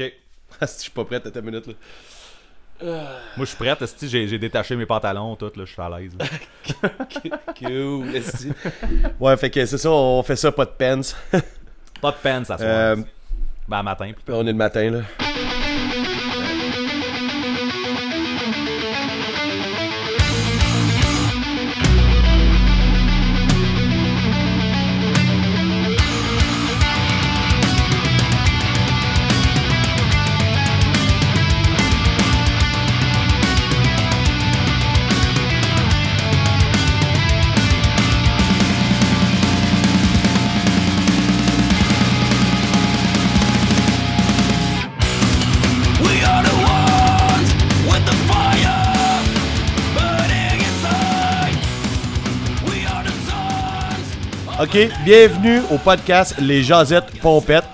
Ok. Je suis pas prêt à ta minute là. Moi, je suis prête. J'ai j'ai détaché mes pantalons, tout. Là, je suis à l'aise. Cool. Ouais, fait que c'est ça, on fait ça, pas de pants. Pas de peine, ça soir. Euh, Ben, matin. On est le matin, là. OK, bienvenue au podcast Les Jazettes Pompettes.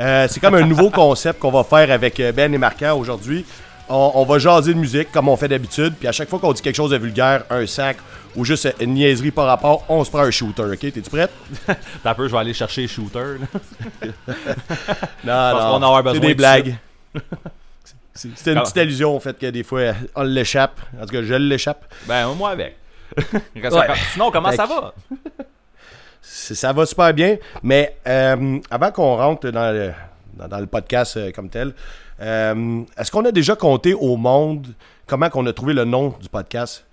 Euh, c'est comme un nouveau concept qu'on va faire avec euh, Ben et Marquand aujourd'hui. On, on va jaser de musique comme on fait d'habitude, puis à chaque fois qu'on dit quelque chose de vulgaire, un sac ou juste une niaiserie par rapport, on se prend un shooter, OK? T'es-tu prête? T'as peu, je vais aller chercher shooter. là. Non, avoir c'est des de blagues. C'est- C'était une petite allusion au fait que des fois, on l'échappe. En tout cas, je l'échappe. Ben, moi avec. Ouais. Sinon, comment ça va? Ça va super bien, mais euh, avant qu'on rentre dans le, dans, dans le podcast euh, comme tel, euh, est-ce qu'on a déjà compté au monde comment qu'on a trouvé le nom du podcast?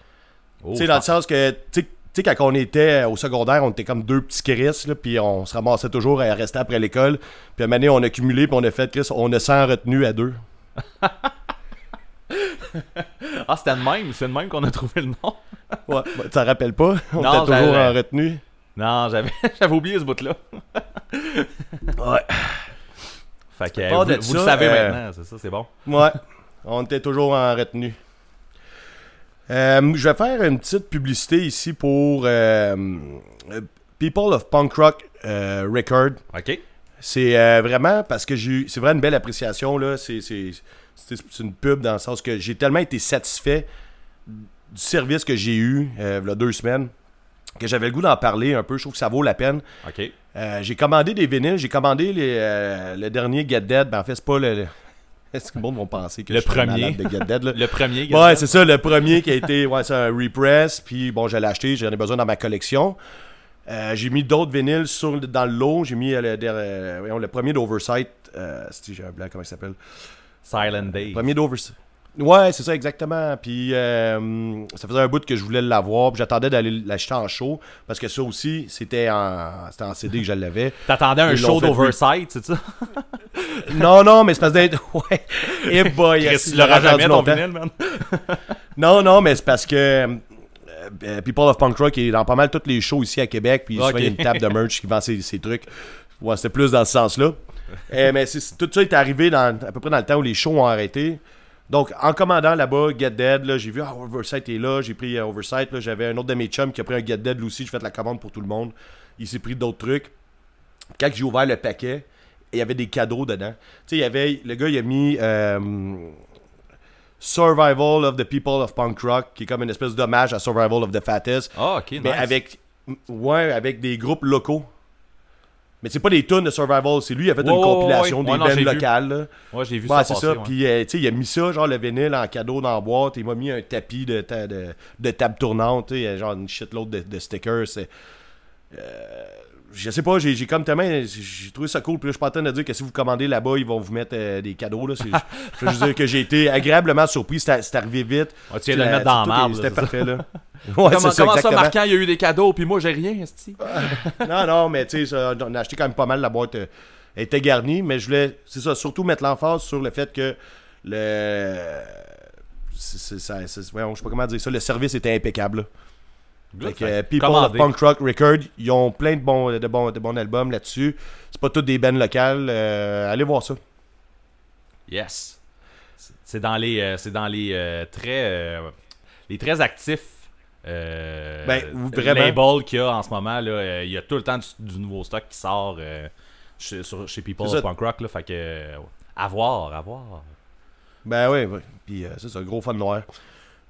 Oh, tu sais, dans le sens que, tu sais- quand on était au secondaire, on était comme deux petits Chris, puis on se ramassait toujours à rester après l'école. Puis à un moment donné, on a cumulé, puis on a fait, Chris, on a 100 retenus à deux. Ah, c'était le même. C'est le même qu'on a trouvé le nom. Ouais, bah, tu t'en rappelles pas? On Non, était toujours en retenue. Non, j'avais j'avais oublié ce bout-là. Ouais. Fait que vous, le savez euh, maintenant, c'est ça, c'est bon. Ouais, on était toujours en retenue. Euh, je vais faire une petite publicité ici pour euh, People of Punk Rock Record. OK. C'est vraiment parce que j'ai c'est vraiment une belle appréciation là. C'est c'est- c'est- c'est une pub dans le sens que j'ai tellement été satisfait du service que j'ai eu il y a deux semaines que j'avais le goût d'en parler un peu. Je trouve que ça vaut la peine. OK. Euh, j'ai commandé des vinyles. J'ai commandé les, euh, le dernier Get Dead. Ben, en fait, c'est pas le. Est-ce que le monde vont penser que Le je premier. de Get Dead, là? Le premier. Ouais, Gabriel. c'est ça, le premier qui a été. Ouais, c'est un repress. Puis bon, je l'ai acheté, j'en ai besoin dans ma collection. Euh, j'ai mis d'autres vinyles sur, dans le lot. J'ai mis le, premier d'Oversight. C'était- j'ai un blanc, comment il s'appelle? Silent Day. Premier d'Oversight. Ouais, c'est ça, exactement. Puis euh, ça faisait un bout que je voulais l'avoir. Puis j'attendais d'aller l'acheter en show. Parce que ça aussi, c'était en, c'était en CD que je l'avais. T'attendais un show d'oversight, c'est ça? non, non, mais c'est parce d'être. Ouais. Et boy, Chris, l'auras jamais ton vinyle, man. Non, non, mais c'est parce que euh, People of Punk Rock est dans pas mal tous les shows ici à Québec, puis souvent, il y a une table de merch qui vend ses, ses trucs. Ouais, c'était plus dans ce sens-là. Euh, mais c'est- tout ça est arrivé dans, à peu près dans le temps où les shows ont arrêté. Donc, en commandant là-bas, Get Dead, là, j'ai vu, ah, Oversight est là, j'ai pris euh, Oversight, là, j'avais un autre de mes chums qui a pris un Get Dead, lui aussi, j'ai fait la commande pour tout le monde. Il s'est pris d'autres trucs. Quand j'ai ouvert le paquet, il y avait des cadeaux dedans. Tu sais, il y avait, le gars, il a mis euh, Survival of the People of Punk Rock, qui est comme une espèce d'hommage à Survival of the Fattest, Ah, ok, nice. mais avec, ouais, avec des groupes locaux. Mais c'est pas des tunes de Survival, c'est lui qui a fait une compilation ouais. des Ouais, bands locales. Ouais, j'ai vu Ouais, ça c'est ça. Puis, euh, tu sais, il a mis ça, genre le vinyle en cadeau dans la boîte. Il m'a mis un tapis de, ta- de, de table tournante, tu sais, genre une shitload de, de stickers. C'est. euh, je sais pas, j'ai j'ai comme tellement. J'ai trouvé ça cool. Puis là, je suis pas en train de dire que si vous commandez là-bas, ils vont vous mettre euh, des cadeaux. Là. C'est- Je veux juste dire que j'ai été agréablement surpris. C'est c'est arrivé vite. Ouais, tu viens de le mettre dans la C'était parfait, là. Ouais, Comment, c'est ça, comment ça. Marquant, il y a eu des cadeaux, puis moi, j'ai rien, esti? Non, non, mais tu sais, ça, on a acheté quand même pas mal. La boîte euh, était garnie, mais je voulais, c'est ça, surtout mettre l'emphase sur le fait que le. c'est- c'est- ça- c'est- voyons, je sais pas comment dire ça, le service était impeccable. là. Fait que, People of. Punk Rock Record, ils ont plein de bons, de bons, de bons albums là-dessus. C'est pas toutes des bands locales. euh, allez voir ça. Yes. C'est- dans les, euh, c'est dans les euh, très, les très actifs. Ben, vraiment. labels qu'il y a en ce moment là, il y a tout le temps du, du nouveau stock qui sort chez, sur- chez People of. Punk Rock là, fait que à voir, à voir. Ben oui, ouais. Puis c'est ça, gros fan noir.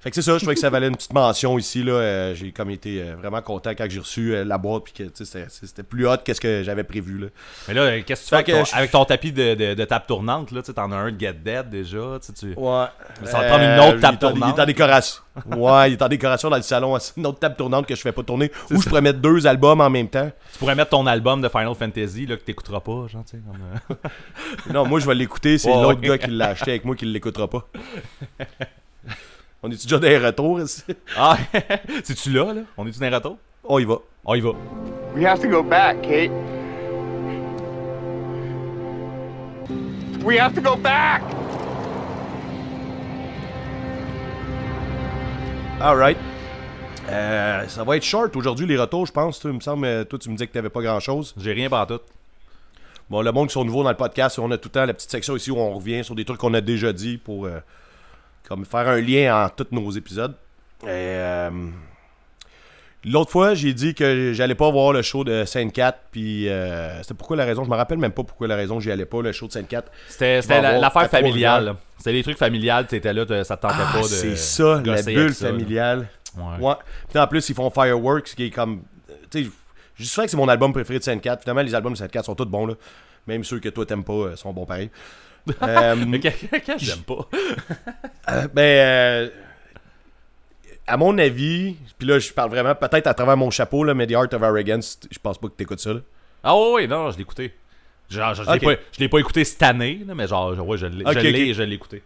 Fait que c'est ça, je trouvais que ça valait une petite mention ici. là. Euh, j'ai comme été euh, vraiment content quand j'ai reçu euh, la boîte, puis que c'était- plus hot que ce que j'avais prévu. Là. Mais là, qu'est-ce que tu fais avec ton, que je- avec ton tapis de, de, de table tournante? Là, t'en as un de Get Dead déjà. Tu. Ouais. Ça va prendre une autre table tournante. Il est en décoration. Ouais, il est en décoration dans le salon. Une autre table tournante que je fais pas tourner. Ou je pourrais mettre deux albums en même temps. Tu pourrais mettre ton album de Final Fantasy là, que t'écouteras pas, genre, tu sais. Comme, Non, moi je vais l'écouter. C'est Ouais, l'autre ouais. gars qui l'a acheté avec moi qui l'écoutera pas. On est-tu déjà des retours ici? Ah, c'est-tu là, là? On est-tu dans les retours? On y va. On y va. We have to go back, Kate. We have to go back! Alright. Euh, ça va être short aujourd'hui les retours, je pense. Toi, il me semble, euh, toi tu me disais que t'avais pas grand chose. J'ai rien par tout. Bon, le monde qui sont nouveaux dans le podcast, on a tout le temps la petite section ici où on revient sur des trucs qu'on a déjà dit pour euh, comme faire un lien en tous nos épisodes. Euh, L'autre fois, j'ai dit que j'allais pas voir le show de Sainte-Cat, puis euh, c'était pourquoi la raison, je me rappelle même pas pourquoi la raison j'y allais pas, le show de Sainte-Cat. C'était l'affaire familiale. C'était des trucs familiales, t'étais là, ça te tentait Ah, pas de. c'est ça, la bulle ça, familiale. Ouais. Ouais. Puis en plus, ils font Fireworks, qui est comme. Tu sais, je sais que c'est mon album préféré de Sainte-Cat. Finalement, les albums de Sainte-Cat sont tous bons, là. Même ceux que toi t'aimes pas euh, sont bons pareil. Euh, Mais quelqu'un que j'aime pas. Euh, ben, euh, à mon avis, puis là, je parle vraiment peut-être à travers mon chapeau, là, mais The Art of Arrogance, je pense pas que t'écoutes ça. Là. Ah ouais, ouais, non, je l'ai écouté. Genre, je, je l'ai pas, je l'ai pas écouté cette année, là, mais genre, ouais, je l'ai Ok, je l'ai ok. et je l'ai écouté.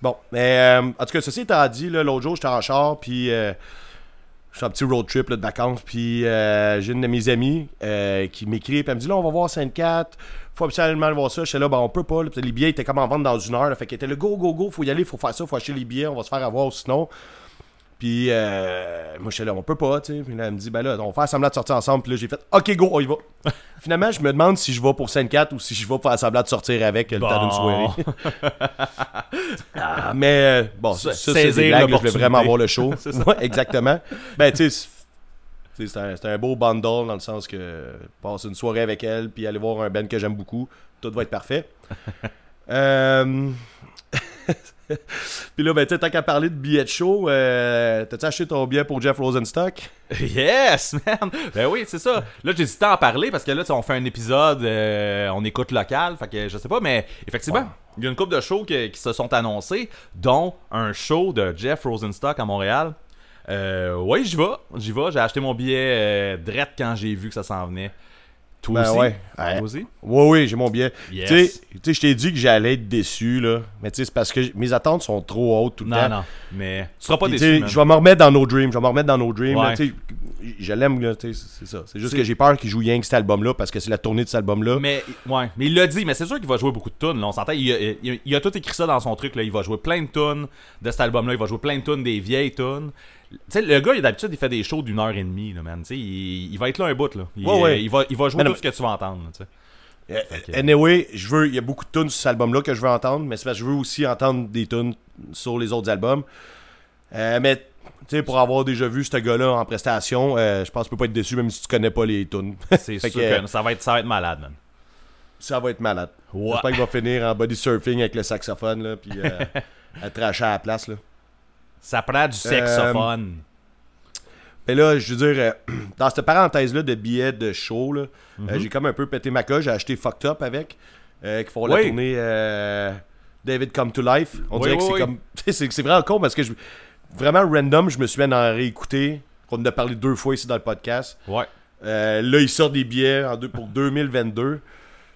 Bon, mais euh, en tout cas, ceci étant dit, là, l'autre jour, j'étais en char, puis euh, je suis un petit road trip là, de vacances, puis euh, j'ai une de mes amies euh, qui m'écrit, puis elle me dit là, on va voir Sainte-Cat, faut absolument voir ça. J'étais là, ben on peut pas, là, les billets étaient comme en vente dans une heure, là, fait qu'elle était là, go, go, go, faut y aller, faut faire ça, faut acheter les billets, on va se faire avoir sinon. Puis euh, moi, j'étais là, on peut pas, tu sais. Puis là, elle me dit, ben là, on va faire semblant de sortir ensemble. Puis là, j'ai fait, ok, go, on y va. Finalement, je me demande si je vais pour Sainte-Cat ou si je vais faire semblant de sortir avec le temps d'une soirée. Ah, mais euh, bon, ça, ça, c'est des blagues, là, je voulais vraiment voir le show. Ouais, exactement. Ben, tu sais, c'est- un, beau bundle dans le sens que passer une soirée avec elle puis aller voir un band que j'aime beaucoup, tout va être parfait. euh... puis là, ben, tu sais, tant qu'à parler de billets de show, euh, t'as-tu acheté ton billet pour Jeff Rosenstock? Yes, man! Ben oui, c'est ça. Là, j'hésitais à en parler parce que là, on fait un épisode, euh, on écoute local, fait que je sais pas, mais effectivement, il y a une couple de shows qui se sont annoncés, dont un show de Jeff Rosenstock à Montréal. Euh, oui, j'y vais, j'y vais. J'ai acheté mon billet euh, direct quand j'ai vu que ça s'en venait. Toi Ben aussi? ouais. Toi aussi? Oui, oui, j'ai mon billet. Yes. Tu sais- je t'ai dit que j'allais être déçu, là. Mais tu sais, c'est parce que mes attentes sont trop hautes tout le Non, temps. non, mais tu seras pas Puis, déçu, je vais me remettre dans nos dreams. Je vais me remettre dans nos dreams. Ouais. Je l'aime, c'est ça. C'est juste que j'ai peur qu'il joue rien que cet album-là parce que c'est la tournée de cet album-là. Mais, ouais, mais il l'a dit, mais c'est sûr qu'il va jouer beaucoup de tunes, là, on s'entend. Il, a- il a- il a tout écrit ça dans son truc, là. Il va jouer plein de tunes de cet album-là, il va jouer plein de tunes des vieilles tunes. Tu sais, le gars, il- d'habitude, il fait des shows d'une heure et demie, là, man. Il, il va être là un bout, là. Il, Ouais, ouais. il va, il va jouer Mais non, tout ce que tu vas entendre, là, sais. Euh, Anyway, je veux, il y a beaucoup de tunes sur cet album-là que je veux entendre, mais c'est parce que je veux aussi entendre des tunes sur les autres albums. Euh, mais, sais, pour avoir déjà vu ce gars-là en prestation, euh, je pense que tu peux pas être déçu même si tu connais pas les tunes. C'est sûr que- que, ça, va être, ça va être malade, man. Ça va être malade. Ouais. J'espère qu'il va finir en body surfing avec le saxophone, là, puis euh, à tracher à la place, là. Ça prend du saxophone. Mais là, je veux dire, euh, dans cette parenthèse-là de billets de show, là, Mhm. euh, j'ai comme un peu pété ma coche. J'ai acheté Fucked Up avec, euh, qui font la tournée euh, David Come to Life. On Oui, dirait oui, que c'est comme. c'est c'est vraiment con parce que je, vraiment random, je me suis mis à en réécouter. On en a parlé deux fois ici dans le podcast. Ouais. Euh, là, il sort des billets en deux- pour 2022.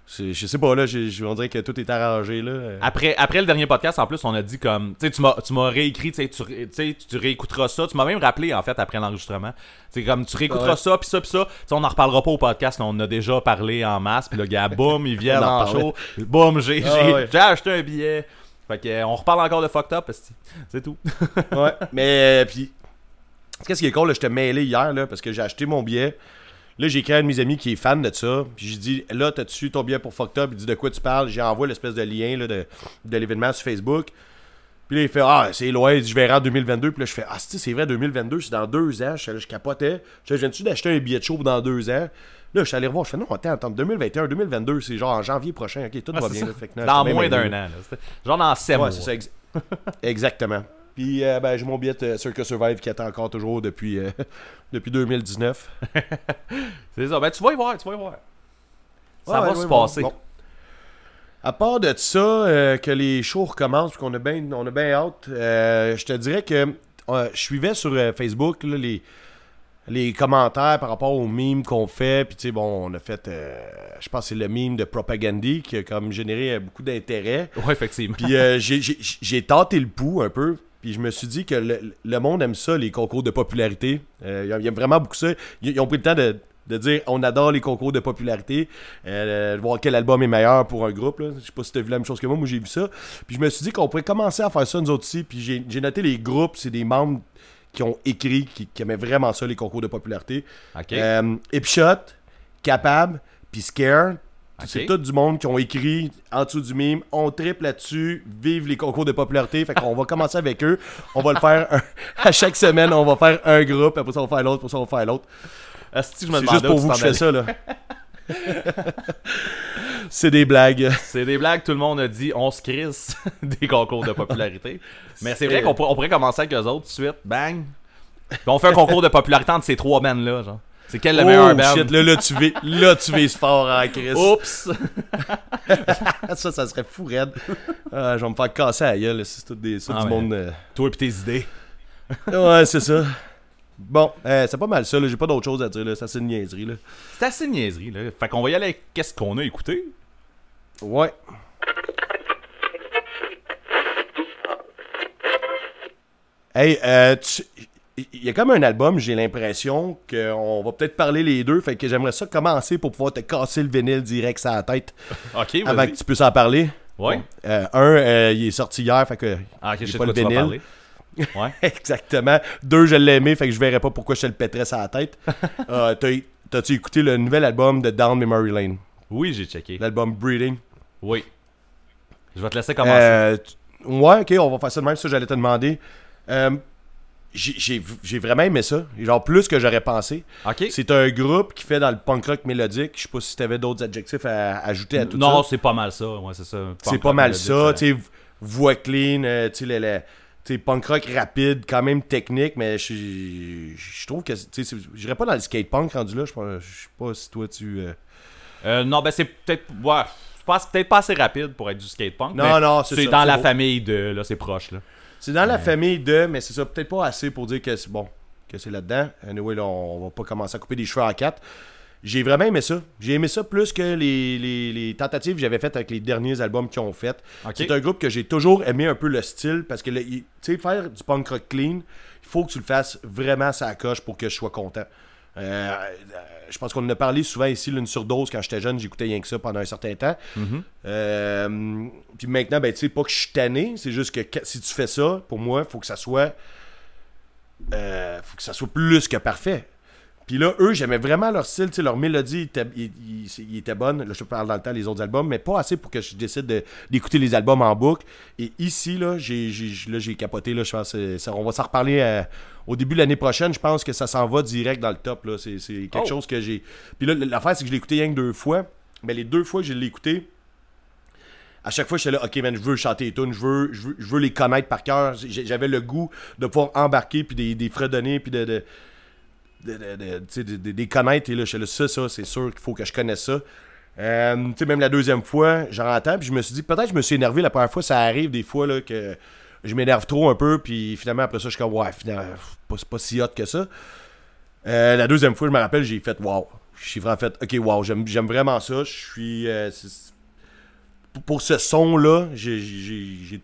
C'est- Je sais pas, là, j'ai- on dirait que tout est arrangé, là. Après, après le dernier podcast, en plus, on a dit comme. Tu sais, tu m'as- tu m'as réécrit, tu sais, tu réécouteras ça. Tu m'as même rappelé, en fait, après l'enregistrement. Tu comme tu réécouteras Ouais. ça, puis ça, puis ça. Tu sais, on n'en reparlera pas au podcast, là, on en a déjà parlé en masse. Puis le gars, boum, il vient en parlait. show. Boum, j'ai Ah ouais. j'ai acheté un billet. Fait que, euh, on reparle encore de fucked up, c'est tout. Ouais, mais euh, puis qu'est-ce qui est cool, là, je t'ai mêlé hier là parce que j'ai acheté mon billet. Là, j'ai écrit à un de mes amis qui est fan de ça. Puis j'ai dit là, t'as-tu ton billet pour Fucked Up? Il dit de quoi tu parles? J'ai envoyé l'espèce de lien de, de l'événement sur Facebook. Puis là, il fait Ah, c'est loin, je verrai en 2022. Puis là, je fais Ah, c'est c'est vrai, 2022, c'est dans deux ans. Je, je capotais. Je, je viens-tu d'acheter un billet de show dans deux ans? Là, je suis allé revoir. Je fais Non, attends, attends, 2021, 2022, c'est genre en janvier prochain. Ok, tout Ah, va bien. ça. là. Fait que non, Dans moins d'un an. là. Genre dans 7 mois. Ouais, c'est ça. ex- Exactement. Puis euh, ben, j'ai mon billet de Circus Survive qui attend encore toujours depuis, euh, depuis 2019. C'est ça. Ben, tu vas y voir, tu vas y voir. Ça va ouais, se ouais, passer. bon. À part de ça, euh, que les shows recommencent, qu'on a bien on a bien hâte, euh, je te dirais que euh, je suivais sur Facebook là, les, les commentaires par rapport aux mimes qu'on fait. Puis tu sais, bon, on a fait, je pense que c'est le mime de Propagandy qui a comme généré beaucoup d'intérêt. Ouais, effectivement. Puis j'ai- j'ai j'ai tenté le pouls un peu. Puis je me suis dit que le, le monde aime ça, les concours de popularité. Euh, ils aiment vraiment beaucoup ça. Ils, ils ont pris le temps de, de dire on adore les concours de popularité. Euh, voir quel album est meilleur pour un groupe. Là. Je sais pas si tu as vu la même chose que moi. Moi, j'ai vu ça. Puis je me suis dit qu'on pourrait commencer à faire ça nous autres aussi. Puis j'ai noté les groupes. C'est des membres qui ont écrit, qui, qui aimaient vraiment ça, les concours de popularité. Ok. Euh, Hipshot, Capable, puis Scare. C'est tout du monde qui ont écrit en dessous du mime. On triple là-dessus. Vive les concours de popularité. Fait qu'on va commencer avec eux. On va le faire un- à chaque semaine. On va faire un groupe. Après ça, on va faire l'autre. Après ça, on va faire l'autre. Asti, je me C'est juste pour vous que je fais ça, là. C'est des blagues. C'est des blagues, tout le monde a dit on se crisse des concours de popularité. Mais c'est vrai qu'on pour- on pourrait commencer avec eux autres tout de suite, bang. Puis on fait un concours de popularité entre ces trois bands là, genre. C'est quel le meilleur oh band shit, là, là, tu vis, là, tu vises fort en Chris. Oups! ça, ça serait fou, raide. Ah, je vais me faire casser à la gueule. C'est tout des, ça, Ah, du monde. euh, Toi et tes idées. Ouais, c'est ça. Bon, euh, c'est pas mal ça, là. J'ai pas d'autre chose à dire, c'est une niaiserie, là. C'est assez niaiserie, là. Fait qu'on va y aller avec qu'est-ce qu'on a écouté. Ouais. Hey, euh, tu- il y a comme un album, j'ai l'impression qu'on va peut-être parler les deux, fait que j'aimerais ça commencer pour pouvoir te casser le vinyle direct sur la tête Ok, avant vas-y. que tu puisses en parler. Ouais. Bon. Euh, un, euh, il est sorti hier, fait que. Ah, je sais pas de le vinyle. Ouais. Exactement. Deux, je l'ai aimé, fait que je verrais pas pourquoi je te le pèterais sur la tête. Euh, t'as- T'as-tu écouté le nouvel album de Down Memory Lane? Oui, j'ai checké. L'album Breeding? Oui. Je vais te laisser commencer. Euh, ouais, ok, on va faire ça de même, ça j'allais te demander. Euh, j'ai- vraiment aimé ça, genre plus que j'aurais pensé. ok. C'est un groupe qui fait dans le punk rock mélodique. Je sais pas si t'avais d'autres adjectifs à, ajouter à tout non, ça. c'est pas mal ça. Ouais, c'est ça. C'est pas mal ça, tu sais, v- voix clean, euh, tu sais, le- le- tu sais, punk rock rapide, quand même technique, mais je je trouve que, c'est- j'irais pas dans le skate punk rendu là, je je sais pas si toi tu... euh, Euh, non, ben c'est peut-être. Ouais, je pense peut-être pas assez rapide pour être du skatepunk. Non, mais non, c'est dans la beau. famille de. Là, c'est proche, là. C'est dans la famille de, mais c'est ça, peut-être pas assez pour dire que c'est bon, que c'est là-dedans. Anyway, là, on, on va pas commencer à couper des cheveux en quatre. J'ai vraiment aimé ça. J'ai aimé ça plus que les, les- les tentatives que j'avais faites avec les derniers albums qu'ils ont fait. C'est un groupe que j'ai toujours aimé un peu le style parce que, tu sais, faire du punk rock clean, il faut que tu le fasses vraiment sa coche pour que je sois content. Euh, euh, je pense qu'on en a parlé souvent ici, l'une surdose, quand j'étais jeune, j'écoutais rien que ça pendant un certain temps. Euh, puis maintenant, ben, tu sais, pas que je suis tanné, c'est juste que que- si tu fais ça, pour moi, faut que ça soit. euh, faut que ça soit plus que parfait. Puis là, eux, j'aimais vraiment leur style, leur mélodie était, il, il- il était bonne. Là, je parle dans le temps des autres albums, mais pas assez pour que je décide de- d'écouter les albums en boucle. Et ici, là, j'ai, capoté. Là, je pense, ça- on va s'en reparler euh, au début de l'année prochaine. Je pense que ça s'en va direct dans le top. C'est, quelque Oh. chose que j'ai. Puis là, l'affaire, c'est que je l'ai écouté rien que deux fois. Mais les deux fois que je l'ai écouté, à chaque fois, j'étais là, ok, man, je veux chanter les tunes, je veux, je veux, je veux les connaître par cœur. J'avais le goût de pouvoir embarquer, puis des, des fredonner, puis de, de, de, de- connaître. Et là, j'étais là, ça, ça, c'est sûr qu'il faut que je connaisse ça. Euh, tu sais, même la deuxième fois, j'en entends, puis je me suis dit, peut-être que je me suis énervé la première fois. Ça arrive des fois là, que je m'énerve trop un peu, puis finalement, après ça, je suis comme, ouais, finalement, c'est pas si hot que ça. Euh, la deuxième fois, je me rappelle, j'ai fait, wow. J'ai vraiment fait, ok, wow, j'aime vraiment ça. Je suis. euh, pour- ce son-là, j'ai.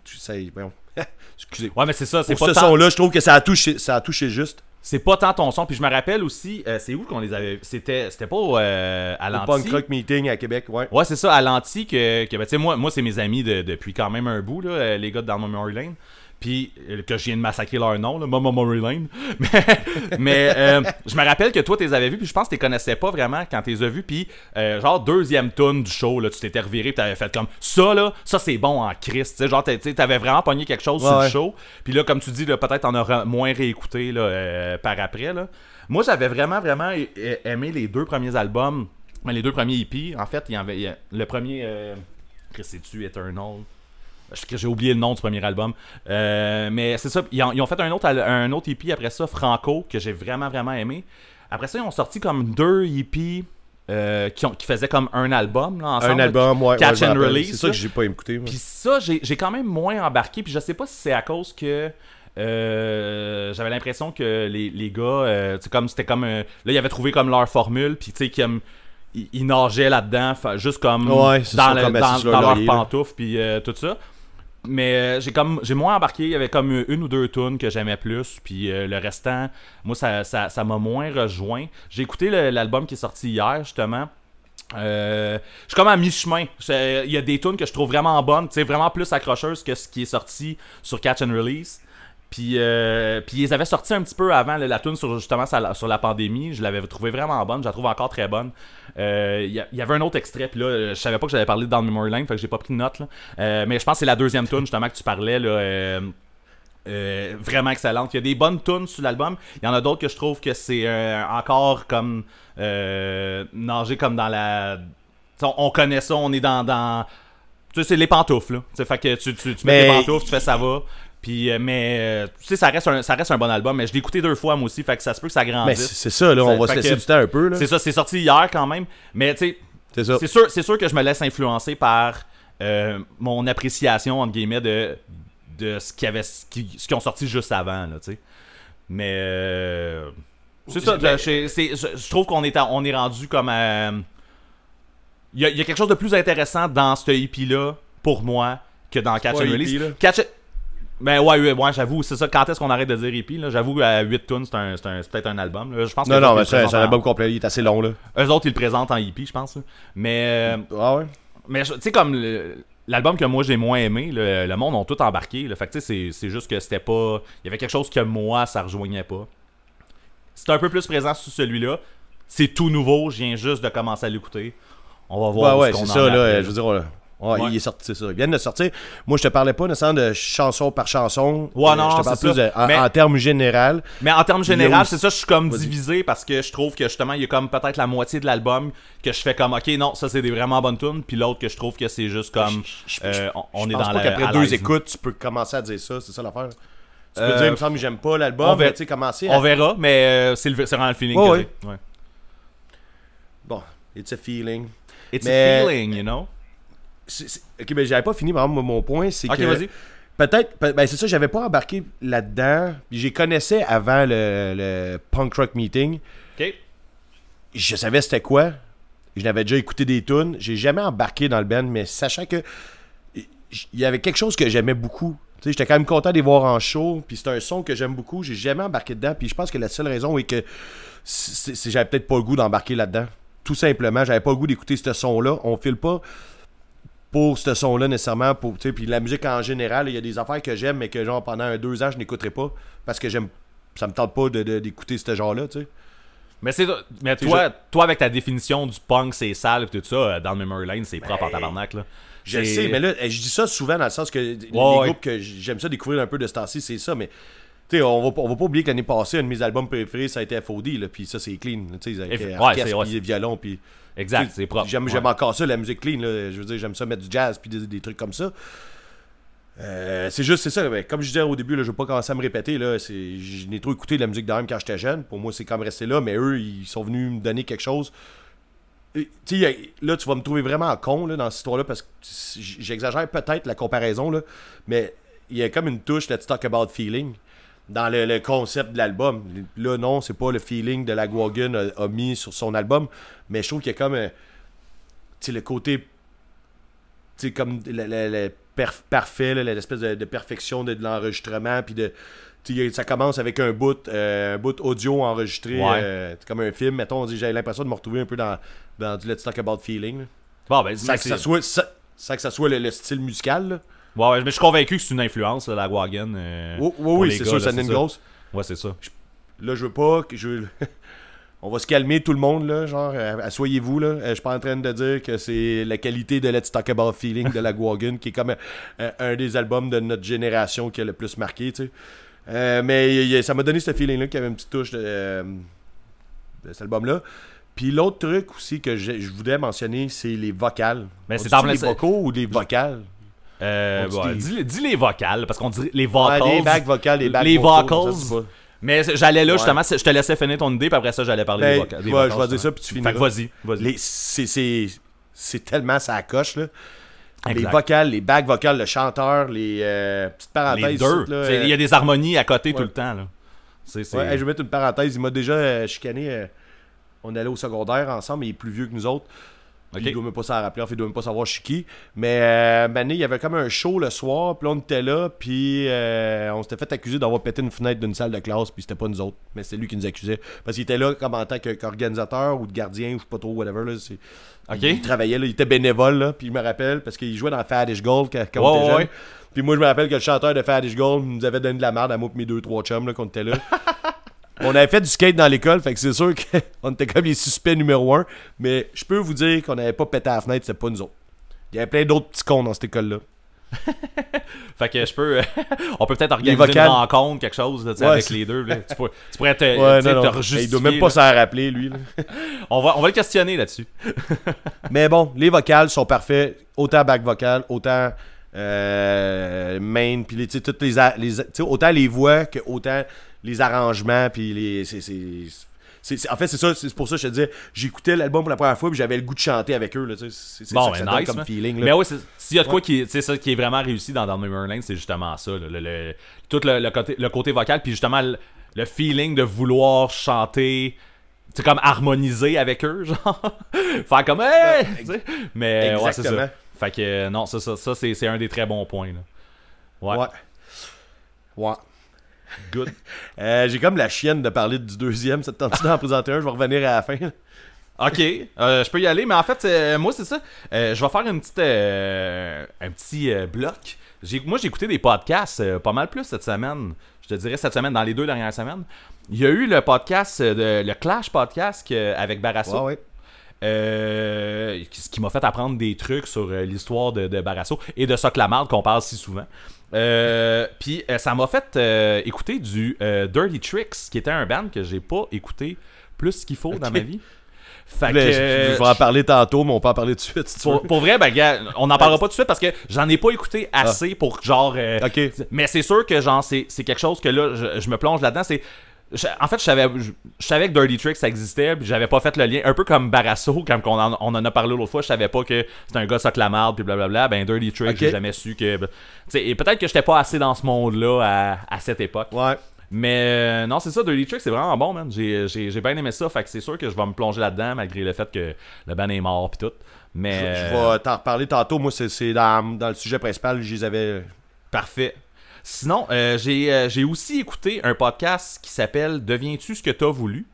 Excusez. Ouais, mais c'est ça. C'est Pour pas, ce son-là, je trouve que ça a touché, ça a touché juste. C'est pas tant ton son. Puis je me rappelle aussi, euh, c'est où qu'on les avait. C'était c'était pas euh, à l'anti? Punk Rock Meeting à Québec, ouais. Ouais, c'est ça, à l'anti que, que ben, tu sais, moi, moi c'est mes amis de- depuis quand même un bout, là, euh, les gars de Down Memory Lane. Puis euh, que je viens de massacrer leur nom, là, Mama Memory Lane. Mais, mais euh, je me rappelle que toi, tu les avais vus, puis je pense que tu les connaissais pas vraiment quand tu les as vus. Puis, euh, genre, deuxième tune du show, là, tu t'étais reviré, puis t'avais fait comme ça, là, ça c'est bon en Christ. Tu sais, genre, tu sais, t'avais vraiment pogné quelque chose Ouais, sur ouais. le show. Puis là, comme tu dis, peut-être t'en auras moins réécouté là, euh, par après. Là. Moi, j'avais vraiment, vraiment aimé les deux premiers albums. Les deux premiers EP, en fait, il y en avait, le premier, euh, Chris, c'est-tu Eternal? J'ai oublié le nom du premier album. Euh, mais c'est ça. Ils ont, ils ont fait un autre, un autre EP après ça, Franco, que j'ai vraiment, vraiment aimé. Après ça, ils ont sorti comme deux EP euh, qui, ont- qui faisaient comme un album. Là, ensemble, Un album, ouais. Catch ouais, me and. Release, C'est ça que j'ai pas écouté. Puis ça, j'ai j'ai quand même moins embarqué. Puis je sais pas si c'est à cause que euh, j'avais l'impression que les, les gars, comme c'était comme euh, là, ils avaient trouvé comme leur formule, puis tu sais, comme ils, nageaient là-dedans, juste comme Ouais, dans, le- comme dans, dans leur leurs pantoufles, puis tout ça. Mais euh, j'ai comme j'ai moins embarqué, il y avait comme une ou deux tunes que j'aimais plus, puis euh, le restant, moi ça ça m'a moins rejoint. J'ai écouté l'album qui est sorti hier justement. Euh, je suis comme à mi-chemin. Il y a des tunes que je trouve vraiment bonnes, sais, vraiment plus accrocheuses que ce qui est sorti sur Catch and Release. Puis, euh, puis ils avaient sorti un petit peu avant là, la tune sur justement sur la, pandémie. Je l'avais trouvé vraiment bonne. Je la trouve encore très bonne. Euh, Il y, avait un autre extrait. Puis là, euh, je savais pas que j'avais parlé dans Memory Lane. Fait que j'ai pas pris de note. Là. Euh, mais je pense que c'est la deuxième tune justement que tu parlais. Là, vraiment excellente. Il y a des bonnes tunes sur l'album. Il y en a d'autres que je trouve que c'est encore comme nager comme dans la. T'sais, On, on connaît ça, on est dans. dans... Tu sais, c'est les pantoufles. Là. T'sais, fait que tu, tu, tu mets Mais- pantoufles, tu fais ça va. Puis, euh, mais, euh, tu sais, ça reste, un, ça reste un bon album. Mais je l'ai écouté deux fois moi aussi. Fait que ça se peut que ça grandisse. c'est c'est ça, là. On Ça- va se laisser que- du temps un peu, là. C'est ça, c'est sorti hier quand même. Mais tu sais, C'est sûr, c'est sûr que je me laisse influencer par euh, mon appréciation entre guillemets de, de ce qui avait ce qui, ce qui ont sorti juste avant là, tu sais. Mais euh, c'est ça. Je, trouve qu'on est à- on est rendu comme à- il y, a, il y a quelque chose de plus intéressant dans ce EP là pour moi que dans Catch and EP, Release. Catch ben ouais, ouais, ouais, j'avoue, c'est ça. Quand est-ce qu'on arrête de dire EP là? J'avoue, à 8 tunes, c'est peut-être un album. là. Je pense que Non, non, mais le c'est un album complet. Il est assez long, là. Eux autres, ils le présentent en EP, je pense. là. Mais, euh, Ah ouais? mais tu sais, comme le- l'album que moi j'ai moins aimé, le, le monde ont tout embarqué. Là. Fait que tu sais, c'est- juste que c'était pas. Il y avait quelque chose que moi, ça rejoignait pas. C'était un peu plus présent sur celui-là. C'est tout nouveau, je viens juste de commencer à l'écouter. On va voir où ouais, c'est ça, là. Je veux dire, ouais, Ouais. il est sorti, c'est ça. Ils viennent de sortir. Moi, je te parlais pas nécessairement de chanson par chanson. Ouais, Euh, non, Je te parle plus de- en, Mais- en termes général. Mais en termes aussi- c'est ça, je suis comme divisé parce que je trouve que justement, il y a comme peut-être la moitié de l'album que je fais comme, ok, non, ça c'est des vraiment bonnes tunes, puis l'autre que je trouve que c'est juste comme, Je- je- euh, on, est pense dans la. qu'après à deux écoutes, tu peux commencer à dire ça. C'est ça l'affaire. Tu peux Euh, dire, il me semble que j'aime pas on l'album, mais commencer à. On verra, mais c'est le- c'est vraiment le feeling que j'ai. Ouais. Bon, it's a feeling. It's Mais- a feeling, you know? Ok, mais j'avais pas fini, par exemple, mon point, c'est que. vas-y. Peut-être, pe- ben c'est ça, j'avais pas embarqué là-dedans. Puis j'ai connaissais avant le, le punk rock meeting. Ok. Je savais c'était quoi. Je n'avais déjà écouté des tunes. J'ai jamais embarqué dans le band, mais sachant que il y avait quelque chose que j'aimais beaucoup. Tu sais, j'étais quand même content de les voir en show. Puis c'est un son que j'aime beaucoup. J'ai jamais embarqué dedans. Puis je pense que la seule raison est que j'avais peut-être pas le goût d'embarquer là-dedans. Tout simplement, j'avais pas le goût d'écouter ce son-là. On file pas pour ce son-là nécessairement. Pour, puis la musique en général, il y a des affaires que j'aime, mais que genre pendant un, deux ans, je n'écouterai pas. Parce que j'aime. Ça me tente pas de, de- d'écouter ce genre-là. Mais, c'est, mais toi, toi, avec ta définition du punk, c'est sale et tout ça, euh, dans le Memory Lane, c'est propre en tabarnak. Là. Je le sais, mais là, eh, je dis ça souvent dans le sens que les ouais. groupes que j'aime ça découvrir un peu de ce temps-ci, c'est ça, mais. Tu sais, on va, on va pas oublier que l'année passée, un de mes albums préférés, ça a été FOD, là, puis ça, c'est clean. Tu sais, avec F- ouais, orchestre, puis violon, puis. Exact, Tu c'est propre. J'aime, Ouais. encore ça, la musique clean. Là. Je veux dire, j'aime ça mettre du jazz puis des, des trucs comme ça. Euh, c'est juste, c'est ça. mais comme je disais au début, là, je veux pas commencer à me répéter. Là, je n'ai trop écouté de la musique d'âme quand j'étais jeune. Pour moi, c'est comme rester là. Mais eux, ils sont venus me donner quelque chose. Et, tu là, tu vas me trouver vraiment con là, dans cette histoire-là parce que j'exagère peut-être la comparaison. Là, mais il y a comme une touche, Let's Talk About Feeling, dans le, le concept de l'album. Là, non, c'est pas le feeling de la Guagun a, a mis sur son album. Mais je trouve qu'il y a comme. euh, le côté. Tu sais, comme le, le- le perf- parfait, l'espèce de, de perfection de, de l'enregistrement. Puis de. ça commence avec un bout, euh, un bout audio enregistré, Ouais. euh, comme un film. Mettons, j'ai l'impression de me retrouver un peu dans, dans du Let's Talk About Feeling. Bon, ben, que ça soit, ça- sans que ça soit le, le style musical. Là. Ouais, ouais, mais je suis convaincu que c'est une influence, là, la Wagon. euh, Oui, oui, c'est gars, sûr, là, ça en est une grosse. Ouais, c'est ça. Là, je veux pas que je. On va se calmer tout le monde, là. Genre, euh, asseyez-vous, là. Euh, Je suis pas en train de dire que c'est la qualité de Let's Talk About Feeling de la Guagun, qui est comme un, un des albums de notre génération qui a le plus marqué, tu sais. Euh, mais ça m'a donné ce feeling-là qu'il y avait une petite touche de, euh, de cet album-là. Puis l'autre truc aussi que je, je voulais mentionner, c'est les vocales. Mais c'est les vocaux ou les vocales? Euh, dit dis, dis les vocales, parce qu'on dit les Ouais, vocals. les bacs vocales, les bacs Les vocals, Mais j'allais là, Ouais. justement, je te laissais finir ton idée, puis après ça, j'allais parler Ben, des, voca- des ouais, vocals. je vais dire ça, puis tu Fait que vas-y, c'est- tellement ça coche, là. Les vocales, les bacs vocales, le chanteur, les euh, petites parenthèses. Les deux. euh, Il y a des harmonies à côté tout le temps, là. Hey, je vais mettre une parenthèse. Il m'a déjà euh, chicané. euh, on allait au secondaire ensemble, il est plus vieux que nous autres. Il doit même pas s'en rappeler, en fait, il doit même pas savoir je suis qui. Mais euh, Mané, il y avait comme un show le soir, puis là, on était là, puis euh, on s'était fait accuser d'avoir pété une fenêtre d'une salle de classe, puis c'était pas nous autres, mais c'était lui qui nous accusait. Parce qu'il était là comme en tant qu'organisateur ou de gardien, ou je sais pas trop, whatever. Là, c'est-. Il travaillait, là, il était bénévole, là, puis il me rappelle, parce qu'il jouait dans Fadish Gold quand, on était jeune. Puis moi, je me rappelle que le chanteur de Fadish Gold nous avait donné de la merde à moi et mes deux, trois chums là, quand on était là. on avait fait du skate dans l'école, fait que c'est sûr qu'on était comme les suspects numéro un. Mais je peux vous dire qu'on n'avait pas pété à la fenêtre, c'était pas nous autres. Il y avait plein d'autres petits cons dans cette école-là. Fait que je peux. on peut peut-être organiser une rencontre, quelque chose, là, Ouais, avec c'est- les deux. là. Tu, pourrais, tu pourrais te, Ouais, non, te Il doit même pas s'en rappeler, lui. là. on, va, on va le questionner là-dessus. Mais bon, les vocales sont parfaits. Autant back vocal, autant euh, main, puis toutes les, les autant les voix que autant les arrangements, puis les. c'est- c'est- en fait, c'est ça, c'est pour ça que je te disais, j'écoutais l'album pour la première fois, puis j'avais le goût de chanter avec eux. Là, tu sais, c'est, Bon, ça mais ça nice. comme man. feeling. Là. Mais c'est- s'il y a de quoi qui, est- ça qui est vraiment réussi dans Down Memory Lane, c'est justement ça. là, le, le- tout le, le côté, le côté vocal, puis justement le, le feeling de vouloir chanter. C'est comme harmoniser avec eux, genre. Faire comme, hey! Mais ouais, c'est ça. Exactement. Fait que non, ça, ça, ça c'est, c'est un des très bons points. Là. Ouais. Ouais. Ouais. Good. Euh, j'ai comme la chienne de parler du deuxième. Ça te tente d'en présenter un Je vais revenir à la fin. Ok, euh, je peux y aller, mais en fait, euh, moi, c'est ça. Euh, je vais faire une petite, un petit bloc. Moi, j'ai écouté des podcasts pas mal plus cette semaine. Je te dirais cette semaine, dans les deux dernières semaines. Il y a eu le podcast, de, le Clash podcast avec Barasso. Ouais, ouais. Euh, ce qui m'a fait apprendre des trucs sur l'histoire de, de Barasso et de Soc qu'on parle si souvent. Euh, Puis euh, ça m'a fait euh, écouter du euh, Dirty Tricks, qui était un band que j'ai pas écouté plus qu'il faut dans ma vie. Fait que, je, je vais en parler tantôt, mais on peut en parler tout de suite si pour, pour vrai, ben, gars, on n'en parlera pas tout de suite parce que j'en ai pas écouté assez pour genre. euh, Ok. Mais c'est sûr que genre c'est c'est quelque chose que là, je, je me plonge là-dedans. C'est je- en fait, je savais, je, je savais que Dirty Tricks ça existait, puis j'avais pas fait le lien. Un peu comme Barasso, quand on en, on en a parlé l'autre fois, je savais pas que c'était un gars ça la marde, puis blablabla. Ben, Dirty Tricks, Ok. j'ai jamais su que. ben, et peut-être que j'étais pas assez dans ce monde-là à, à cette époque. Ouais. Mais euh, non, c'est ça, Dirty Tricks, c'est vraiment bon, man. J'ai, bien aimé ça, fait que c'est sûr que je vais me plonger là-dedans, malgré le fait que le band est mort, puis tout. Mais. Je vais t'en reparler tantôt. Moi, c'est, c'est dans, dans le sujet principal. Je les avais. Parfait. Sinon, euh, j'ai euh, j'ai aussi écouté un podcast qui s'appelle Deviens-tu ce que t'as voulu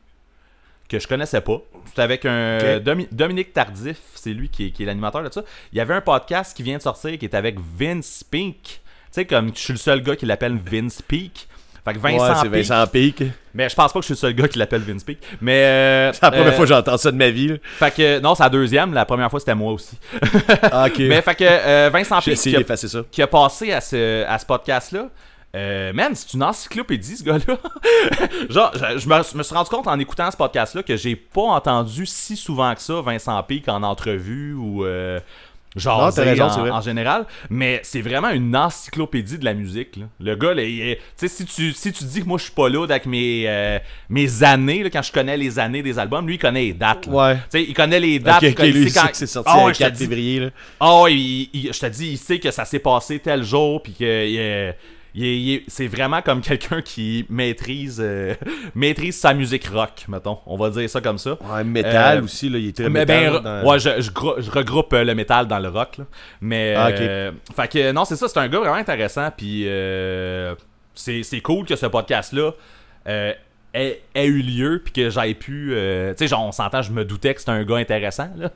que je connaissais pas. C'est avec un. Domi- Dominique Tardif, c'est lui qui est, qui est l'animateur de ça. Il y avait un podcast qui vient de sortir qui est avec Vince Pink. Tu sais, comme je suis le seul gars qui l'appelle Vince Peak. Fait que Vincent, ouais, Peak. Mais je pense pas que je suis le seul gars qui l'appelle Vince Peak. Mais. euh, C'est la première euh, fois que j'entends ça de ma vie. là. Fait que. Non, c'est la deuxième. La première fois, c'était moi aussi. Ah, ok. Mais fait que euh, Vincent Peak. qui qui a passé à ce, à ce podcast-là. Euh, man, c'est une encyclopédie, ce gars-là. Genre, je, je me, je me suis rendu compte en écoutant ce podcast-là que j'ai pas entendu si souvent que ça Vincent Pic en entrevue ou euh, genre en, général. Mais c'est vraiment une encyclopédie de la musique. là. Le gars, là, il est- tu sais, si tu, si tu dis que moi je suis pas là avec mes, euh, mes années, là, quand je connais les années des albums, lui il connaît les dates. là. Ouais. Tu sais, il connaît les dates. Ok, il lui, sait quand- que c'est sorti ouais, le je te 4 dis- février. Là. Oh, il- il- je te dis, il sait que ça s'est passé tel jour, puis que il c'est vraiment comme quelqu'un qui maîtrise, euh, maîtrise sa musique rock, mettons. On va dire ça comme ça. Ouais, métal Euh, aussi, là, il est très Mais métal. ben, dans- ouais, je, je, gro- je regroupe euh, le métal dans le rock, là. Mais, Ah, euh, fait que, non, c'est ça, c'est un gars vraiment intéressant, puis c'est c'est cool que ce podcast-là euh, ait, ait eu lieu, puis que j'aille pu, euh, tu sais, genre, on s'entend, je me doutais que c'était un gars intéressant, là.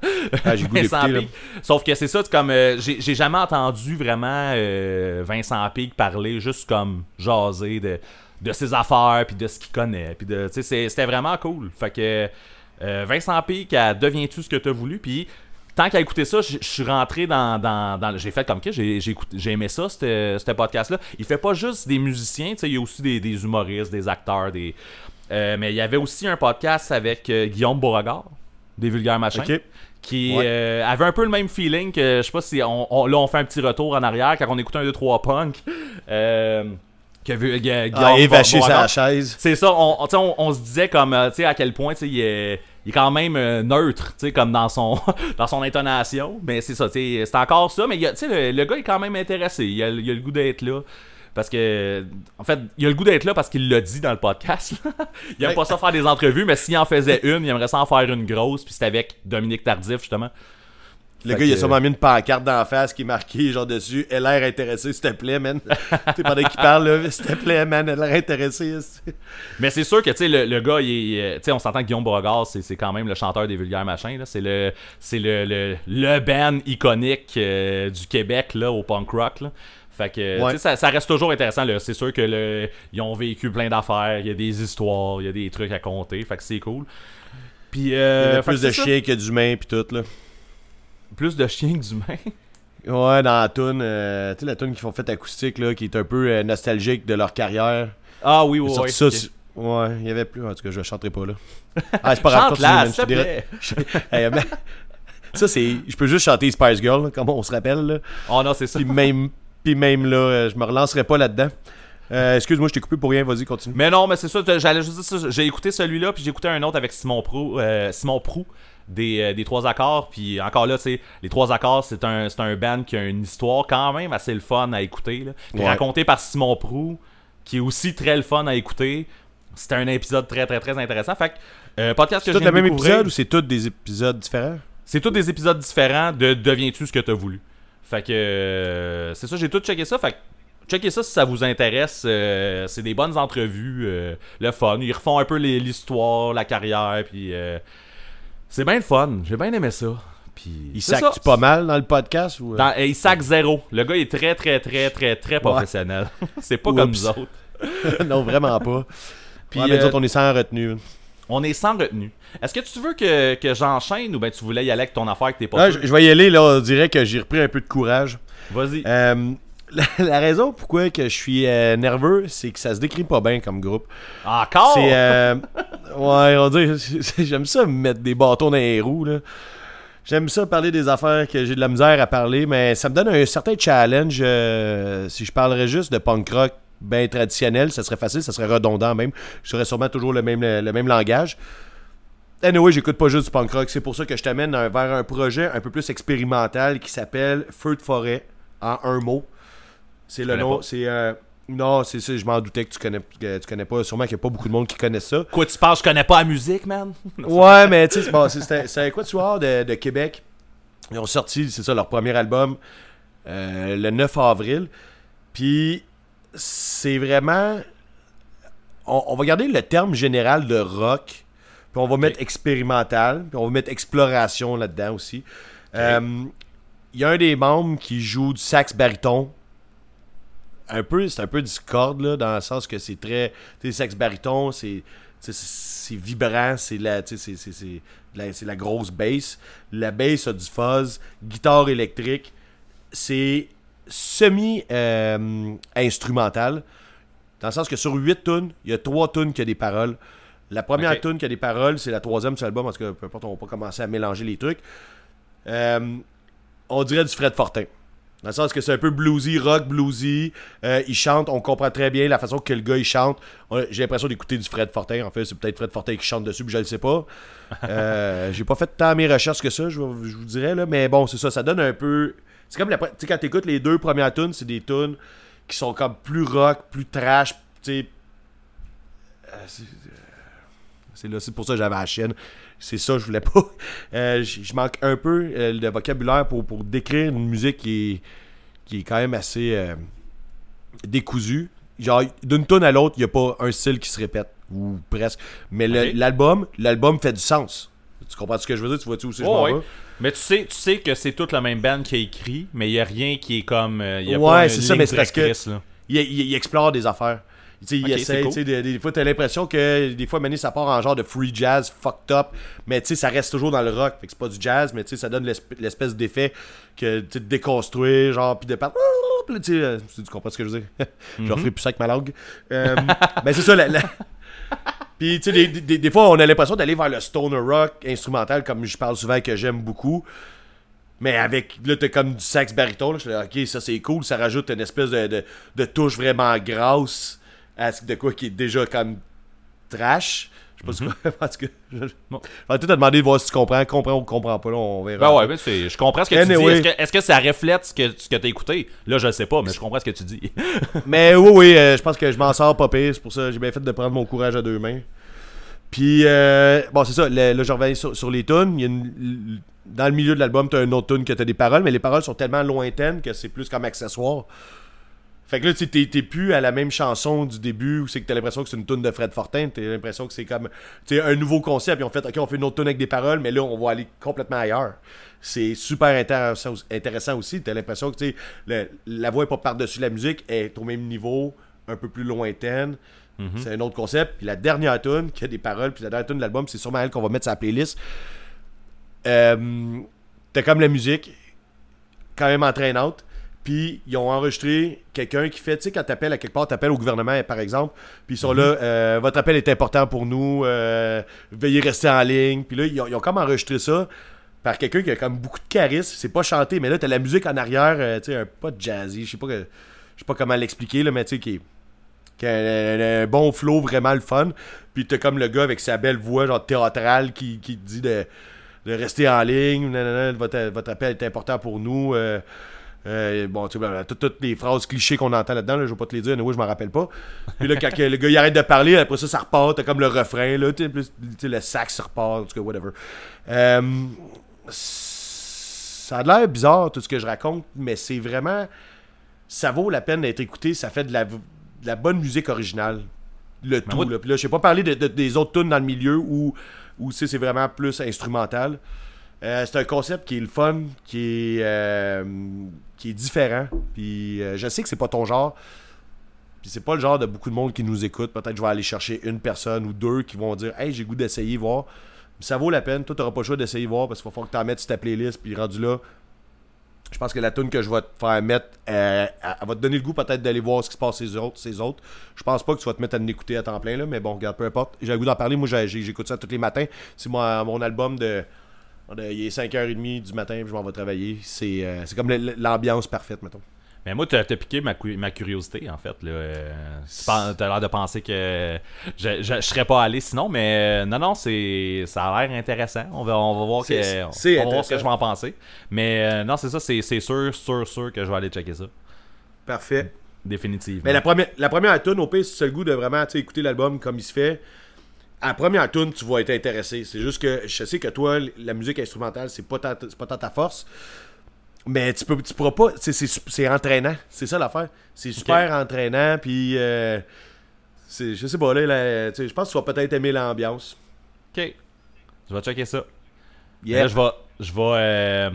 Ah, j'ai goût Vincent là. Pic. Sauf que c'est ça, comme, euh, j'ai jamais entendu vraiment euh, Vincent Pic parler, juste comme jaser de, de ses affaires, puis de ce qu'il connaît, puis de, tu sais, c'était vraiment cool. Fait que Vincent Pic, deviens-tu ce que t'as voulu, puis tant qu'à écouter ça, je suis rentré dans, dans, j'ai fait comme que j'ai aimé ça, ce ce podcast-là. Il fait pas juste des musiciens, tu sais, il y a aussi des, des humoristes, des acteurs, des, euh, mais il y avait aussi un podcast avec euh, Guillaume Beauregard, des vulgaires machins qui Ouais. euh, avait un peu le même feeling que, je sais pas si on, on- là on fait un petit retour en arrière quand on écoute un 2-3 punk. Que Ah, Guillaume sa chaise. C'est ça, on, on, on- se disait comme, tu sais, à quel point, tu sais, il est, il est quand même neutre, tu sais, comme dans son, dans son intonation. Mais c'est ça, c'est encore ça. Mais tu sais, le, le gars est quand même intéressé. Il a, il a le goût d'être là. Parce que, en fait, il a le goût d'être là parce qu'il l'a dit dans le podcast. il aime pas ça faire des entrevues, mais s'il en faisait une, il aimerait ça en faire une grosse. Puis c'était avec Dominique Tardif, justement. Le Fait gars, il a sûrement mis une pancarte d'en face qui est marquée, genre dessus, elle a l'air intéressée, s'il te plaît, man. tu sais, pendant qu'il parle, s'il te plaît, man, elle a l'air intéressée. esti. Mais c'est sûr que tu sais le, le gars, il euh, tu sais, on s'entend que Guillaume Beauregard, c'est, quand même le chanteur des vulgaires machins. C'est le, c'est le, le, le band iconique euh, du Québec là au punk rock. Là. Fait que Ouais. ça, ça reste toujours intéressant. C'est sûr que le, ils ont vécu plein d'affaires, il y a des histoires, il y a des trucs à compter. Fait que c'est cool. Puis Il y euh, a plus de chiens que d'humains, pis tout, là. plus de chiens que d'humains? Ouais, dans la toune, euh, tu sais, la toune qu'ils font faite acoustique, là, qui est un peu euh, nostalgique de leur carrière. Ah oui, oui, ça, Ouais, il y avait plus. En tout cas, je chanterai pas, là. Ah, c'est pas grave, continue, Chante-la, man, s'il je te te dirais- plaît. Hey, man, Ça, c'est. Je peux juste chanter Spice Girl, là, comme on se rappelle, là. Oh non, c'est ça. Puis même, puis même là, euh, je me relancerai pas là-dedans. Euh, Excuse-moi, je t'ai coupé pour rien, vas-y, continue. Mais non, mais c'est ça, j'allais juste dire ça. J'ai écouté celui-là, puis j'ai écouté un autre avec Simon Prou, euh, Simon Prou des, euh, des trois accords. Puis encore là, tu sais, les trois accords, c'est un, un band qui a une histoire quand même assez le fun à écouter. Là. Puis Ouais. raconté par Simon Prou, qui est aussi très le fun à écouter. C'était un épisode très, très, très intéressant. Fait que, podcast que C'est tout le même découvrir, épisode ou c'est tous des épisodes différents? c'est tous des épisodes différents de Deviens-tu ce que t'as voulu? Fait que euh, c'est ça, j'ai tout checké ça. Fait que checkez ça si ça vous intéresse. euh, c'est des bonnes entrevues, euh, le fun. Ils refont un peu l'histoire, la carrière, puis c'est bien le fun. J'ai bien aimé ça. Puis Il sac pas mal dans le podcast? Ou... Dans- et il sac zéro. Le gars est très, très, très, très, très professionnel. c'est pas comme nous autres. non, vraiment pas. Puis Ouais, mais nous autres, on est sans retenue. On est sans retenue. Est-ce que tu veux que, que j'enchaîne ou ben tu voulais y aller avec ton affaire que t'es pas Là, sûr? je, je vais y aller, là, on dirait que j'ai repris un peu de courage. Vas-y. Euh, la, la raison pourquoi que je suis euh, nerveux, c'est que ça se décrit pas bien comme groupe. Encore? C'est. euh, ouais, on dirait. c'est- J'aime ça me mettre des bâtons dans les roues, là. J'aime ça parler des affaires que j'ai de la misère à parler, mais ça me donne un certain challenge. si je parlerais juste de punk rock bien traditionnel, ça serait facile, ça serait redondant même. Je serais sûrement toujours le même, le même langage. Anyway, j'écoute pas juste du punk rock. C'est pour ça que je t'amène un- vers un projet un peu plus expérimental qui s'appelle Feu de forêt en un mot. C'est le nom. C'est euh, non, c'est ça. Je m'en doutais que tu connais, que tu connais pas. Sûrement qu'il n'y a pas beaucoup de monde qui connaît ça. Quoi, tu penses, je connais pas la musique, man? Ouais, mais tu sais, c'est- bon, c'est- tu vois de, de Québec. Ils ont sorti, c'est ça, leur premier album euh, le 9 avril. Puis c'est vraiment. On, on va garder le terme général de rock. Puis on va mettre expérimental. Puis on va mettre exploration là-dedans aussi. Euh, Il y a un des membres qui joue du sax baryton. Un peu, c'est un peu discorde là, dans le sens que c'est très. Tu sais, sax baryton, c'est. C'est vibrant, c'est la, tu sais, c'est- c'est- c'est la, c'est la grosse bass. La bass a du fuzz, guitare électrique. C'est semi-instrumental. dans le sens que sur 8 tunes, il y a 3 tunes qui ont des paroles. La première Ok. tune qui a des paroles, c'est la troisième sur l'album, parce que peu importe, on va pas commencer à mélanger les trucs. Euh, on dirait du Fred Fortin. Dans le sens que c'est un peu bluesy, rock bluesy. Euh, il chante, on comprend très bien la façon que le gars il chante. J'ai l'impression d'écouter du Fred Fortin. En fait, c'est peut-être Fred Fortin qui chante dessus, puis je le sais pas. Euh, J'ai pas fait tant mes recherches que ça, je, vous- je vous dirais. Là. Mais bon, c'est ça, ça donne un peu. C'est comme la, tu sais, quand t'écoutes les deux premières tunes, c'est des tunes qui sont comme plus rock, plus trash. Tu sais. Euh, c'est- là, c'est pour ça que j'avais la chienne. C'est ça, je voulais pas. Euh, je manque un peu euh, de vocabulaire pour, pour décrire une musique qui est, qui est quand même assez euh, décousue. Genre, d'une tonne à l'autre, il n'y a pas un style qui se répète, ou presque. Mais l'album, l'album fait du sens. Tu comprends ce que je veux dire? Tu vois-tu où c'est que je m'en. Mais tu sais, tu sais que c'est tout le même band qui a écrit, mais il y a rien qui est comme. euh, y a Ouais, pas c'est ça, mais c'est parce que- il, il- il explore des affaires. Tu sais, il Ok, essaie, cool. des, des fois, t'as l'impression que des fois, Mané, ça part en genre de free jazz fucked up, mais tu sais, ça reste toujours dans le rock. Fait que c'est pas du jazz, mais tu sais, ça donne l'esp- l'espèce d'effet que tu déconstruire, genre, puis de tu euh, tu comprends ce que je veux dire? je Mhm. referai plus ça avec ma langue. Euh, ben, c'est ça, la, la- Puis, tu sais, des, des- fois, on a l'impression d'aller vers le stoner rock instrumental, comme je parle souvent, que j'aime beaucoup. Mais avec, là, t'as comme du sax baryton. Je suis là, ok, ça c'est cool. Ça rajoute une espèce de, de, de touche vraiment grasse à ce de quoi qui est déjà comme trash. Je sais pas ce que. Parce que. Je, vais tout te demander de voir si tu comprends. Comprends ou comprends pas. Là, on verra. Ben ouais, ben c'est, je comprends ce que tu dis. Est-ce que, est-ce que ça reflète ce que, ce que t'as écouté? Là, je sais pas, mais je comprends ce que tu dis. Mais oui, oui, euh, je pense que je m'en sors pas pire. C'est pour ça que j'ai bien fait de prendre mon courage à deux mains. Puis, euh, bon, c'est ça. le- Là, je reviens sur, sur les tunes. Il y a une- dans le milieu de l'album, t'as une autre tune que t'as des paroles, mais les paroles sont tellement lointaines que c'est plus comme accessoire. Fait que là, tu t'es plus à la même chanson du début où c'est que t'as l'impression que c'est une tune de Fred Fortin. T'as l'impression que c'est comme tu sais, un nouveau concept. Ils ont fait, OK, on fait une autre tune avec des paroles, mais là, on va aller complètement ailleurs. C'est super intéressant, intéressant aussi. T'as l'impression que tu sais, le- la voix est pas par-dessus la musique, elle est au même niveau, un peu plus lointaine. C'est un autre concept. Puis la dernière tune qui a des paroles, puis la dernière tune de l'album, c'est sûrement elle qu'on va mettre sur la playlist. Euh, T'as comme la musique, quand même entraînante. Puis ils ont enregistré quelqu'un qui fait, tu sais, quand t'appelles à quelque part, t'appelles au gouvernement, par exemple, puis ils sont là, euh, votre appel est important pour nous, euh, veuillez rester en ligne. Puis là, ils ont, ils ont comme enregistré ça par quelqu'un qui a comme beaucoup de charisme. C'est pas chanté, mais là, t'as la musique en arrière, euh, tu sais, un pas de jazzy, je sais pas, je sais pas comment l'expliquer, là, mais tu sais, qui est qui a un, un bon flow, vraiment le fun. Puis t'as comme le gars avec sa belle voix, genre théâtrale, qui, qui te dit de, de rester en ligne, nanana, votre, votre appel est important pour nous. euh, euh, bon, tu sais, toutes, les phrases clichés qu'on entend là-dedans, là, je vais pas te les dire, mais oui, je m'en rappelle pas. Puis là, quand le gars il arrête de parler, après ça, ça repart, t'as comme le refrain, là, tu sais, le sax repart, en tout cas, whatever. Euh, ça a l'air bizarre, tout ce que je raconte, mais c'est vraiment. Ça vaut la peine d'être écouté, ça fait de la, de la bonne musique originale. Le tout, moi- là. Puis là, je pas parler de, de- des autres tunes dans le milieu où, où c'est vraiment plus instrumental. Euh, c'est un concept qui est le fun, qui est, euh, qui est différent. Puis euh, je sais que c'est pas ton genre. Puis c'est pas le genre de beaucoup de monde qui nous écoute. Peut-être que je vais aller chercher une personne ou deux qui vont dire Hey, j'ai goût d'essayer, voir. Ça vaut la peine. Toi, t'auras pas le choix d'essayer, voir parce qu'il va falloir que tu en mettes sur ta playlist. Puis rendu là, je pense que la tune que je vais te faire mettre, elle va te donner le goût peut-être d'aller voir ce qui se passe ces autres, ces autres. Je pense pas que tu vas te mettre à l'écouter à temps plein, là, mais bon, regarde, peu importe. J'ai goût d'en parler. Moi, j'écoute ça tous les matins. C'est mon album de. Il est 5h30 du matin, puis je m'en vais travailler. C'est euh, comme l'ambiance parfaite, mettons. Mais moi, t'as t'as piqué ma, cu- ma curiosité, en fait. Là. Tu T'as l'air de penser que je, je, je serais pas allé sinon, mais euh, non, non, c'est ça a l'air intéressant. On va, on va voir, que, on, va voir ce que je vais en penser. Mais euh, non, c'est ça, c'est sûr, sûr, sûr que je vais aller checker ça. Parfait. Définitivement. Mais la première, la première tune, au pire, si tu as le goût de vraiment tu écouter l'album comme il se fait, à la première tune, tu vas être intéressé. C'est juste que je sais que toi, la musique instrumentale, c'est pas ta, c'est pas tant ta force. Mais tu peux tu pourras pas. C'est, c'est, c'est entraînant. C'est ça l'affaire. C'est super entraînant. Puis. euh, c'est, je sais pas, là, je pense que tu vas peut-être aimer l'ambiance. Ok. Je vais checker ça. Yeah. Là, je vais. Je vais euh,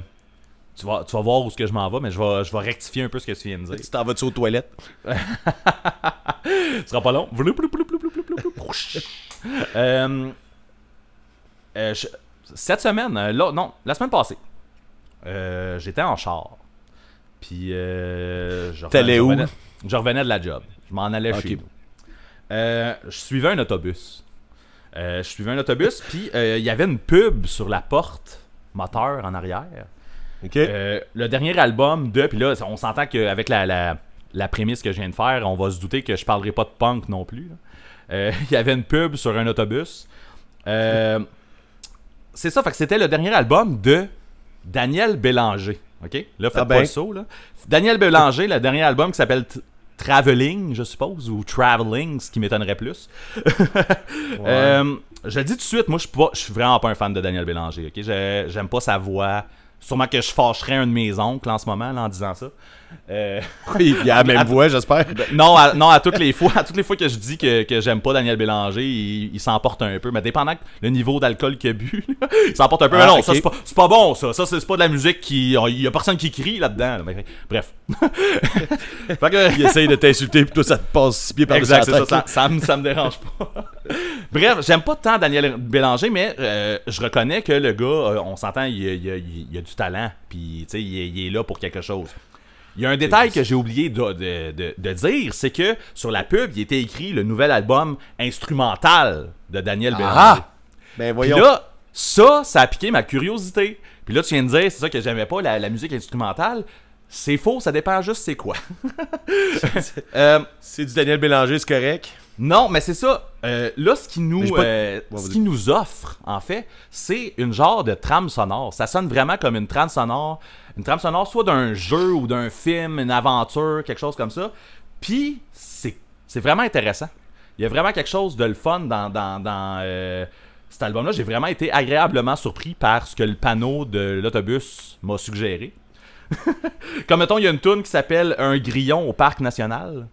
tu, vas, tu vas voir où ce que je m'en vais, mais je vais, je vais rectifier un peu ce que tu viens de dire. Tu t'en vas-tu aux toilettes? Ce sera pas long. Euh, euh, je- cette semaine, euh, là, non, la semaine passée, euh, j'étais en char. Puis, euh, je, revenais- T'allais je où? revenais, je revenais de la job. Je m'en allais Ok. chez nous. Euh, je suivais un autobus. Euh, je suivais un autobus, puis euh, il y avait une pub sur la porte moteur en arrière. Ok. Euh, le dernier album de. Puis là, on s'entend qu'avec la, la, la prémisse que je viens de faire, on va se douter que je parlerai pas de punk non plus. là. Euh, Il y avait une pub sur un autobus. Euh, c'est ça, fait que c'était le dernier album de Daniel Bélanger. OK? Là, faites Ah pas ben. le saut, là. Daniel Bélanger, le dernier album qui s'appelle Traveling, je suppose, ou Traveling, ce qui m'étonnerait plus. Euh, je le dis tout de suite, moi je suis pas, je suis vraiment pas un fan de Daniel Bélanger. Ok, j'aime pas sa voix. Sûrement que je fâcherais un de mes oncles en ce moment là, en disant ça. Euh, Oui, il y a la même voix, j'espère. non, à, non, à toutes les fois, à toutes les fois que je dis que, que j'aime pas Daniel Bélanger, il, il s'emporte un peu. Mais dépendant le niveau d'alcool qu'il a bu, là, il s'emporte un peu. mais Ah, non, ok. ça c'est pas, bon, ça. Ça c'est pas de la musique qui, il y a personne qui crie là-dedans. là. Mais, bref. fait que, Il essaye de t'insulter, puis toi, ça te passe six pieds par Exact, c'est ça, ça, ça, me, ça me dérange pas. Bref, j'aime pas tant Daniel Bélanger, mais euh, je reconnais que le gars, euh, on s'entend, il, a- il a- il a du talent, puis tu sais, il est là pour quelque chose. Il y a un détail que j'ai oublié de, de- de- de dire, c'est que sur la pub, il était écrit le nouvel album instrumental de Daniel Bélanger. Ah! Ben Puis voyons. là, ça, ça a piqué ma curiosité. Puis là, tu viens de dire, c'est ça que j'aimais pas, la, la musique instrumentale. C'est faux, ça dépend juste c'est quoi. Euh, C'est du Daniel Bélanger, c'est correct? non, mais c'est ça. Euh, là, ce qui Mais nous, j'ai pas- euh, Ouais, ce vas-y. qui nous offre, en fait, c'est une genre de trame sonore. Ça sonne vraiment comme une trame sonore, une trame sonore soit d'un jeu ou d'un film, une aventure, quelque chose comme ça. Puis c'est vraiment intéressant. Il y a vraiment quelque chose de le fun dans, dans, dans, euh, cet album-là. J'ai vraiment été agréablement surpris par ce que le panneau de l'autobus m'a suggéré. Comme mettons, il y a une tune qui s'appelle Un grillon au parc national.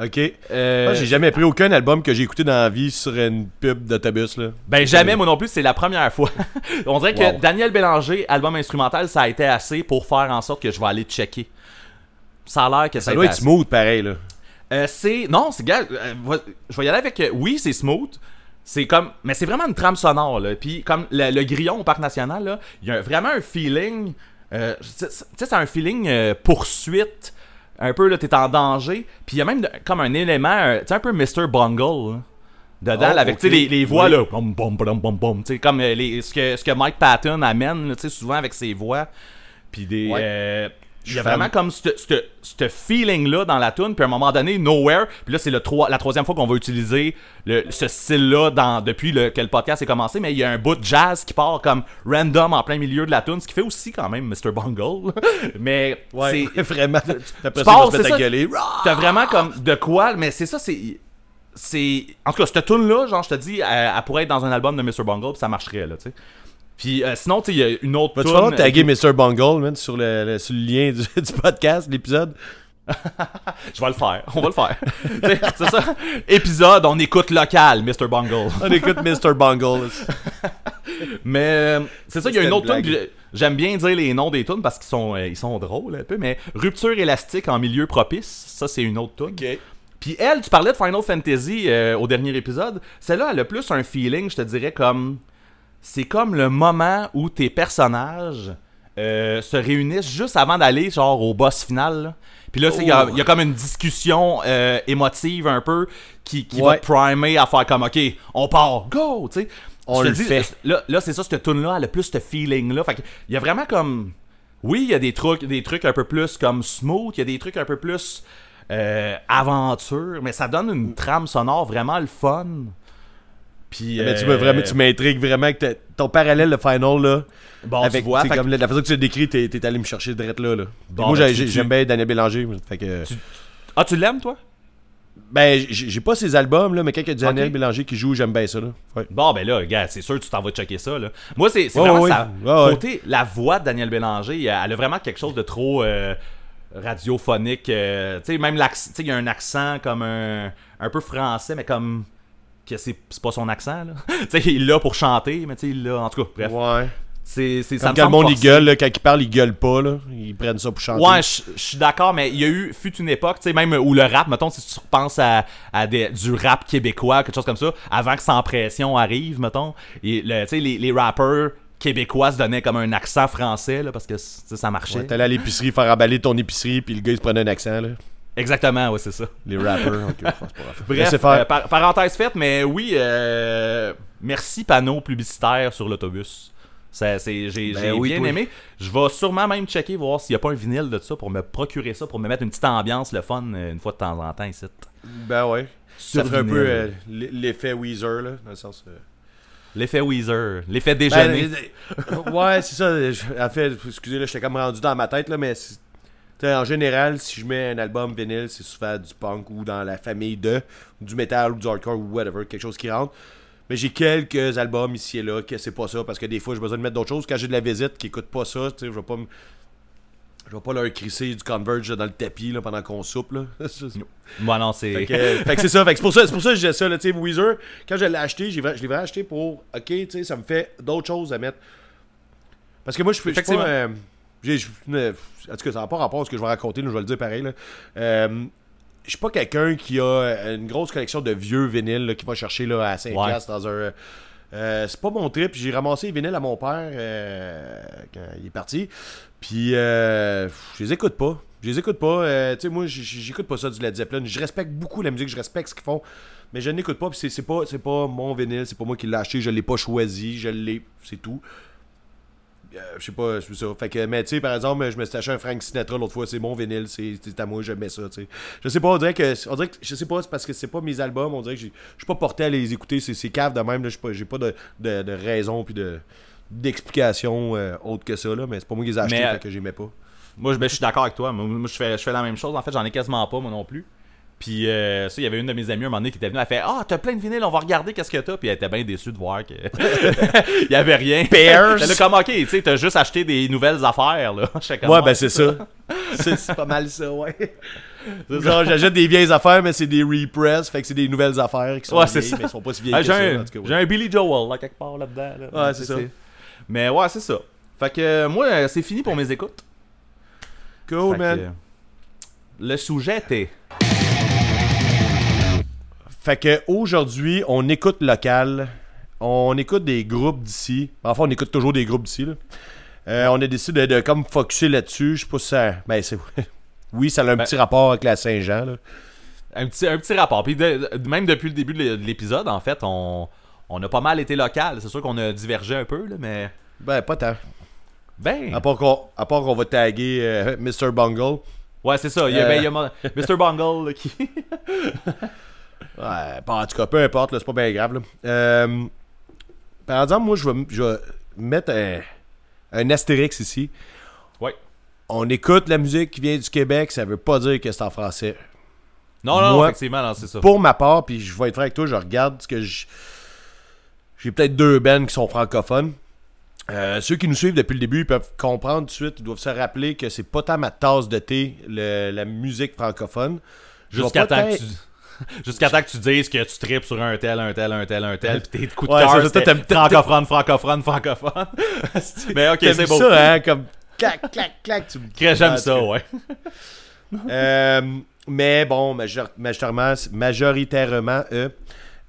Ok. Euh, Moi, j'ai jamais pris aucun album que j'ai écouté dans la vie sur une pub d'autobus, là. Ben jamais, moi non plus, c'est la première fois. On dirait que Wow. Daniel Bélanger, album instrumental, ça a été assez pour faire en sorte que je vais aller checker. Ça a l'air que ça, Ça doit être assez. smooth, pareil, là. Euh, c'est non, c'est euh, je vais y aller avec euh, oui, c'est smooth. C'est comme mais c'est vraiment une trame sonore là. Puis comme le, le grillon au parc national là, il y a vraiment un feeling euh, tu sais c'est un feeling poursuite un peu là t'es en danger. Puis il y a même de- comme un élément euh, tu sais un peu Mr Bungle là, dedans Oh, là, avec les, les voix Oui. là, bom bom bom bom bom, tu sais comme euh, les, ce que ce que Mike Patton amène là, tu sais souvent avec ses voix. Puis des Ouais. euh, il y a vraiment comme ce feeling-là dans la tune, puis à un moment donné, Nowhere, puis là, c'est le trois- la troisième fois qu'on va utiliser le- ce style-là dans- depuis le, que le podcast est commencé, mais il y a un bout de jazz qui part comme random en plein milieu de la tune, ce qui fait aussi quand même Mr. Bungle. mais Ouais, c'est. vraiment. Après tu ça, va se gueuler. T'as vraiment comme de quoi, mais c'est ça, c'est. C'est. En tout cas, cette tune-là, genre, je te dis, elle, elle pourrait être dans un album de Mr. Bungle, puis ça marcherait, là, tu sais. Puis euh, sinon, tu sais, il y a une autre Va-tu tune. falloir taguer euh, Mr. Bungle, man, sur le, le- sur le lien du, du podcast, l'épisode? Je vais le faire. On va le faire. Tu sais, c'est ça. Épisode, on écoute local, Mr. Bungle. On écoute Mr. Bungle. Mais euh, c'est ça, il y a C'était une autre une tune. J'aime bien dire les noms des tunes parce qu'ils sont, euh, ils sont drôles un peu. Mais Rupture élastique en milieu propice, ça c'est une autre tune. Puis elle, tu parlais de Final Fantasy euh, au dernier épisode. Celle-là, elle a plus un feeling, je te dirais, comme. C'est comme le moment où tes personnages euh, se réunissent juste avant d'aller, genre, au boss final. là. Puis là, c'est- il y, y a comme une discussion euh, émotive un peu qui, qui va te primer à faire comme, OK, on part, go, tu sais. On le fait. Là, là c'est ça, cette tune-là, elle a plus ce feeling-là. Fait il y a vraiment comme. Oui, il y a des trucs, des trucs un peu plus comme smooth, il y a des trucs un peu plus euh, aventure, mais ça donne une trame sonore vraiment le fun. Puis. Mais tu euh, me vraiment, tu m'intrigues vraiment que ton parallèle, le final, là. Bon, avec, tu vois, que- la, façon que tu l'as décrit, t'es, allé me chercher direct là. là. Bon, moi, ben, tu- j'aime bien Daniel Bélanger. Fait que, Ah, tu l'aimes, toi? ben, j'ai, pas ses albums, là, mais quand il y a du Daniel. Bélanger qui joue, j'aime bien ça. Là. Ouais. Bon, ben là, gars, c'est sûr que tu t'en vas checker ça. Là. Moi, c'est vraiment ça. Côté, la voix de Daniel Bélanger, elle a vraiment quelque chose de trop euh, radiophonique. euh, tu sais, même l'accent, tu sais, il y a un accent comme un, un peu français, mais comme que c'est c'est pas son accent. là. tu sais, il l'a pour chanter, mais tu sais, il l'a. En tout cas, bref. Ouais. C'est, c'est, quand le monde, il gueule, là, quand il parle, il gueule pas. Là. Ils prennent ça pour chanter. Ouais, je suis d'accord, mais il y a eu, fut une époque, tu sais, même où le rap, mettons, si tu repenses à, à des, du rap québécois, quelque chose comme ça, avant que Sans Pression arrive, mettons, et le- tu sais, les, les rappeurs québécois se donnaient comme un accent français, là, parce que ça marchait. Ouais, T'allais à l'épicerie faire emballer ton épicerie, puis le gars, il se prenait un accent. Là. Exactement, ouais, c'est ça. Les rappers. ok, c'est pas grave. Bref, Laissez faire. euh, par- parenthèse faite, mais oui, euh, merci panneau publicitaire sur l'autobus. Ça, c'est, j'ai, Ben j'ai oui, bien toi. aimé. Je vais sûrement même checker, voir s'il n'y a pas un vinyle de ça pour me procurer ça, pour me mettre une petite ambiance, le fun, euh, une fois de temps en temps ici. Ben ouais. Ça Sur ferait un vinyle. peu euh, l'effet Weezer, là, dans le sens... euh, L'effet Weezer, l'effet déjeuner. Ben, euh, ouais, c'est ça. je- En fait, excusez, là, j'étais comme rendu dans ma tête, là, mais c'est- t'sais, en général, si je mets un album vinyle, c'est souvent du punk ou dans la famille de, du metal ou du hardcore ou whatever, quelque chose qui rentre. Mais j'ai quelques albums ici et là que c'est pas ça, parce que des fois, j'ai besoin de mettre d'autres choses. Quand j'ai de la visite qui écoute pas ça, je vais pas me. Je vais pas leur crisser du Converge dans le tapis là, pendant qu'on soupe. Là. Moi non, c'est. Fait que, euh, c'est ça. C'est pour ça, c'est pour ça que disais ça. Là, Weezer, quand je l'ai acheté, j'ai je l'ai vraiment acheté pour. Ok, ça me fait d'autres choses à mettre. Parce que moi, je fais. pas, euh, j'ai- en tout cas, ça n'a pas rapport à ce que je vais raconter, là, je vais le dire pareil. Là. Euh, je suis pas quelqu'un qui a euh, une grosse collection de vieux vinyles là, qui va chercher là, à 5$ Ouais. dans un. euh, c'est pas mon trip. J'ai ramassé les vinyles à mon père euh, quand il est parti. Puis euh, je les écoute pas. Je les écoute pas. tu sais, moi, j'écoute pas ça du Led Zeppelin. Je respecte beaucoup la musique, je respecte ce qu'ils font. Mais je n'écoute pas, puis c'est- c'est pas, c'est pas mon vinyle, c'est pas moi qui l'ai acheté, je l'ai pas choisi, je l'ai. C'est tout. Euh, je sais pas, c'est ça. Fait que, mais tu sais, par exemple, je me suis acheté un Frank Sinatra l'autre fois, c'est mon vinyle, c'est à moi, je mets ça, tu sais. Je sais pas, on dirait que, on dirait que, je sais pas, c'est parce que c'est pas mes albums, on dirait que j'ai- je suis pas porté à les écouter, c'est cave de même, je suis pas- j'ai pas de, de, de raison puis de d'explication euh, autre que ça, là, mais c'est pas moi qui les ai achetés, Mais, euh, fait que j'aimais pas. Moi, je, ben, je suis d'accord avec toi. Moi, moi, je, fais, je fais la même chose. En fait, j'en ai quasiment pas, moi non plus. Puis, euh, ça, il y avait une de mes amies un moment donné qui était venue. Elle fait Ah, t'as plein de vinyles, on va regarder qu'est-ce que t'as. Puis, elle était bien déçue de voir que. Il y avait rien. Bears. Elle a comme Ok, tu sais, t'as juste acheté des nouvelles affaires, là. Comme, Ouais, ben c'est ça. c'est c'est pas mal ça, ouais. Genre, j'achète des vieilles affaires, mais c'est des repress, fait que c'est des nouvelles affaires qui sont Ouais, c'est vieilles, ça. mais elles sont pas si vieilles Ah, que j'ai ça, un, en tout cas, ouais. j'ai un Billy Joel, là, quelque part là-dedans. là. Ouais, c'est ça. Mais ouais, c'est ça. Fait que euh, moi, euh, c'est fini pour mes écoutes. Cool, Fait que, man. euh, le sujet était. Fait que aujourd'hui, on écoute local. On écoute des groupes d'ici. Enfin, on écoute toujours des groupes d'ici. là. Euh, on a décidé de, de comme focuser là-dessus. Je sais pas si ça. Ben, c'est. Oui, ça a un Ben- petit rapport avec la Saint-Jean. là. Un petit, un petit rapport. Puis de- de- même depuis le début de l'é- de l'épisode, en fait, on, on a pas mal été local. C'est sûr qu'on a divergé un peu, là, mais. Ben, pas tant. Ben. À part qu'on à part qu'on va taguer euh, Mr. Bungle. Ouais, c'est ça. Il y a, Euh. ben, il y a mon- Mr. Bungle là, qui. Ouais, en tout cas, peu importe, là, c'est pas bien grave. là. Euh, par exemple, moi, je vais, m- je vais mettre un, un astérix ici. Ouais. On écoute la musique qui vient du Québec, ça veut pas dire que c'est en français. Non, non, Moi- effectivement, c'est ça. Pour ma part, puis je vais être franc avec toi, je regarde ce que je. J'ai peut-être deux bands qui sont francophones. Euh, ceux qui nous suivent depuis le début, ils peuvent comprendre tout de suite, ils doivent se rappeler que c'est pas tant ma tasse de thé, le- la musique francophone. Jusqu'à temps, que tu... Jusqu'à temps que tu dises que tu tripes sur un tel, un tel, un tel, un tel, pis tes coups de Ouais, c'est cœur, t'aimes- francophone, francophone, francophone. Mais ok, c'est beau. ça, hein, comme clac, clac, clac. Tu me- J'aime ça, ouais. Euh, mais bon, major- majoritairement, majoritairement euh,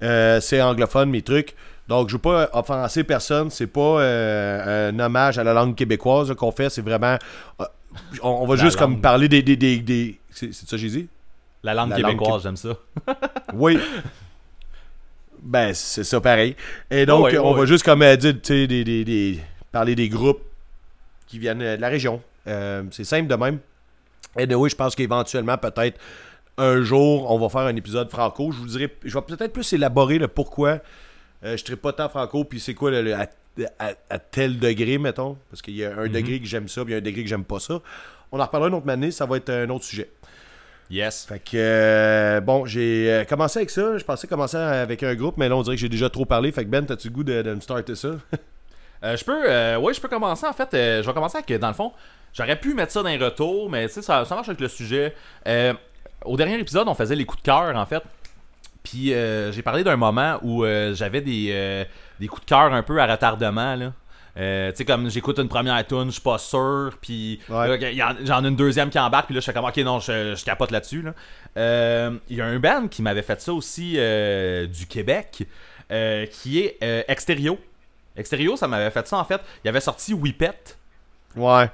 euh, c'est anglophone, mes trucs. Donc, je veux pas offenser personne. C'est pas euh, un hommage à la langue québécoise qu'on fait. C'est vraiment. euh, on, on va La juste comme parler des. des, des, des- C'est c'est ça que j'ai dit? La langue La québécoise, j'aime ça. Oui. ben, c'est ça pareil. Et donc, Oh on va juste comme euh, dire, des, des, des- parler des groupes qui viennent euh, de la région. Euh, c'est simple de même. Et de oui, je pense qu'éventuellement, peut-être, un jour, on va faire un épisode franco. Je vous dirai, je vais peut-être plus élaborer le pourquoi euh, je ne pas tant franco, puis c'est quoi le, le- à, à- à tel degré, mettons. Parce qu'il y a un degré que j'aime ça, puis il y a un degré que j'aime pas ça. On en reparlera une autre année, ça va être un autre sujet. Yes. Fait que, euh, bon, j'ai euh, commencé avec ça. Je pensais commencer avec un groupe, mais là, on dirait que j'ai déjà trop parlé. Fait que Ben, t'as-tu le goût de, de me starter ça? Euh, je peux, euh, ouais, je peux commencer en fait. euh, je vais commencer avec, dans le fond, j'aurais pu mettre ça dans les retours, mais tu sais, ça, ça marche avec le sujet. Au dernier épisode, on faisait les coups de cœur en fait. Puis j'ai parlé d'un moment où j'avais des, euh, des coups de cœur un peu à retardement là. Euh, tu sais comme j'écoute une première tune, je suis pas sûr, puis Ouais. j'en ai une deuxième qui embarque, puis là je fais comme ok non, je, je capote là-dessus. là. Euh, Il y a un band qui m'avait fait ça aussi euh, du Québec, euh, qui est Exterio. Exterio, ça m'avait fait ça en fait. Il avait sorti Whippet. Ouais.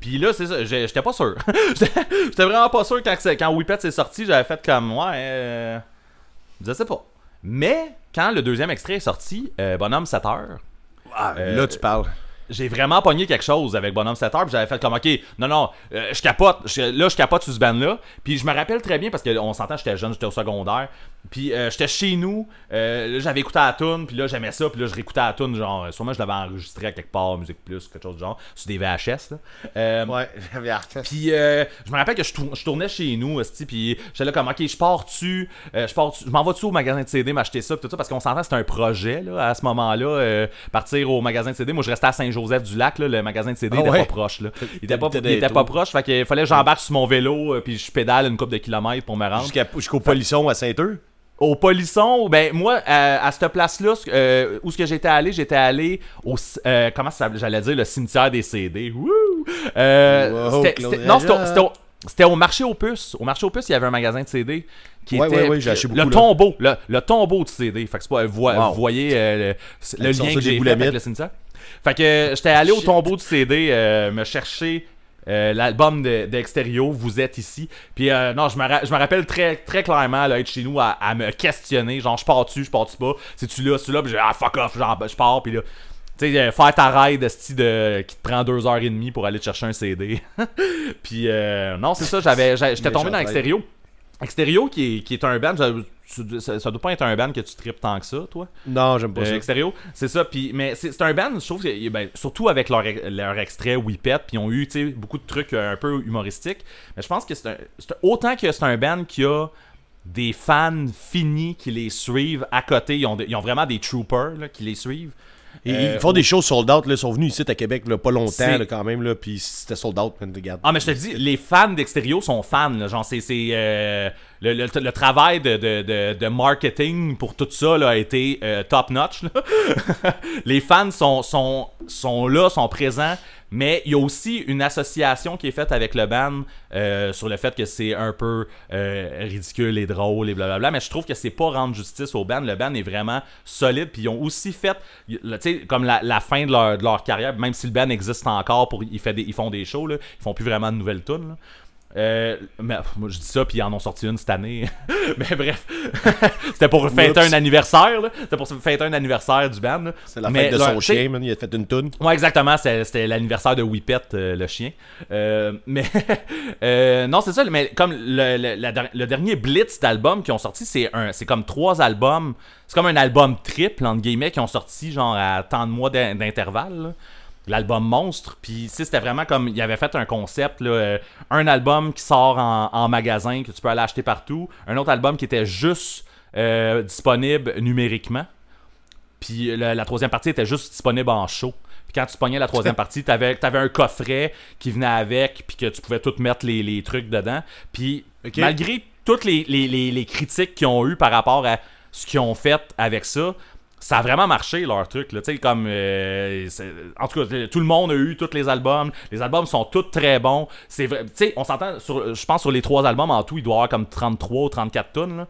Puis là, c'est ça, j'étais pas sûr. J'étais vraiment pas sûr quand, quand Whippet s'est sorti, j'avais fait comme, ouais, je sais pas. Mais quand le deuxième extrait est sorti, euh, Bonhomme 7 heures, Ah, Euh, là, tu parles. j'ai vraiment pogné quelque chose avec Bonhomme 7 heures, puis j'avais fait comme, ok, non, non, euh, je capote, je- là, je capote sur ce band-là. Puis je me rappelle très bien, parce qu'on s'entend, j'étais jeune, j'étais au secondaire. Puis euh, j'étais chez nous, euh, j'avais écouté la tune, puis là, j'aimais ça, puis là, je réécoutais la tune, genre, sûrement, je l'avais enregistré à quelque part, Musique Plus, quelque chose du genre, sur des VHS, là. Euh, Ouais, j'avais hâte. puis euh, je me rappelle que je, tour- je tournais chez nous, puis j'étais là comme ok, je pars dessus, euh, je pars dessus- je m'en vais dessus au magasin de CD m'acheter ça, pis tout ça parce qu'on s'entend c'était un projet là à ce moment-là, euh, partir au magasin de CD. Moi je restais à Saint-Joseph-du-Lac, là, le magasin de CD Ah était ouais? pas proche là. Il était pas, il était proche, fait qu'il fallait que j'embarque sur mon vélo, euh, puis je pédale une couple de kilomètres pour me rendre. Jusqu'au polisson à Saint-Eux. Au Polisson, ben moi, à, à cette place-là, ce- euh, où ce que j'étais allé, j'étais allé au, euh, comment ça s'appelle, j'allais dire le cimetière des CD. Euh, Wow, non, c'était au- c'était marché aux puces. Au marché aux puces, il y avait un magasin de CD qui Ouais, était ouais, ouais, j'ai acheté beaucoup, le tombeau, le, le tombeau de CD. Fait que c'est pas, Wow. vous voyez euh, le, lien que j'ai fait avec le cimetière. Fait que j'étais allé au tombeau du CD euh, me chercher euh, l'album de- d'Extérieur, Vous êtes ici. Puis euh, non, je me, ra- je me rappelle très, très clairement là, être chez nous à, à me questionner. Genre, je pars-tu, je pars-tu pas. C'est-tu là, c'est-tu là, puis j'ai ah fuck off, genre, je pars, puis là. Tu sais, euh, faire ta ride de qui te prend deux heures et demie pour aller te chercher un CD. puis euh, non, c'est ça, j'avais, j'étais tombé dans Extérieur. Extérieur qui est, qui est un band, ça, ça, doit pas être un band que tu tripes tant que ça, toi. Non, j'aime pas Euh, ça. Extérieur, c'est ça. Puis, mais c'est un band, je trouve, que, ben, surtout avec leur, leur extrait Whippet, puis ils ont eu beaucoup de trucs euh, un peu humoristiques. Mais je pense que c'est autant que c'est un band qui a des fans finis qui les suivent à côté. Ils ont, de- ils ont vraiment des troopers là, qui les suivent. Et Euh, ils font des choses sold out, là, ils sont venus ici à Québec là, pas longtemps là, quand même, là, puis c'était sold out, man, regarde. Ah, mais je te dis, les fans d'Extérieur sont fans. Là, genre, c'est. euh, le, le- le travail de, de, de, de marketing pour tout ça là, a été euh, top notch. là. les fans sont, sont, sont là, sont présents. Mais il y a aussi une association qui est faite avec le band euh, sur le fait que c'est un peu euh, ridicule et drôle et blablabla. Mais je trouve que c'est pas rendre justice au band. Le band est vraiment solide. Puis ils ont aussi fait, tu sais, comme la, fin de leur, de leur carrière, même si le band existe encore, pour, ils, des- ils font des shows, ils font plus vraiment de nouvelles tunes. Euh, mais moi je dis ça puis ils en ont sorti une cette année. mais bref, c'était pour fêter Oups. un anniversaire. C'était pour fêter un anniversaire du band. C'est la Mais fête de leur- son chien, man, il a fait une toune. Ouais, exactement. C'était l'anniversaire de Whippet, euh, le chien. Euh, mais non, c'est ça. Mais comme le, le- la le dernier Blitz d'albums qui ont sorti, c'est un, c'est comme trois albums. C'est comme un album triple entre guillemets qui ont sorti genre à tant de mois d'in- d'intervalle. L'album monstre, puis c'était vraiment comme il avait fait un concept, là, euh, un album qui sort en, en magasin que tu peux aller acheter partout, un autre album qui était juste euh, disponible numériquement, puis la, la troisième partie était juste disponible en show. Puis quand tu pognais la troisième partie, t'avais avais un coffret qui venait avec, puis que tu pouvais tout mettre les, les trucs dedans. Puis malgré toutes les, les- les- les critiques qu'ils ont eues par rapport à ce qu'ils ont fait avec ça, ça a vraiment marché leur truc. Là. Tu sais, Comme, euh, en tout cas, tout le monde a eu tous les albums. Les albums sont tous très bons. C'est vrai. Tu sais, on s'entend sur, je pense sur les trois albums en tout, il doit y avoir comme 33 ou 34 tonnes. Là.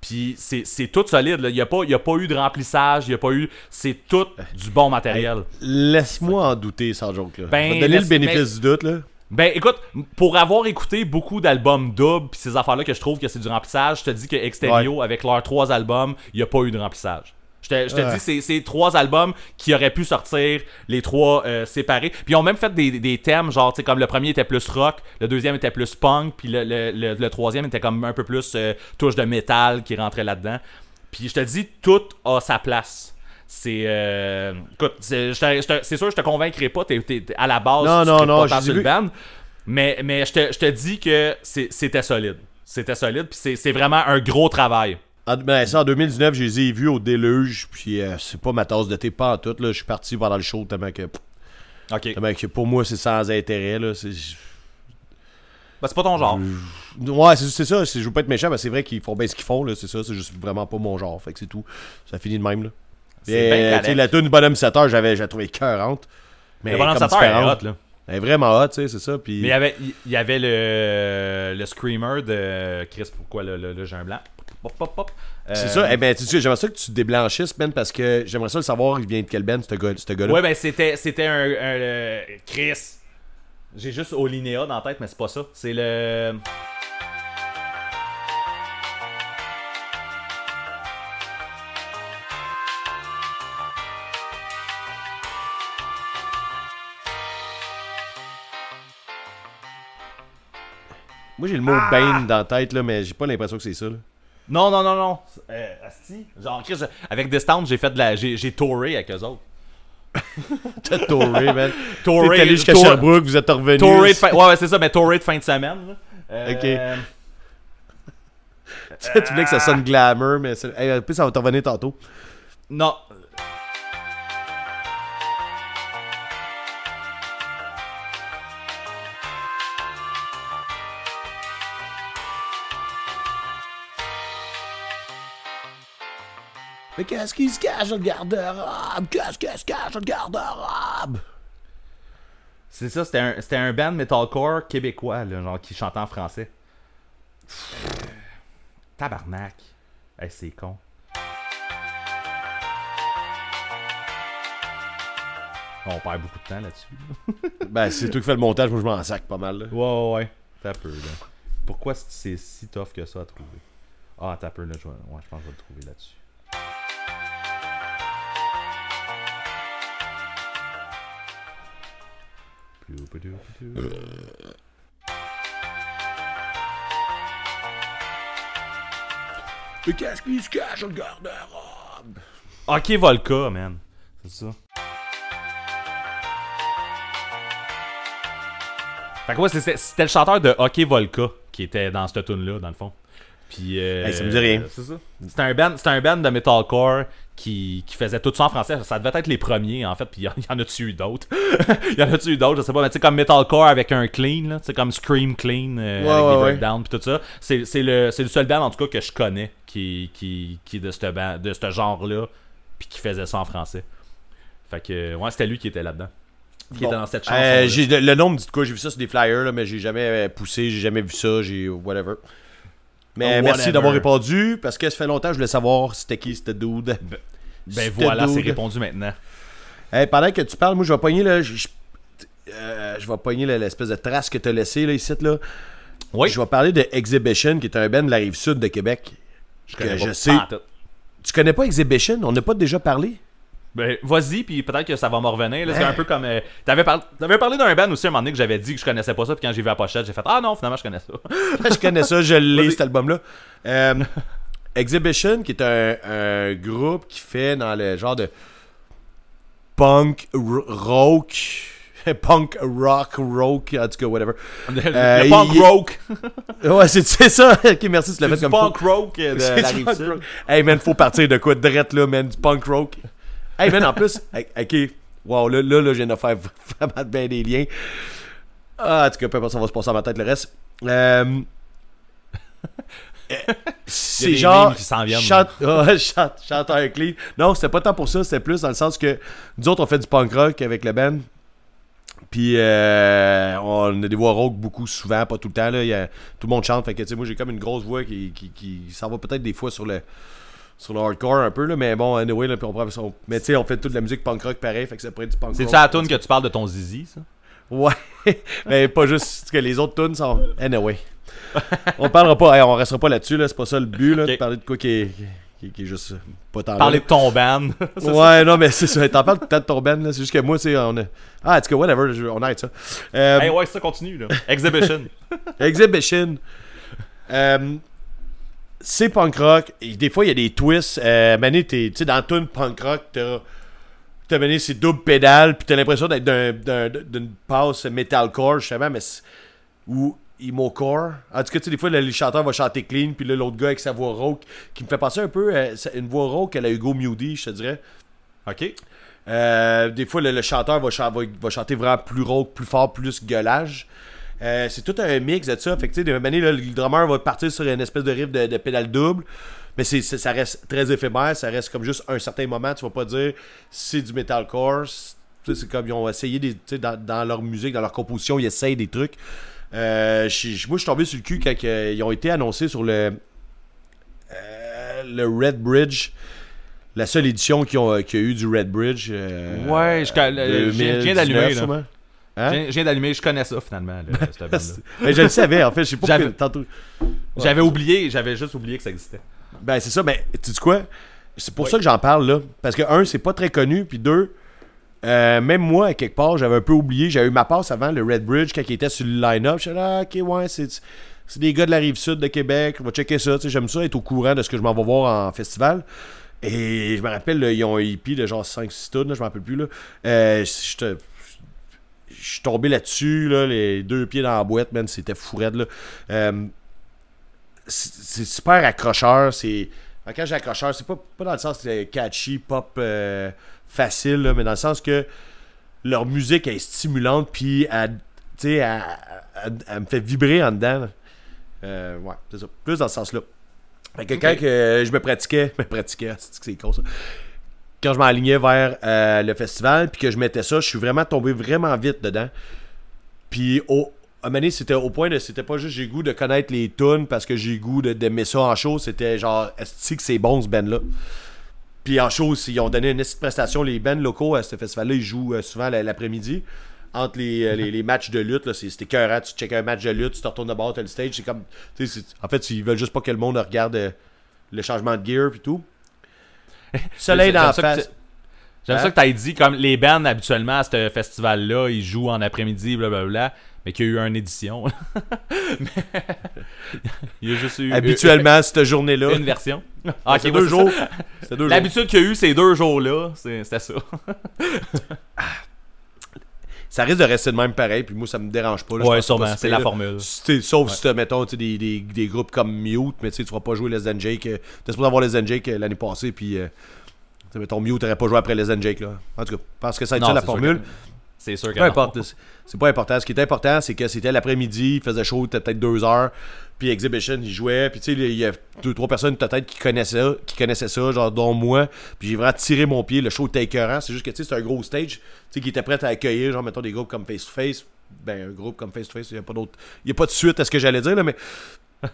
Puis c'est tout solide. là. Il n'y a, pas- il y a pas eu de remplissage. Il y a pas eu. C'est tout du bon matériel. Laisse-moi en douter, sans joke, là. Ben, Je vais te donner laisse- le bénéfice du doute, là. Ben écoute, pour avoir écouté beaucoup d'albums doubles pis ces affaires-là que je trouve que c'est du remplissage, je te dis que Exterio, avec leurs trois albums, il n'y a pas eu de remplissage. Je te, je te Ouais. dis, c'est trois albums qui auraient pu sortir les trois euh, séparés. Puis ils ont même fait des, des thèmes, genre, tu sais, comme le premier était plus rock, le deuxième était plus punk, puis le, le- le- le troisième était comme un peu plus euh, touche de métal qui rentrait là-dedans. Puis je te dis, tout a sa place. C'est. euh, écoute, c'est sûr, je te convaincrai pas. T'es, à la base, Non, tu non, non, pas vu- band. Mais, mais je, te, je te dis que c'était solide. C'était solide, puis c'est vraiment un gros travail. En, ben, ça, en 2019, je les ai vus au déluge, puis euh, c'est pas ma tasse de thé, pas en tout, là. Je suis parti pendant le show tellement que, Ok. tellement que pour moi, c'est sans intérêt, là. C'est... Ben, c'est pas ton genre. Ouais, c'est, c'est ça, c'est- je veux pas être méchant, mais c'est vrai qu'ils font bien ce qu'ils font, là, c'est ça, c'est juste vraiment pas mon genre, fait que c'est tout. Ça finit de même, là. C'est Et, bien euh, la tune Bonhomme 7 heures, j'avais, j'ai trouvé cœurante. Mais Le bonhomme comme Sator est différente. hot, là. Elle est vraiment hot, tu sais, c'est ça, puis... Mais il y avait, il y avait le, le screamer de Chris, pourquoi j'ai un blanc Pop, pop, pop. C'est Euh, ça, eh ben, tu sais, j'aimerais ça que tu te déblanchisses, Ben, parce que j'aimerais ça le savoir, il vient de quel Ben, ce gars- ce gars-là. Ouais, ben c'était, c'était un, un, euh, Chris. J'ai juste Olinéa dans la tête, mais c'est pas ça. C'est le. Moi, j'ai le mot Bane dans la tête, là, mais j'ai pas l'impression que c'est ça, là. Non, non, non, non. Euh, asti. Genre, Chris, je- avec Distant, j'ai fait de la. J'ai, j'ai touré avec eux autres. T'as touré, man. Touré. T'es allé jusqu'à tour- Sherbrooke, vous êtes revenu. Touré de fin... Ouais, ouais, c'est ça, mais touré de fin de semaine. là. Euh, tu voulais que ça sonne glamour, mais c'est... Hey, en plus, ça va te revenir tantôt. Non. Mais qu'est-ce qui se cache dans le garde-robe? Qu'est-ce qui se cache dans le garde-robe? C'est ça, c'était un, c'était un band metalcore québécois, là, genre qui chantait en français. Tabarnak. Hey, c'est con. On perd beaucoup de temps là-dessus. Ben, c'est toi qui fais le montage, moi je m'en sac pas mal. là. Ouais, ouais, ouais. T'as peu, là. Pourquoi c'est si tough que ça à trouver? Ah, t'as peu, là. Je, vais- ouais, je pense que je vais le trouver là-dessus. Mais qu'est-ce qui se cache au garde-robe? Ok, Volca, man. C'est ça. Fait que ouais, c'était le chanteur de Hockey Volca qui était dans cette tune là dans le fond. Puis euh, Hey, ça me dit rien. C'est ça. C'était un band, c'était un band de metalcore qui, qui faisait tout ça en français. Ça devait être les premiers en fait. Puis il y, en- a-tu eu d'autres? Il y en a-tu eu d'autres? Je sais pas. Mais tu sais comme metalcore avec un clean sais comme scream clean euh, Ouais, avec ouais, des breakdowns puis tout ça. C'est c'est le c'est le seul band en tout cas que je connais qui qui qui est de ce band de ce genre là puis qui faisait ça en français. Fait que ouais, c'était lui qui était là-dedans. Qui Bon. était dans cette chanson. Euh, j'ai- le, le nom me dit de quoi, j'ai vu ça sur des flyers, là, mais j'ai jamais euh, poussé, j'ai jamais vu ça, j'ai whatever. Mais Oh, merci d'avoir répondu, parce que ça fait longtemps que je voulais savoir c'était qui c'était dude. Ben C'était voilà, c'est répondu maintenant. Hey, pendant que tu parles, moi je vais pogner là, je, je- euh, je vais pogner l'espèce de trace que t'as laissé là ici là. Oui. Je vais parler de Exhibition, qui est un band de la rive sud de Québec. Je que connais je pas. sais. Ah, Tu connais pas Exhibition? On n'a pas déjà parlé? Ben, vas-y, puis peut-être que ça va me revenir. C'est un peu comme. euh, T'avais par- t'avais parlé d'un band aussi un moment donné que j'avais dit que je connaissais pas ça, puis quand j'ai vu la pochette, j'ai fait Ah non, finalement, je connais ça. je connais ça, je l'ai, cet album-là. Euh, Exhibition, qui est un, un groupe qui fait dans le genre de punk rock, punk rock rock, en tout cas, whatever. Le, Euh, le punk il- rock. Ouais, c'est ça. ok, merci, tu l'as fait comme punk rock euh, de la rive punk sud. rock. Hey man, faut partir de quoi de drette là, man, du punk rock. Hey man, en plus, ok, wow, là, là, là, je viens de faire vraiment bien des liens. Ah, en tout cas, peu importe, ça va se passer dans ma tête le reste. Euh, euh, c'est genre chante, ouais, chante, chanteur clean. Non, c'était pas tant pour ça, c'était plus dans le sens que nous autres on fait du punk rock avec le band. Puis euh, on a des voix rock beaucoup souvent, pas tout le temps là, il y a- tout le monde chante fait que tu sais moi j'ai comme une grosse voix qui qui, qui s'en va peut-être des fois sur le sur le hardcore un peu là, mais bon anyway là, puis on prend son- mais tu sais on fait toute la musique punk rock pareil, fait que ça pourrait être du punk rock. C'est ça la tune que tu parles de ton zizi, ça? Ouais, mais pas juste que les autres tunes sont. Anyway. on parlera pas, hey, on restera pas là-dessus, là, c'est pas ça le but, là, de parler de quoi qui est, qui, qui est juste pas tant Parler de ton band. Ouais, non, mais c'est ça, t'en parles tout de ton band, là, c'est juste que moi, tu sais, on a. Ah, en tout cas, whatever, on arrête ça. Euh, hey, ouais, ça continue, là. Exhibition. Exhibition. Euh, c'est punk rock. Et des fois, il y a des twists. Euh, Mané, tu sais, dans tout punk rock, t'as. T'as mené c'est double pédale, puis t'as l'impression d'être d'un- d'un- d'une passe metalcore, justement, mais. Ou emo-core. En tout cas, tu sais, des fois, le, chanteur va chanter clean, puis là, l'autre gars avec sa voix rauque, qui me fait penser un peu à c'est une voix rauque à la Hugo Mewdy, je te dirais. OK. Euh, des fois, le, le chanteur va, chan- va, va chanter vraiment plus rauque, plus fort, plus gueulage. Euh, c'est tout un mix de ça. Fait que, tu sais, le drummer va partir sur une espèce de riff de, de pédale double. Mais c'est, ça reste très éphémère. Ça reste comme juste un certain moment. Tu vas pas dire c'est du metalcore. C'est- tu sais, C'est comme ils ont essayé des, dans, dans leur musique, dans leur composition, ils essayent des trucs. Euh, moi, je suis tombé sur le cul quand euh, ils ont été annoncés sur le, le Red Bridge. La seule édition qui ont, qui a eu du Red Bridge. euh, Ouais, je, euh, je viens d'allumer, 2019, là. sûrement. Je Hein? viens- je viens d'allumer, je connais ça, finalement, là, cette bande-là. Mais je le savais, en fait. Je sais pas J'avais- tantôt. J'avais oublié, j'avais juste oublié que ça existait. Ben, c'est ça, mais tu sais quoi? C'est pour ça que j'en parle, là. Parce que, un, c'est pas très connu, puis deux, euh, même moi, à quelque part, j'avais un peu oublié. J'avais eu ma passe avant le Red Bridge quand il était sur le line-up. Je suis là, ah, ok, ouais, c'est. C'est des gars de la rive sud de Québec, on va checker ça. tu sais, J'aime ça être au courant de ce que je m'en vais voir en festival. Et je me rappelle, là, ils ont un hippie de genre 5-6 tonnes, je m'en rappelle plus. Là. Euh, je te- je suis tombé là-dessus, là, les deux pieds dans la boîte, man, c'était fou raide. Euh, c'est c'est super accrocheur. C'est quand j'ai accrocheur, c'est pas, pas dans le sens de catchy, pop euh, facile, là, mais dans le sens que leur musique est stimulante, puis elle, elle, elle- elle me fait vibrer en dedans. Euh, ouais, c'est ça. Plus dans ce sens-là. Fait que quand que je me pratiquais, me pratiquais, c'est que c'est con ça. Quand je m'alignais vers euh, le festival, puis que je mettais ça, je suis vraiment tombé vraiment vite dedans. Puis au, à un c'était au point de c'était pas juste j'ai goût de connaître les tunes parce que j'ai goût de- d'aimer ça en show, c'était genre est-ce que c'est bon ce band là. Puis en show, ils ont donné une prestation. Les bands locaux à ce festival-là, ils jouent euh, souvent la- l'après-midi. Entre les, euh, les, les matchs de lutte, là, c'était écœurant. Tu checkes un match de lutte, tu te retournes de bord, t'as le stage. C'est comme. En fait, ils veulent juste pas que le monde regarde le changement de gear puis tout. Soleil J'aime dans la ça que face. tu- J'aime Hein? ça que t'aies dit, comme les bands habituellement à ce festival-là, ils jouent en après-midi, blablabla, mais qu'il y a eu une édition. Mais- Il y a juste eu Habituellement, cette journée-là. une version. Ah, deux jours. deux jours. L'habitude qu'il y a eu ces deux jours-là, c'est- c'était ça. Ça risque de rester de même pareil, puis moi, ça me dérange pas. là. Ouais, sûrement, c'est la là. formule. Tu Sauf si mettons, tu des, des, des groupes comme Mute, mais tu tu vas pas jouer Les Jake. euh, T'es supposé avoir Les Jake euh, l'année passée, puis. euh, tu mettons, Mute t'aurais pas joué après Les Jake, là. En tout cas, parce que ça Non, ça la formule. que- C'est sûr que Peu non. importe, là, c'est- pas important. Ce qui est important, c'est que c'était l'après-midi, il faisait chaud, c'était peut-être deux heures. Puis Exhibition, il jouait. Puis tu sais, il y a deux, trois personnes peut-être qui connaissaient ça, qui connaissaient ça, genre dont moi. Puis j'ai vraiment tiré mon pied. Le show était écœurant. C'est juste que tu sais, c'est un gros stage. Tu sais, qui était prêt à accueillir, genre, mettons, des groupes comme Face to Face. Ben, un groupe comme Face to Face, il n'y a pas d'autre. Il n'y a pas de suite à ce que j'allais dire, là, mais. tu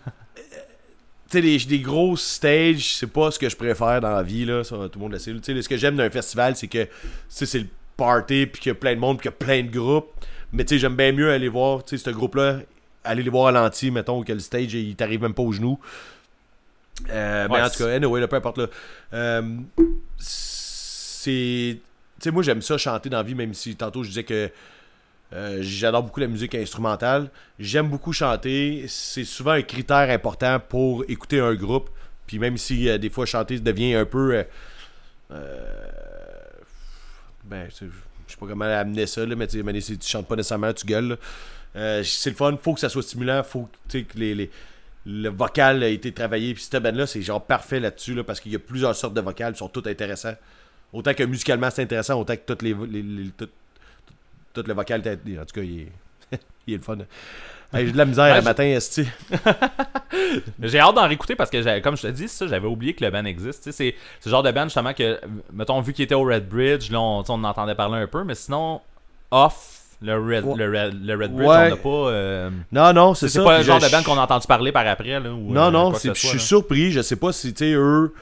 sais, des, des gros stages, c'est pas ce que je préfère dans la vie, là. Ça, tout le monde le sait. Tu sais, ce que j'aime d'un festival, c'est que c'est le party, puis qu'il y a plein de monde, puis qu'il y a plein de groupes. Mais tu sais, j'aime bien mieux aller voir, tu sais, ce groupe-là, aller les voir à l'anti, mettons, que le stage, il t'arrive même pas aux genoux. Euh, mais Ouais, en tout cas, anyway, là, peu importe, là. Euh, c'est. Tu sais, moi, j'aime ça chanter dans la vie, même si tantôt je disais que euh, j'adore beaucoup la musique instrumentale. J'aime beaucoup chanter. C'est souvent un critère important pour écouter un groupe. Puis même si euh, des fois chanter devient un peu. euh, euh, ben, je sais pas comment amener ça, là, mais mais si tu chantes pas nécessairement, tu gueules. Euh, c'est le fun, faut que ça soit stimulant, faut que, les, les- le vocal a été travaillé. Puis cette band-là, c'est genre parfait là-dessus, là, parce qu'il y a plusieurs sortes de vocales, ils sont tous intéressants. Autant que musicalement c'est intéressant, autant que toutes les, les, les- tout, le vocal, en tout cas, il est, il est le fun. Hey, J'ai de la misère Ouais, le je- matin, esti. J'ai hâte d'en réécouter parce que, comme je te dis, ça, j'avais oublié que le band existe. C'est c'est le genre de band justement que, mettons, vu qu'il était au Red Bridge, là, on, entendait parler un peu, mais sinon, off le Red, Ouais. le Red, le Red Bridge, Ouais. on n'a pas. euh, Non, non, c'est c'est ça. pas le genre je- de band qu'on a entendu parler par après. Là, ou, Non, euh, non, c'est- ce je suis surpris. Je sais pas si, tu sais, eux.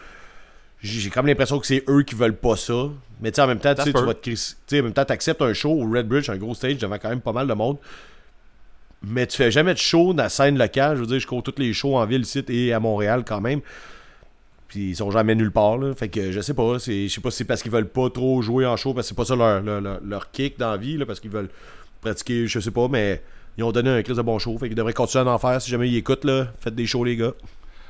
J'ai comme l'impression que c'est eux qui veulent pas ça. Mais tu sais, en même temps, tu vas te crisser- tu sais, en même temps, t'acceptes un show au Red Bridge, un gros stage devant quand même pas mal de monde. Mais tu fais jamais de show dans la scène locale. Je veux dire, je cours tous les shows en ville ici et à Montréal quand même. Puis ils sont jamais nulle part, là. Fait que je sais pas. Je sais pas si c'est parce qu'ils veulent pas trop jouer en show, parce que c'est pas ça leur, leur, leur- kick dans la vie, là, parce qu'ils veulent pratiquer, je sais pas, mais ils ont donné un crise de bon show. Fait qu'ils devraient continuer à en faire si jamais ils écoutent, là. Faites des shows, les gars.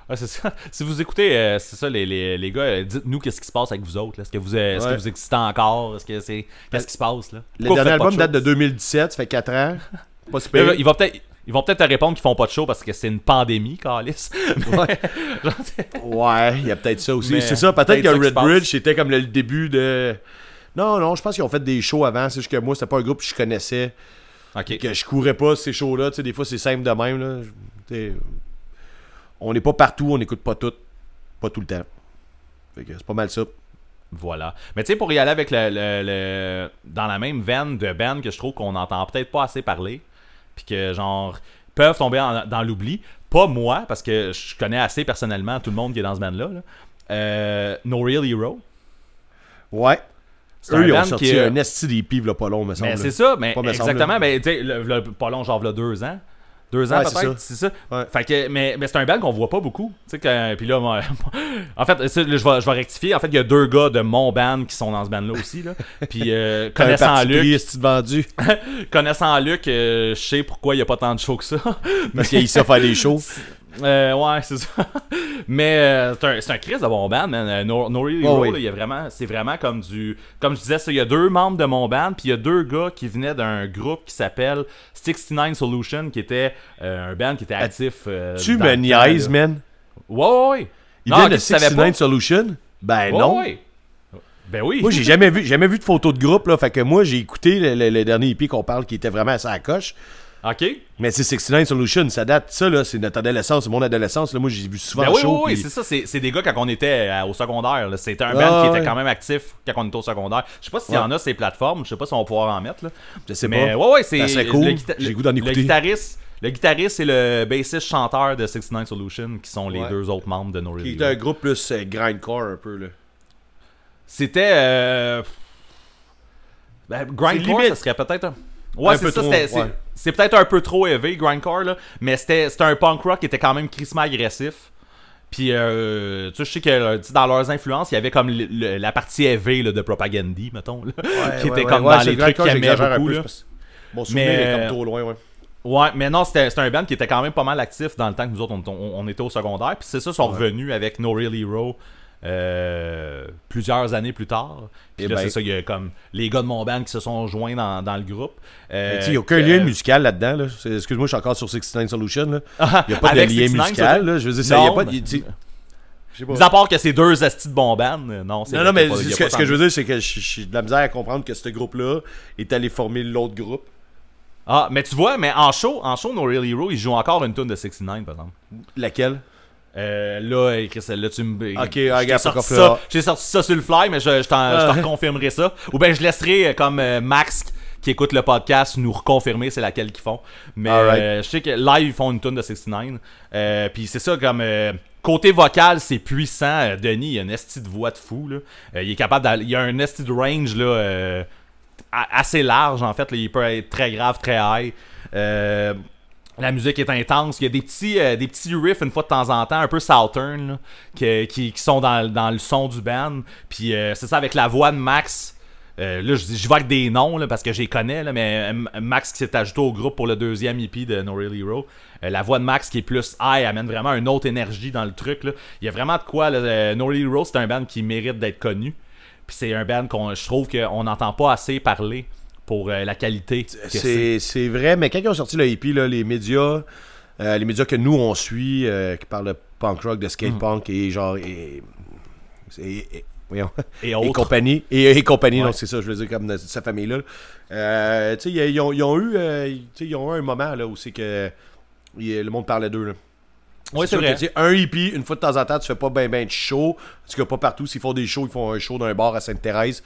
Ouais, c'est ça. Si vous écoutez, euh, c'est ça, les, les, les gars, euh, dites-nous qu'est-ce qui se passe avec vous autres. Est-ce que vous, euh, est-ce Ouais. que vous existez encore? Est-ce que c'est qu'est-ce qui se passe là? Le Pourquoi dernier album de date de show? 2017, ça fait 4 ans. Pas si Là, pire. là, il va peut-être ils vont peut-être te répondre qu'ils font pas de show parce que c'est une pandémie, Calis. Ouais. Ouais, il y a peut-être ça aussi. C'est ça, peut-être peut-être que ça qui Red se passe. Bridge, c'était comme le début de. Non, non, je pense qu'ils ont fait des shows avant. C'est juste que moi, c'était pas un groupe que je connaissais. ok. Que je courais pas ces shows-là. Tu sais, des fois, c'est simple de même. Là. On n'est pas partout, on n'écoute pas tout. Pas tout le temps. Fait que c'est pas mal ça. Voilà. Mais tu sais, pour y aller avec le, le- le- dans la même veine de band que je trouve qu'on entend peut-être pas assez parler, puis que genre peuvent tomber en- dans l'oubli. Pas moi, parce que je connais assez personnellement tout le monde qui est dans ce band-là. là. Euh, no Real Hero. Ouais. C'est Eux, un ils ont sorti qui un esti des pives, là, pas long, me semble. Mais c'est ça, mais Pas exactement. Mais tu sais, le- le- pas long, genre, là, deux ans. Deux ans Ouais, c'est peut-être, c'est ça. Ouais. Fait que, mais, mais c'est un band qu'on voit pas beaucoup. Puis là, moi, en fait, je, vais, je vais rectifier. En fait, il y a deux gars de mon band qui sont dans ce band-là aussi. Là. Puis, euh, connaissant Luc, vendu? connaissant Luc, euh, je sais pourquoi il y a pas tant de shows que ça. Parce qu'il sait faire des shows. Euh, ouais, c'est ça. Mais euh, c'est un, un Chris de bon band, man. Euh, No, no Real Oh, oui. vraiment, c'est vraiment comme du. Comme je disais, il y a deux membres de mon band, puis il y a deux gars qui venaient d'un groupe qui s'appelle 69 Solution, qui était euh, un band qui était actif. euh, Tu me niaises, man. Ouais, ouais, ouais. Il Non, vient de tu savais 69 pas? Solution? Ben Ouais, non. ouais. Ben oui. Moi, j'ai jamais vu, jamais vu de photo de groupe, là. Fait que moi, j'ai écouté le, le- le dernier EP qu'on parle qui était vraiment à sa coche. Ok. Mais c'est 69 Solution, ça date, ça, là, c'est notre adolescence, c'est mon adolescence, là. Moi, j'ai vu souvent Ben en oui, show. oui, oui, c'est ça. C'est des gars quand on était euh, au secondaire. C'était un Ah, band qui ouais. était quand même actif quand on était au secondaire. Je sais pas s'il y en a ces plateformes. Je sais pas si on va pouvoir en mettre. Là. je sais Mais pas. ouais, ouais, c'est. Ça cool. le J'ai le- goût d'en Le écouter. guitariste, le guitariste et le bassiste chanteur de 69 Solution, qui sont les Ouais. deux autres membres de No Qui est Hero. un groupe plus euh, grindcore, un peu, là. C'était. Euh... Ben, Grindcore, ça serait peut-être un. Ouais, c'est ça, c'était- c'est peut-être un peu trop élevé, Grindcore, là. Mais c'était un punk rock qui était quand même crissement agressif. Puis, euh, tu sais, je sais que euh, dans leurs influences, il y avait comme le- le- la partie là, de Propagandy, mettons, là, qui était comme dans les trucs qu'ils aimaient beaucoup. là. Souvenir Mais, est comme trop loin, ouais. Ouais, mais non, c'était c'était un band qui était quand même pas mal actif dans le temps que nous autres, on, on- on était au secondaire. Puis c'est ça, ils sont revenus avec No Real Hero euh, plusieurs années plus tard. Puis Eh là, ben. c'est ça, il y a comme les gars de mon band qui se sont joints dans, dans le groupe. Euh, Mais il n'y a aucun lien musical là-dedans. Là. Excuse-moi, je suis encore sur 69 Solution. là. Il n'y a pas de lien 69, musical. ça, Là. Je veux dire, ça, il y a Non, pas de. ben- pas. Mis à part que c'est deux astis de euh, non, c'est Non, non, mais qu'il y a pas- il y a ce que, ce je veux dire, c'est que suis de la misère à comprendre que ce groupe-là est allé former l'autre groupe. Ah, mais tu vois, mais en show, en show, No Real Hero, ils jouent encore une tune de 69, par exemple. Laquelle? Euh, là, Chris, là, tu me. Ok, j'ai regarde, sorti ça. J'ai sorti ça sur le fly, mais je, je t'en Ah. reconfirmerai ça. Ou bien je laisserai euh, comme euh, Max qui écoute le podcast nous reconfirmer c'est laquelle qu'ils font. Mais euh, je sais que live ils font une tune de 69. Euh, Puis c'est ça comme. euh, Côté vocal, c'est puissant. Euh, Denis, il a une esti de voix de fou. Là. Euh, il est capable d'aller- Il a un esti de range là, euh, assez large en fait. là. il peut être très grave, très high. La musique est intense. Il y a des petits, euh, des petits riffs une fois de temps en temps, un peu Southern, qui, qui, qui sont dans, le son du band. Puis euh, c'est ça avec la voix de Max. Euh, là, je, vais avec des noms parce que je les connais, mais Max qui s'est ajouté au groupe pour le deuxième EP de No Real Hero. La voix de Max qui est plus high amène vraiment une autre énergie dans le truc. Il y a vraiment de quoi. No Real Hero, c'est un band qui mérite d'être connu. Puis c'est un band qu'on je trouve qu'on n'entend pas assez parler pour euh, la qualité. c'est. Vrai, mais quand ils ont sorti le hippie, là, les médias, euh, les médias que nous on suit, euh, qui parlent de punk rock, de skate Mm. punk et genre. Et, et- et- voyons. Et compagnie. Et, compagnie, Ouais. donc c'est ça, je veux dire, comme de sa famille-là. Euh, tu sais, ils, ont, ils ont eu, ils ont eu un moment là, où c'est que il- le monde parlait d'eux. là. Ouais, c'est vrai. que, un hippie, une fois de temps en temps, tu fais pas ben ben de show. Parce que pas partout, s'ils font des shows, ils font un show dans un bar à Sainte-Thérèse.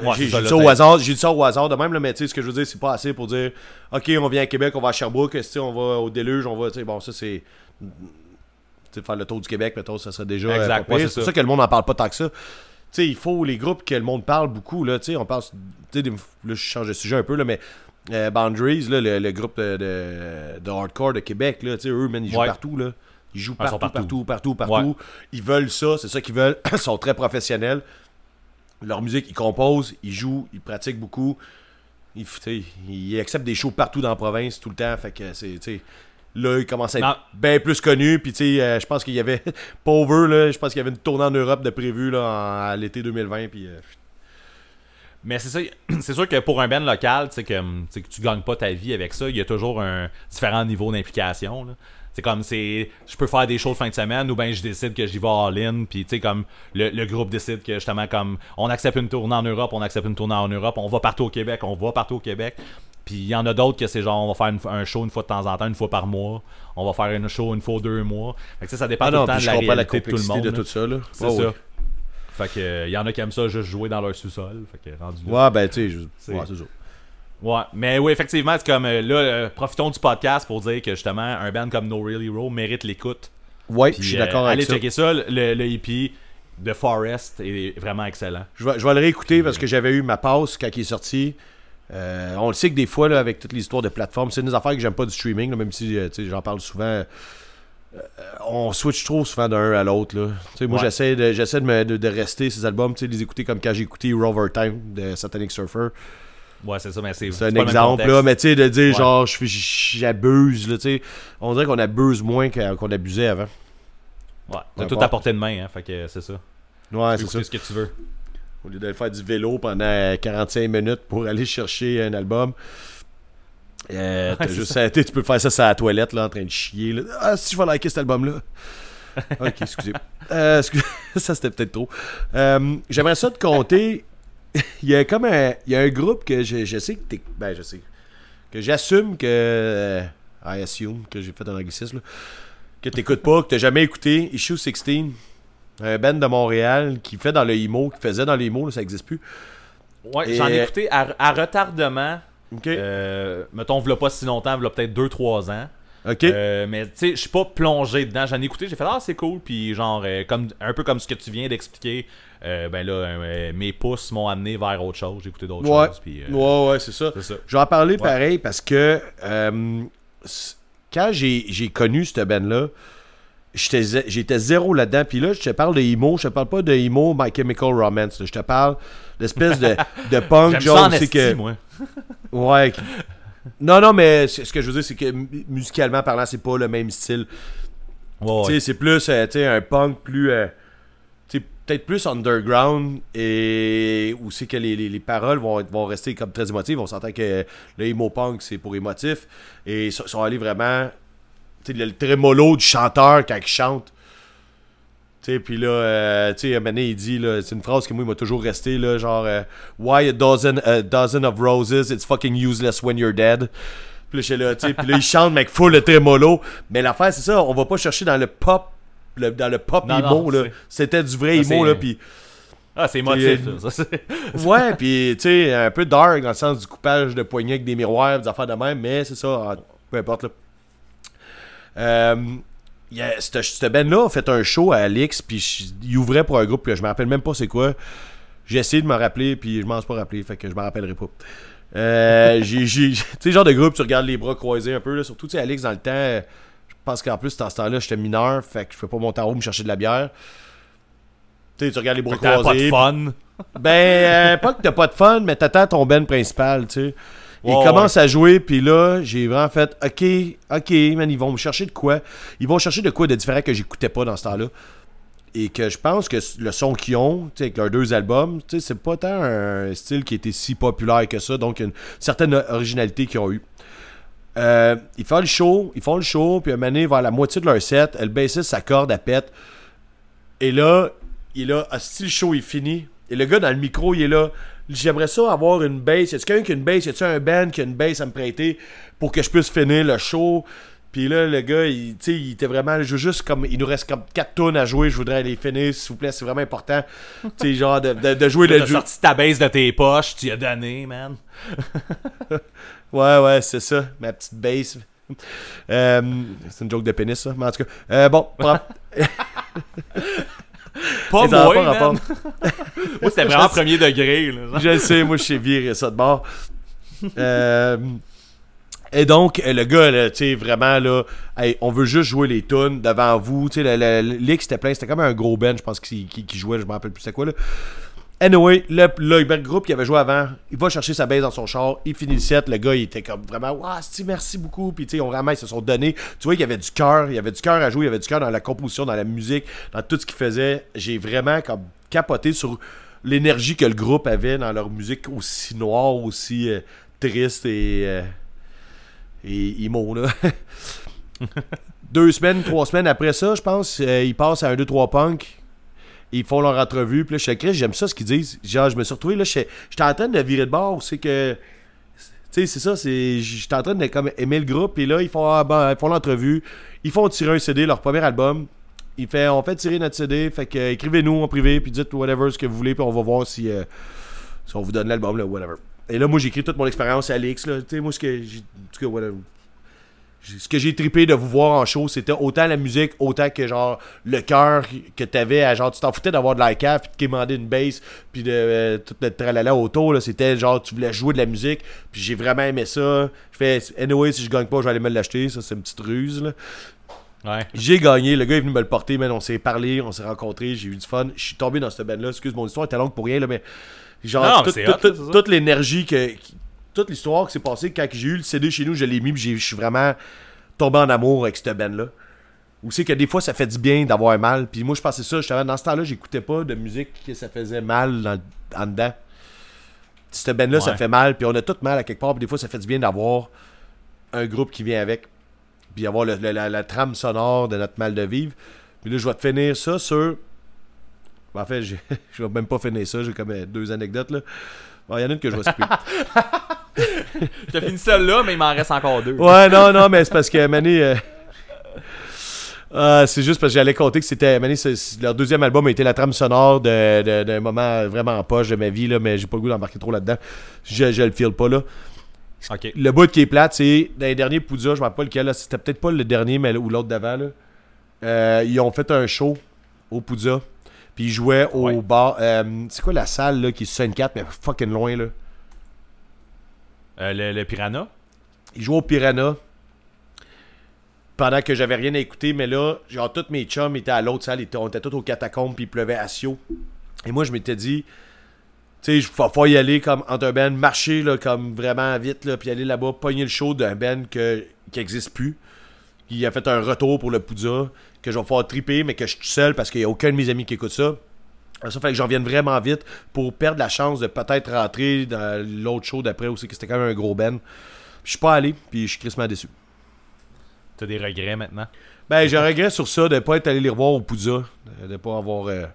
Ouais, j'ai dit ça au hasard, j'ai dit ça au hasard de même, là, mais tu sais, ce que je veux dire, c'est pas assez pour dire, ok, on vient à Québec, on va à Sherbrooke, on va au Déluge, on va, tu sais, bon, ça c'est. Faire le tour du Québec, mettons, ça serait déjà. euh, Exact, ouais, c'est pour ça. que le monde en parle pas tant que ça. Tu sais, il faut les groupes que le monde parle beaucoup, là, tu sais, on parle. Tu sais, des- là, je change de sujet un peu, là, mais. euh, Boundaries, là, le, le groupe de, de, de hardcore de Québec, là, tu sais, eux, man, ils jouent Ouais. partout, là. Ils jouent partout, partout. partout, partout. Ils veulent ça, c'est ça qu'ils veulent. Ils sont très professionnels. Leur musique, ils composent, ils jouent, ils pratiquent beaucoup. Ils, ils acceptent des shows partout dans la province tout le temps. Fait que c'est, là, ils commencent à être bien plus connus. Puis, tu sais, euh, je pense qu'il y avait, pauvre, là, je pense qu'il y avait une tournée en Europe de prévu là, en- à l'été 2020. Puis, euh, Mais c'est ça, c'est sûr que pour un band local, tu sais que, tu sais que tu gagnes pas ta vie avec ça, il y a toujours un différent niveau d'implication. C'est comme c'est je peux faire des shows de fin de semaine ou bien je décide que j'y vais all-in puis tu sais comme le, le groupe décide que justement comme on accepte une tournée en Europe, on accepte une tournée en Europe, on va partout au Québec, on va partout au Québec. Puis il y en a d'autres que c'est genre on va faire une- un show une fois de temps en temps, une fois par mois, on va faire une show une fois deux mois. Fait que, ça dépend ah tout non, le temps de la réalité de tout le monde. de là. tout ça. Là. C'est ça. Fait que il y en a qui aiment ça juste jouer dans leur sous-sol. Fait que rendu là. Ouais, ben, tu sais, ouais, c'est ça. Ouais, mais oui, effectivement, c'est comme euh, là, euh, profitons du podcast pour dire que justement, un band comme No Real Hero mérite l'écoute. Ouais, Puis, je suis euh, d'accord Allez avec ça. checker ça, le, le EP de Forest est vraiment excellent. Je vais, je vais le réécouter parce que j'avais eu ma passe quand il est sorti. Euh, on le sait que des fois, là, avec toute l'histoire de plateforme, c'est une des affaires que j'aime pas du streaming, là, même si euh, j'en parle souvent. Euh, on switch trop souvent d'un à l'autre. sais, Moi, Ouais. j'essaie de, j'essaie de, me- de, de rester ces albums, tu sais, de les écouter comme quand j'ai écouté Rover Time de Satanic Surfer. Ouais, c'est ça, mais c'est C'est un exemple, là, mais tu sais, de dire Ouais. genre, j'abuse, là, tu sais. On dirait qu'on abuse moins qu'on abusait avant. Ouais, t'as tout à portée de main, hein, fait que c'est ça. Ouais, c'est ça. ce que tu veux. Au lieu d'aller faire du vélo pendant 45 minutes pour aller chercher un album. Euh, Ouais, juste tu peux faire ça sur la toilette là, en train de chier. là. Ah, si je vais liker cet album-là. ok, excusez. Euh, excuse- ça, c'était peut-être trop. Euh, J'aimerais ça te compter. il y a comme un, il y a un groupe que je, je sais que t'es. Ben, je sais. Que j'assume que. euh, I assume que j'ai fait un anglicisme. Là, que t'écoutes pas, que t'as jamais écouté. Issue 16. Un band de Montréal qui fait dans le IMO, qui faisait dans les IMO, là, ça existe plus. Ouais, Et- j'en ai écouté à, à retardement. Ok. Euh, mettons, v'là pas si longtemps, v'là peut-être 2-3 ans. Ok. Euh, mais tu sais, je suis pas plongé dedans. J'en ai écouté, j'ai fait ah c'est cool, puis genre euh, comme un peu comme ce que tu viens d'expliquer. euh, ben là, mes pouces m'ont amené vers autre chose. J'ai écouté d'autres Ouais. choses. Puis, Ouais, ouais, c'est ça. ça. Je vais en parler pareil parce que quand j'ai connu cette band-là, j'étais zé- j'étais zéro là-dedans. Puis là, je te parle de emo. Je te parle pas de emo My Chemical Romance. là. Je te parle d'espèce de, de punk genre c'est que moi. ouais. Non, non, mais ce que je veux dire, c'est que mu- musicalement parlant, c'est pas le même style. Ouais, c'est plus euh, un punk plus. euh, peut-être plus underground et où c'est que les, les- les paroles vont, vont rester comme très émotives. On s'entend que le emo punk, c'est pour émotif. Et ils sont- allés vraiment. Le trémolo du chanteur quand il chante. Puis là, euh, tu sais, il dit, là, c'est une phrase qui, moi, il m'a toujours resté, là, genre, euh, Why a dozen, a dozen of roses, it's fucking useless when you're dead. Puis là, là, tu sais, puis là, il chante, mec, full le trémolo. Mais l'affaire, c'est ça, on va pas chercher dans le pop, le- dans le pop Non, emo, non, là. C'était du vrai Ça, emo, là, puis... Ah, c'est émotif, Puis, ça. ça, c'est- Ouais, puis tu sais, un peu dark dans le sens du coupage de poignets avec des miroirs, des affaires de même, mais c'est ça, ah, peu importe là. Euh, cette, band-là a fait un show à Alix, puis il ouvrait pour un groupe, puis je me rappelle même pas c'est quoi. J'ai essayé de me rappeler, puis je m'en suis pas rappelé, fait que je me rappellerai pas. Euh, j'ai, j'ai- tu sais, genre de groupe, tu regardes les bras croisés un peu, là, surtout, tu sais, Alix, dans le temps, je pense qu'en plus, dans ce temps-là, j'étais mineur, fait que je peux pas monter en haut me chercher de la bière. Tu sais, tu regardes les bras que t'avais pas croisés. de fun. Ben, euh, pas que t'as pas de fun, mais t'attends ton ben principal, tu sais. Il Ouais, commence à jouer, puis là, j'ai vraiment fait, ok, ok, man, ils vont me chercher de quoi? Ils vont chercher de quoi de différent que j'écoutais pas dans ce temps-là? Et que je pense que le son qu'ils ont, avec leurs deux albums, c'est pas tant un style qui était si populaire que ça, donc une certaine originalité qu'ils ont eu. Euh, ils font le show, ils font le show, puis un moment donné, vers la moitié de leur set, le bassiste s'accorde à pète. Et là, il est là, si le show est fini, et le gars dans le micro, il est là, j'aimerais ça avoir une. Y a-tu quelqu'un qui a une? Y a-tu un band qui a une bass à me prêter pour que je puisse finir le show? Puis là, le gars, il, tu il était vraiment, je veux juste comme, il nous reste comme 4 tonnes à jouer, je voudrais les finir, s'il vous plaît, c'est vraiment important. tu sais, genre, de, de, de jouer le jeu. sorti ta base de tes poches, tu y as donné, man. Ouais, ouais, c'est ça, ma petite bass. Euh, c'est une joke de pénis, ça, mais en tout cas. Euh, bon, prends- Pas moi, pas rapport. Moi, c'était vraiment premier degré, là. Je sais, moi, je sais virer ça de bord. Euh, et donc, euh, le gars, là, tu sais, vraiment, là, hey, on veut juste jouer les tunes devant vous. Tu sais, l'X était plein, c'était comme un gros band, je pense, qui, qui, qui jouait, je me rappelle plus c'est quoi, là. Anyway, le, le, groupe qui avait joué avant, il va chercher sa base dans son char, il finit le set, le gars, il était comme vraiment, waouh, merci beaucoup. Puis, tu sais, on vraiment, ils se sont donnés. Tu vois, il y avait du cœur, il y avait du cœur à jouer, il y avait du cœur dans la composition, dans la musique, dans tout ce qu'ils faisaient. J'ai vraiment comme capoté sur l'énergie que le groupe avait dans leur musique aussi noire, aussi euh, triste et, euh, et emo, là. Deux semaines, trois semaines après ça, je pense, euh, ils passent à un 2-3 punk. Ils font leur entrevue. Puis là, je suis Chris, j'aime ça ce qu'ils disent. Genre, je me suis retrouvé là, j'étais en train de virer de bord. C'est que. Tu sais, c'est ça, c'est. J'étais en train de comme, aimer le groupe. Et là, ils font, ah, ben, font l'entrevue. Ils font tirer un CD, leur premier album. Ils fait, on fait tirer notre CD. Fait que écrivez-nous en privé. Puis dites whatever ce que vous voulez. Puis on va voir si, euh, si on vous donne l'album, là, whatever. Et là, moi, j'ai écrit toute mon expérience à Alix. Là. Tu sais, moi, ce que. En tout cas, whatever. Ce que j'ai trippé de vous voir en show, c'était autant la musique, autant que genre le cœur que t'avais à genre tu t'en foutais d'avoir de la cave puis de quémander une bass puis de euh, tout le tralala autour là, c'était genre tu voulais jouer de la musique puis j'ai vraiment aimé ça. Je fais anyway si je gagne pas, je vais aller me l'acheter, ça c'est une petite ruse là. Ouais. J'ai gagné, le gars est venu me le porter, man, on s'est parlé, on s'est rencontrés, j'ai eu du fun. Je suis tombé dans cette band là, excuse mon histoire était longue pour rien là mais genre Non, mais toute- l'énergie que toute l'histoire qui s'est passée quand j'ai eu le CD chez nous, je l'ai mis, je suis vraiment tombé en amour avec cette band là. Ou c'est que des fois ça fait du bien d'avoir mal. Puis moi je pensais ça, justement, dans ce temps-là, j'écoutais pas de musique que ça faisait mal dans, en dedans. Cette band là ça fait mal, puis on a tout mal à quelque part, puis des fois ça fait du bien d'avoir un groupe qui vient avec, puis avoir le- le- la, la trame sonore de notre mal de vivre. Puis là je vais te finir ça sur. Ben, en fait, je vais même pas finir ça, j'ai comme euh, deux anecdotes là. Il y en a une que je vais skipper. T'as fini celle-là, mais il m'en reste encore deux. Ouais, non, non, mais c'est parce que Mané. euh, ah, c'est juste parce que j'allais compter que c'était. Mané, leur deuxième album a été la trame sonore de- de- d'un moment vraiment en poche de ma vie, là, mais j'ai pas le goût d'embarquer trop là-dedans. Je, je le file pas, là. Le bout qui est plate, c'est dans les derniers Poudja, je me rappelle pas lequel, là, c'était peut-être pas le dernier, mais ou l'autre d'avant. là. Euh, ils ont fait un show au Poudja. Puis ils jouaient au Ouais. bar. euh, c'est quoi la salle là, qui est sur 4 mais fucking loin là? Euh, le, le Piranha? Ils jouaient au Piranha. Pendant que j'avais rien à écouter, mais là, genre, tous mes chums étaient à l'autre salle, ils étaient- on était tous aux catacombes, puis il pleuvait à Sio. Et moi, je m'étais dit, tu sais, il faut, y aller comme entre un band, marcher là, comme vraiment vite, là, puis aller là-bas, pogner le show d'un band que, qui n'existe plus. Qui a fait un retour pour le Poudja, que je vais faire triper, mais que je suis tout seul parce qu'il n'y a aucun de mes amis qui écoute ça. Ça fait que j'en vienne vraiment vite pour perdre la chance de peut-être rentrer dans l'autre show d'après aussi, que c'était quand même un gros. Puis Je suis pas allé, puis je suis crissement déçu. T'as des regrets maintenant? Ben, j'ai un regret sur ça de ne pas être allé les revoir au Poudza. De ne pas avoir. euh,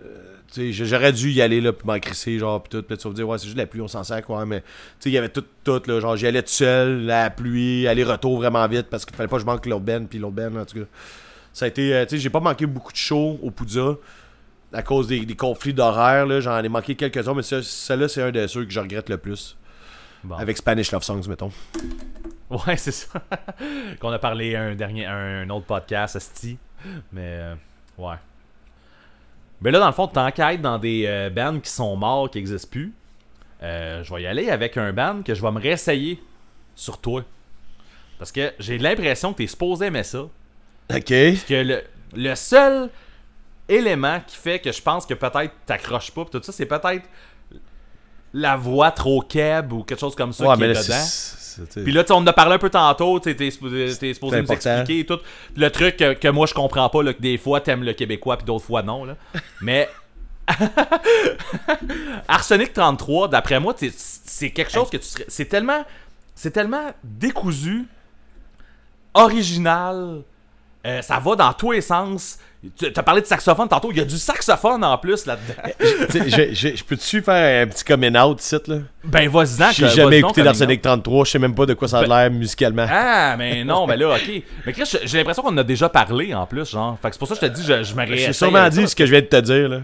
euh, j'aurais dû y aller, là, puis m'en crisser, genre, puis tout. Puis tu vas me dire, ouais, c'est juste la pluie, on s'en sert, quoi. Mais, tu sais, il y avait tout, tout, là. Genre, j'y allais tout seul, la pluie, aller-retour vraiment vite, parce qu'il fallait pas que je manque l'autre Ben, puis l'autre Ben, en tout cas. Ça a été. euh, tu sais, j'ai pas manqué beaucoup de shows au Poudza. À cause des, des conflits d'horaire, là. J'en ai manqué quelques-uns, mais celui-là, c'est un de ceux que je regrette le plus. Bon. Avec Spanish Love Songs, mettons. Ouais, c'est ça. Qu'on a parlé un dernier un autre podcast, Asti. Mais euh, ouais. Mais là, dans le fond, tant qu'à être dans des euh, bands qui sont morts, qui n'existent plus, euh, je vais y aller avec un band que je vais me réessayer sur toi. Parce que j'ai l'impression que t'es supposé aimer ça. Ok. Que le, le seul élément qui fait que je pense que peut-être t'accroches pas, pis tout ça, c'est peut-être la voix trop keb ou quelque chose comme ça Ouais, qui mais est là, dedans. Puis là, on en a parlé un peu tantôt, t'es supposé, nous expliquer et tout. Le truc que, que moi je comprends pas, là, que des fois t'aimes le québécois puis d'autres fois non. Là. Mais Arsenic 33, d'après moi, c'est quelque chose que tu serais. C'est tellement. C'est tellement décousu, original. euh, ça va dans tous les sens. Tu as parlé de saxophone tantôt, il y a du saxophone en plus là-dedans. Je, je, je peux-tu faire un petit coming out ici, là? Ben vas-y, J'ai jamais écouté d'Arsenic 33, je sais même pas de quoi ça a l'air musicalement. Ah, mais non, mais là, ok. Mais Chris, j'ai- j'ai l'impression qu'on en a déjà parlé en plus, genre. Fait que c'est pour ça que je te dis, je, je me J'ai réessaye sûrement dit ça. ce que je viens de te dire, là.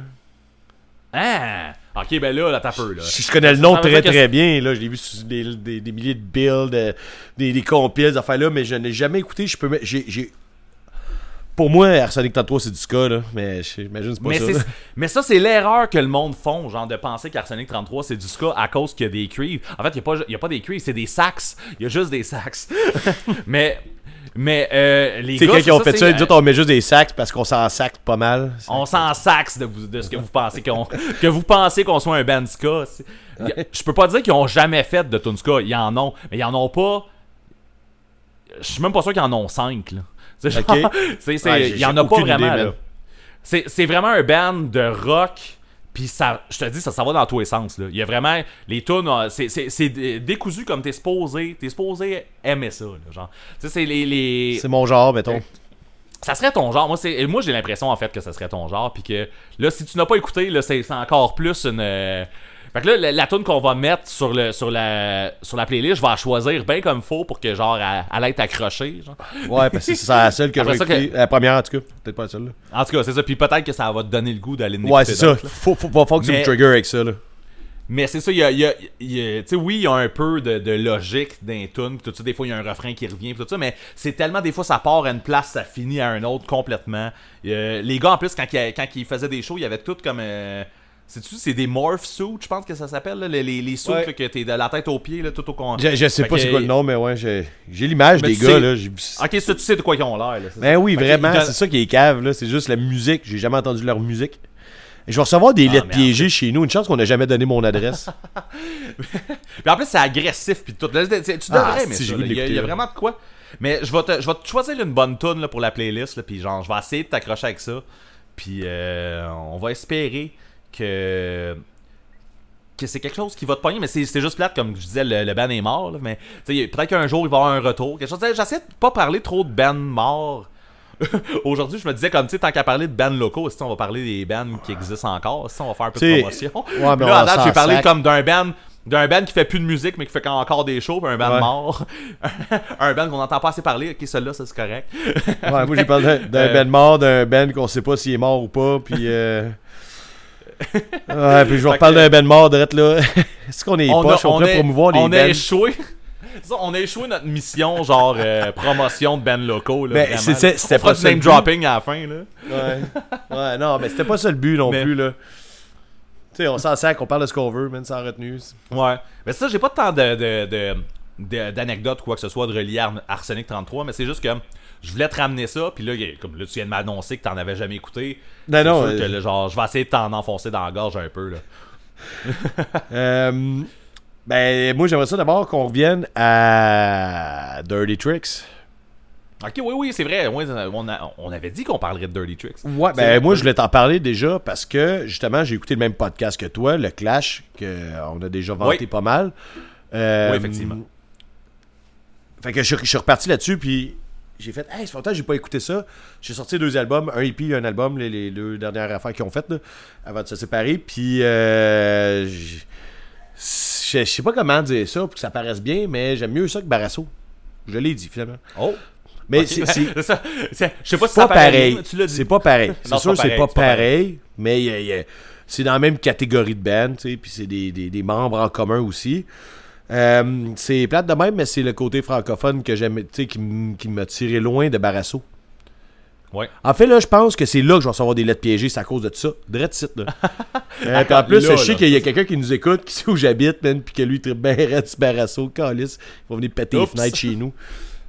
Ah! Ok, ben là, là, t'as peu, là. Je, je connais le nom très très bien, là. Je l'ai vu sur des, des, des milliers de builds, euh, des, des compiles, des affaires-là, mais je n'ai jamais écouté. Je peux j'ai, j'ai- Pour moi, Arsenic 33, c'est du ska, là. Mais j'imagine c'est pas Mais, ça. c'est- là. mais ça, c'est l'erreur que le monde font, genre de penser qu'Arsenic 33 c'est du ska à cause qu'il y a des cuivres. En fait, il n'y a, pas- a des cuivres, c'est des sax. Il y a juste des sax. mais mais euh, les gars, c'est ils ont fait ça, ils disent on met juste des sacs parce qu'on s'en sac pas mal. On s'en saxe de, vous, de ce que vous pensez qu'on que vous pensez qu'on soit un band ska. Je peux pas dire qu'ils ont jamais fait de tune ska. Ils en ont, mais ils en ont pas. Je suis même pas sûr qu'ils en ont 5 là. C'est genre- Ok. c'est- c'est- Ouais, il y en a pas idée, vraiment. là. C'est c'est vraiment un band de rock. Puis ça, je te dis, ça, ça va dans tous les sens. Là. Il y a vraiment. Les tunes, euh, c'est- c'est c'est dé- décousu comme t'es supposé. T'es supposé aimer ça. là, genre. Tu sais, c'est les. les C'est mon genre, mettons. ça serait ton genre. Moi, c'est, moi j'ai l'impression en fait que ça serait ton genre. Puis que là, si tu n'as pas écouté, là, c'est, c'est encore plus une. Fait que là, la, la tune qu'on va mettre sur, le, sur, la, sur la playlist, je vais la choisir bien comme faut pour que genre elle, elle ait accrochée. Genre. Ouais, parce que c'est la seule que je vais. La première, en tout cas. Peut-être pas la seule. là. En tout cas, c'est ça. Puis peut-être que ça va te donner le goût d'aller Ouais, c'est ça. Faut, faut, faut, faut que tu me trigger avec ça, là. Mais c'est ça, il y a. y a- il y a- tu sais, oui, il y a un peu de, de logique tunes, pis tout ça. Des fois, il y a un refrain qui revient, tout ça. Mais c'est tellement, des fois, ça part à une place, ça finit à un autre complètement. Euh, les gars, en plus, quand, ils- quand ils faisaient des shows, il y avait tout comme. euh, c'est-tu, c'est des morph suits, je pense que ça s'appelle, là, les, les, les suits Ouais. que t'es de la tête aux pieds, là, tout au con. Je, je sais Fait pas que- c'est quoi le nom, mais ouais, j'ai j'ai l'image Mais des gars, sais- là. j'ai- Ok, ça, tu sais de quoi ils ont l'air, là. c'est Ben ça. oui, Fait vraiment, c'est ça qui est cave, là. C'est juste la musique. J'ai jamais entendu leur musique. Je vais recevoir des Ah, lettres piégées chez nous. Une chance qu'on n'a jamais donné mon adresse. Puis en plus, c'est agressif, puis tout. Là, tu Ah, devrais, mais si, Il y, a- y vraiment de quoi. Mais je vais te, je vais te choisir une bonne tune là, pour la playlist, là, puis genre, je vais essayer de t'accrocher avec ça. Puis euh, on va espérer que que c'est quelque chose qui va te pogner, mais c'est juste plate, comme je disais, le, le band est mort, là, mais peut-être qu'un jour il va y avoir un retour. Quelque chose. J'essaie de pas parler trop de bands morts. Aujourd'hui, je me disais, comme tu sais, tant qu'à parler de bands locaux, si on va parler des bands qui existent encore, si on va faire un peu de promotion? ouais, mais Là, on à date, s'en j'ai parlé sac. comme d'un band d'un band qui fait plus de musique mais qui fait encore des shows puis un band Ouais. mort un band qu'on n'entend pas assez parler ok celui-là ça c'est correct Ouais, moi, j'ai parlé d'un Euh, Ben mort, d'un Ben qu'on sait pas s'il est mort ou pas. Puis. euh, Ouais, puis je vous reparle d'un Ben mort, direct là. Est-ce qu'on est on poche, a, on on a- promouvoir les on a Ben? échoué. On a échoué notre mission, genre euh, promotion de band locaux. Là, Ben, c'est- c'est- c'était On pas du name but. dropping à la fin. Là. Ouais. ouais, non, mais c'était pas ça le but non Mais- plus, là. Tu sais, on s'en sert qu'on parle de ce qu'on veut, même sans retenue. Ouais. Mais ça, j'ai pas tant de, de, de- de- d'anecdotes ou quoi que ce soit de Ar- Arsenic 33, mais c'est juste que je voulais te ramener ça, puis là, comme là, tu viens de m'annoncer que t'en avais jamais écouté. Non, C'est non, sûr euh, que, là, genre, je vais essayer de t'en enfoncer dans la gorge un peu, là. Euh, ben, moi, j'aimerais ça d'abord qu'on revienne à Dirty Tricks. Ok, oui, oui, c'est vrai. ouais, on, a- on avait dit qu'on parlerait de Dirty Tricks. Ouais, ben, moi, je voulais t'en parler déjà parce que, justement, j'ai écouté le même podcast que toi, le Clash, qu'on a déjà vanté Oui. pas mal. Euh, Oui, effectivement. Fait que je, je suis reparti là-dessus, puis j'ai fait, hey, ça fait longtemps que j'ai pas écouté ça. J'ai sorti deux albums, un EP et un album, les, les deux dernières affaires qu'ils ont faites, là, avant de se séparer. Puis, euh, je sais pas comment dire ça pour que ça paraisse bien, mais j'aime mieux ça que Barasso. Je l'ai dit, finalement. Oh! Mais Ok. c'est- c'est C'est. C'est- Je sais pas si paraît pareil. dit. C'est pas pareil. C'est sûr, c'est c'est pas pas pareil, c'est pareil, mais c'est dans la même catégorie de band, tu sais, puis c'est des, des- des membres en commun aussi. Euh, c'est plate de même, mais c'est le côté francophone que j'aime, qui, m'a tiré loin de Barasso. Ouais. En fait, là, je pense que c'est là que je vais recevoir des lettres piégées, c'est à cause de ça. Direct site, là. Euh, en plus, Là, je sais qu'il y a quelqu'un qui nous écoute, qui sait où j'habite, man, puis que lui, il raide sur Barasso, calice. Il va venir péter les Oups. fenêtres chez nous.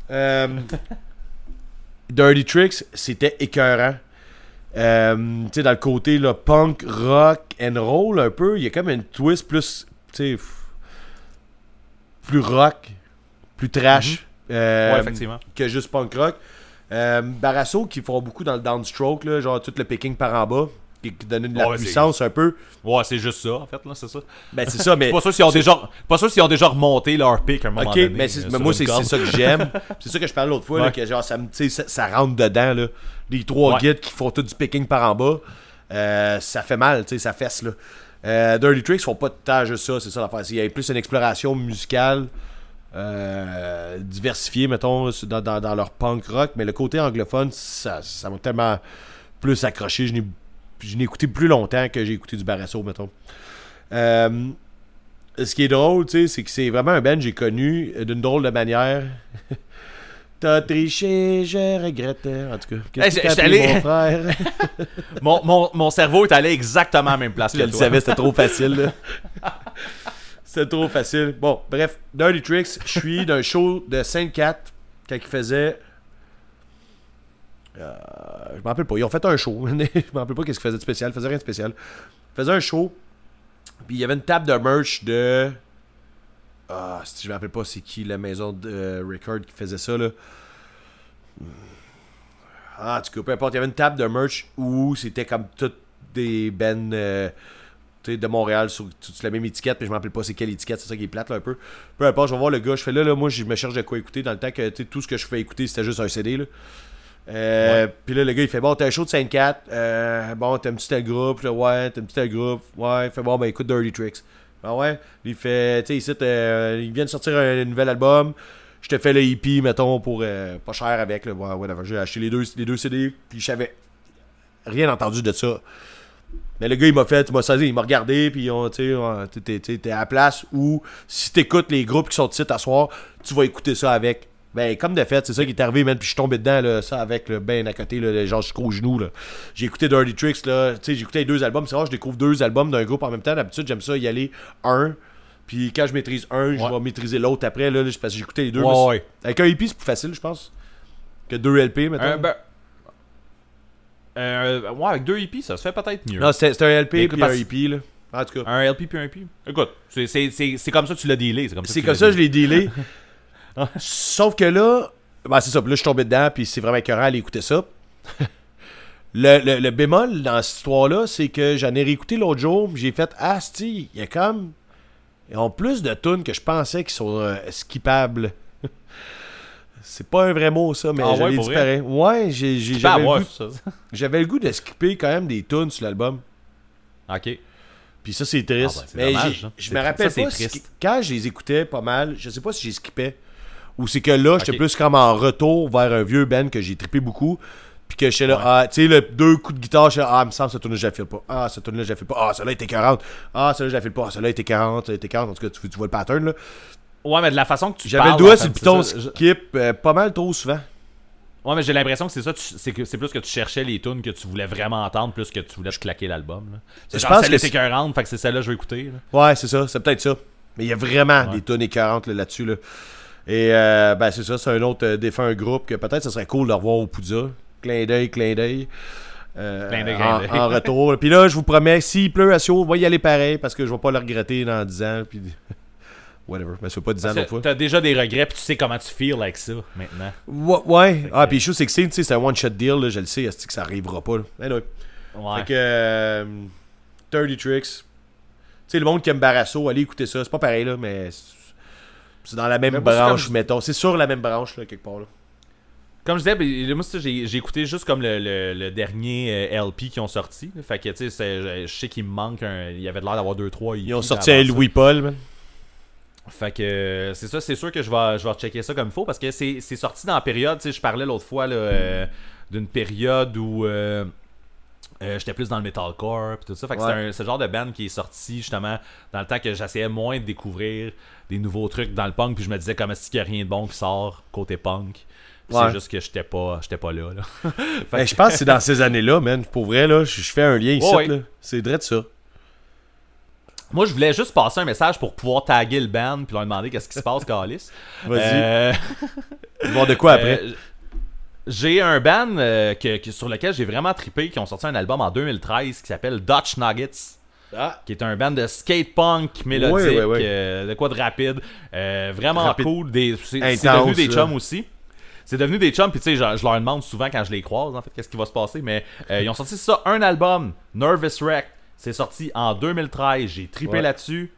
Euh, Dirty Tricks, c'était écœurant. Euh, tu sais, dans le côté là, punk, rock and roll, un peu, il y a comme une twist plus, tu sais, plus rock, plus trash. euh, Ouais, effectivement. que juste punk rock. Euh, Barasso qui font beaucoup dans le downstroke, là, genre tout le picking par en bas, qui, donne de la Ouais, puissance un peu. Ouais, c'est juste ça, en fait, là, c'est ça. Ben c'est ça, mais. Pas sûr s'ils ont déjà, pas sûr s'ils ont déjà remonté leur pic à un moment Ok, donné. mais, euh, mais sur moi c'est ça que j'aime. c'est ça que je parlais l'autre fois, là, que genre ça, ça, ça rentre dedans là. Les trois Ouais. guides qui font tout du picking par en bas, euh, ça fait mal, tu sais, ça fesse là. Euh, Dirty Tricks font pas temps juste ça, c'est ça l'affaire. Il y a plus une exploration musicale euh, diversifiée, mettons, dans, leur punk rock, mais le côté anglophone, ça m'a tellement plus accroché. Je n'ai écouté plus longtemps que j'ai écouté du Barasso, mettons. Euh, ce qui est drôle, c'est que c'est vraiment un band que j'ai connu d'une drôle de manière. T'as triché, je regrette. En tout cas, qu'est-ce Hey, que j'ai- allé- mon frère? Mon, mon, mon cerveau est allé exactement à la même place Je que le savais, c'était trop facile. C'était trop facile. Bon, bref, Dirty Tricks, je suis d'un show de 5-4 quand ils faisaient. Euh, je m'en rappelle pas. Ils ont fait un show. je m'en rappelle pas qu'est-ce qu'ils faisaient de spécial. Ils faisaient rien de spécial. Ils faisaient un show. Puis il y avait une table de merch de. Ah, si je me rappelle pas c'est qui la maison de euh, record qui faisait ça là. Ah, en tout cas, peu importe. Il y avait une table de merch où c'était comme toutes des bands euh, de Montréal sur, sur la même étiquette, mais je me rappelle pas c'est quelle étiquette, c'est ça qui est plate là, un peu. Peu importe, je vais voir le gars, je fais là, là moi je me cherche de quoi écouter dans le temps que tu sais, tout ce que je fais écouter c'était juste un CD. Là. Euh, Puis là, le gars il fait Bon, t'as un show de 5-4, euh, bon, t'aimes-tu tel groupe Là, Ouais, t'aimes-tu tel groupe Ouais, il fait Bon, ben écoute Dirty Tricks. Ah ouais, il fait, tu sais, euh, il vient de sortir un, nouvel album. Je te fais le EP, mettons, pour euh, pas cher avec. Là. Ouais, whatever. J'ai acheté les deux, les deux CD, puis je savais rien entendu de ça. Mais le gars, il m'a fait, il m'a saisi, il m'a regardé, puis t'es- à la place où, si t'écoutes les groupes qui sont à soir, tu vas écouter ça avec. Ben, comme de fait, c'est ça qui est arrivé, man, puis je suis tombé dedans, là, ça, avec, le ben à côté, là, genre jusqu'au genou, là. J'ai écouté Dirty Tricks, là, tu sais, j'ai écouté les deux albums, c'est rare, je découvre deux albums d'un groupe en même temps, d'habitude, j'aime ça y aller un, puis quand je maîtrise un, je vais maîtriser l'autre après, là, là, parce que j'ai écouté les deux. Ouais, mais ouais. c'est- Avec un EP, c'est plus facile, je pense, que deux LP, mettons. Euh, ben, euh, ouais, avec deux EP, ça se fait peut-être mieux. Non, c'était un LP, puis un EP, là. En tout cas. Un LP puis un EP. Écoute, c'est- c'est c'est- c'est comme ça que tu l'as dealé. C'est comme ça, C'est que comme ça je l'ai dealé. Sauf que là, ben c'est ça. Puis là, je suis tombé dedans, puis c'est vraiment écœurant d'aller écouter ça. le, le, le bémol dans cette histoire-là, c'est que j'en ai réécouté l'autre jour, puis j'ai fait Ah, il y a comme. Ils ont plus de tunes que je pensais qui sont euh, skippables. c'est pas un vrai mot, ça, mais Ah je ouais, Ben, j'avais, le goût, le goût de skipper quand même des tunes sur l'album. Ok. Puis ça, c'est triste. Ah ben, c'est mais dommage, hein. je me rappelle ça, pas si- triste. quand je les écoutais pas mal, je sais pas si j'ai skippé ou c'est que là, j'étais plus comme en retour vers un vieux band que j'ai trippé beaucoup. Puis que j'étais là, ah, tu sais, le deux coups de guitare, j'étais là, ah, il me semble, cette tune-là, je la file pas. Ah, cette tune-là, je la file pas. Ah, celle-là était 40. Ah, celle-là, je la file pas. Ah, celle-là était 40. Celle-là était 40. En tout cas, tu, tu vois le pattern, là. Ouais, mais de la façon que tu J'avais le doigt sur le piton je- skip euh, pas mal trop souvent. Ouais, mais j'ai l'impression que c'est ça, c'est que c'est plus que tu cherchais les tunes que tu voulais vraiment entendre, plus que tu voulais te claquer l'album. là. C'est Je genre pense celle-là que 40, fait que c'est celle-là que je vais écouter. là. Ouais, c'est ça, c'est peut-être ça. Mais il y a vraiment des tonnes écœurantes là, là-dessus. Là. Et euh, ben c'est ça, c'est un autre euh, défunt groupe que peut-être ce serait cool de revoir au Poudza. Clin d'œil, clin d'œil. Euh, Clin d'œil, clin en, d'œil. en retour. Puis là, je vous promets, s'il pleut à Sio, on va y aller pareil parce que je vais pas le regretter dans 10 ans. Puis... Whatever. Mais fait pas 10 ans l'autre fois. T'as déjà des regrets, puis tu sais comment tu feels avec ça maintenant. Ouais. ouais. Ah, puis je sais que c'est, tu sais, c'est un one-shot deal, là, je le sais, est-ce que ça arrivera pas. Là? Anyway. Ouais. Fait que. euh, 30 Tricks. Tu sais, le monde qui aime Barasso, allez écouter ça. C'est pas pareil, là, mais. C'est- dans la même Mais branche, comme- mettons. C'est sur la même branche, là, quelque part, là. Comme je disais, ben, moi, j'ai j'ai écouté juste comme le, le- le dernier euh, LP qui ont sorti. Fait que, tu sais, je sais qu'il me manque un. Il y avait l'air d'avoir 2-3 Ils ont sorti un Louis Paul, man. Fait que euh, c'est ça, c'est sûr que je vais, je vais checker ça comme il faut parce que c'est c'est sorti dans la période, tu sais, je parlais l'autre fois là, euh, d'une période où euh, euh, j'étais plus dans le metalcore pis tout ça. Fait que Ouais. c'est le genre de band qui est sorti justement dans le temps que j'essayais moins de découvrir des nouveaux trucs dans le punk puis je me disais comme est-ce qu'il y a rien de bon qui sort côté punk? Puis Ouais. C'est juste que j'étais pas, j'étais pas là. là. Fait Ben, que- je pense que c'est dans ces années-là, man. Pour vrai, là, je fais un lien ici, Ouais. C'est vrai de ça. Moi, je voulais juste passer un message pour pouvoir taguer le band puis leur demander qu'est-ce qui se passe, Calis. Vas-y. Euh, Voir de quoi après. Euh, j'ai un band euh, que, que- sur lequel j'ai vraiment trippé qui ont sorti un album en 2013 qui s'appelle Dutch Nuggets Ah. qui est un band de skate punk mélodique Ouais, ouais, ouais. euh, de quoi de rapide euh, vraiment Rapide. cool des c'est c'est Intense, devenu des là. chums aussi c'est devenu des chums puis tu sais je, je leur demande souvent quand je les croise en fait qu'est-ce qui va se passer mais euh, ils ont sorti ça un album Nervous Wreck c'est sorti en 2013 j'ai trippé Ouais. là-dessus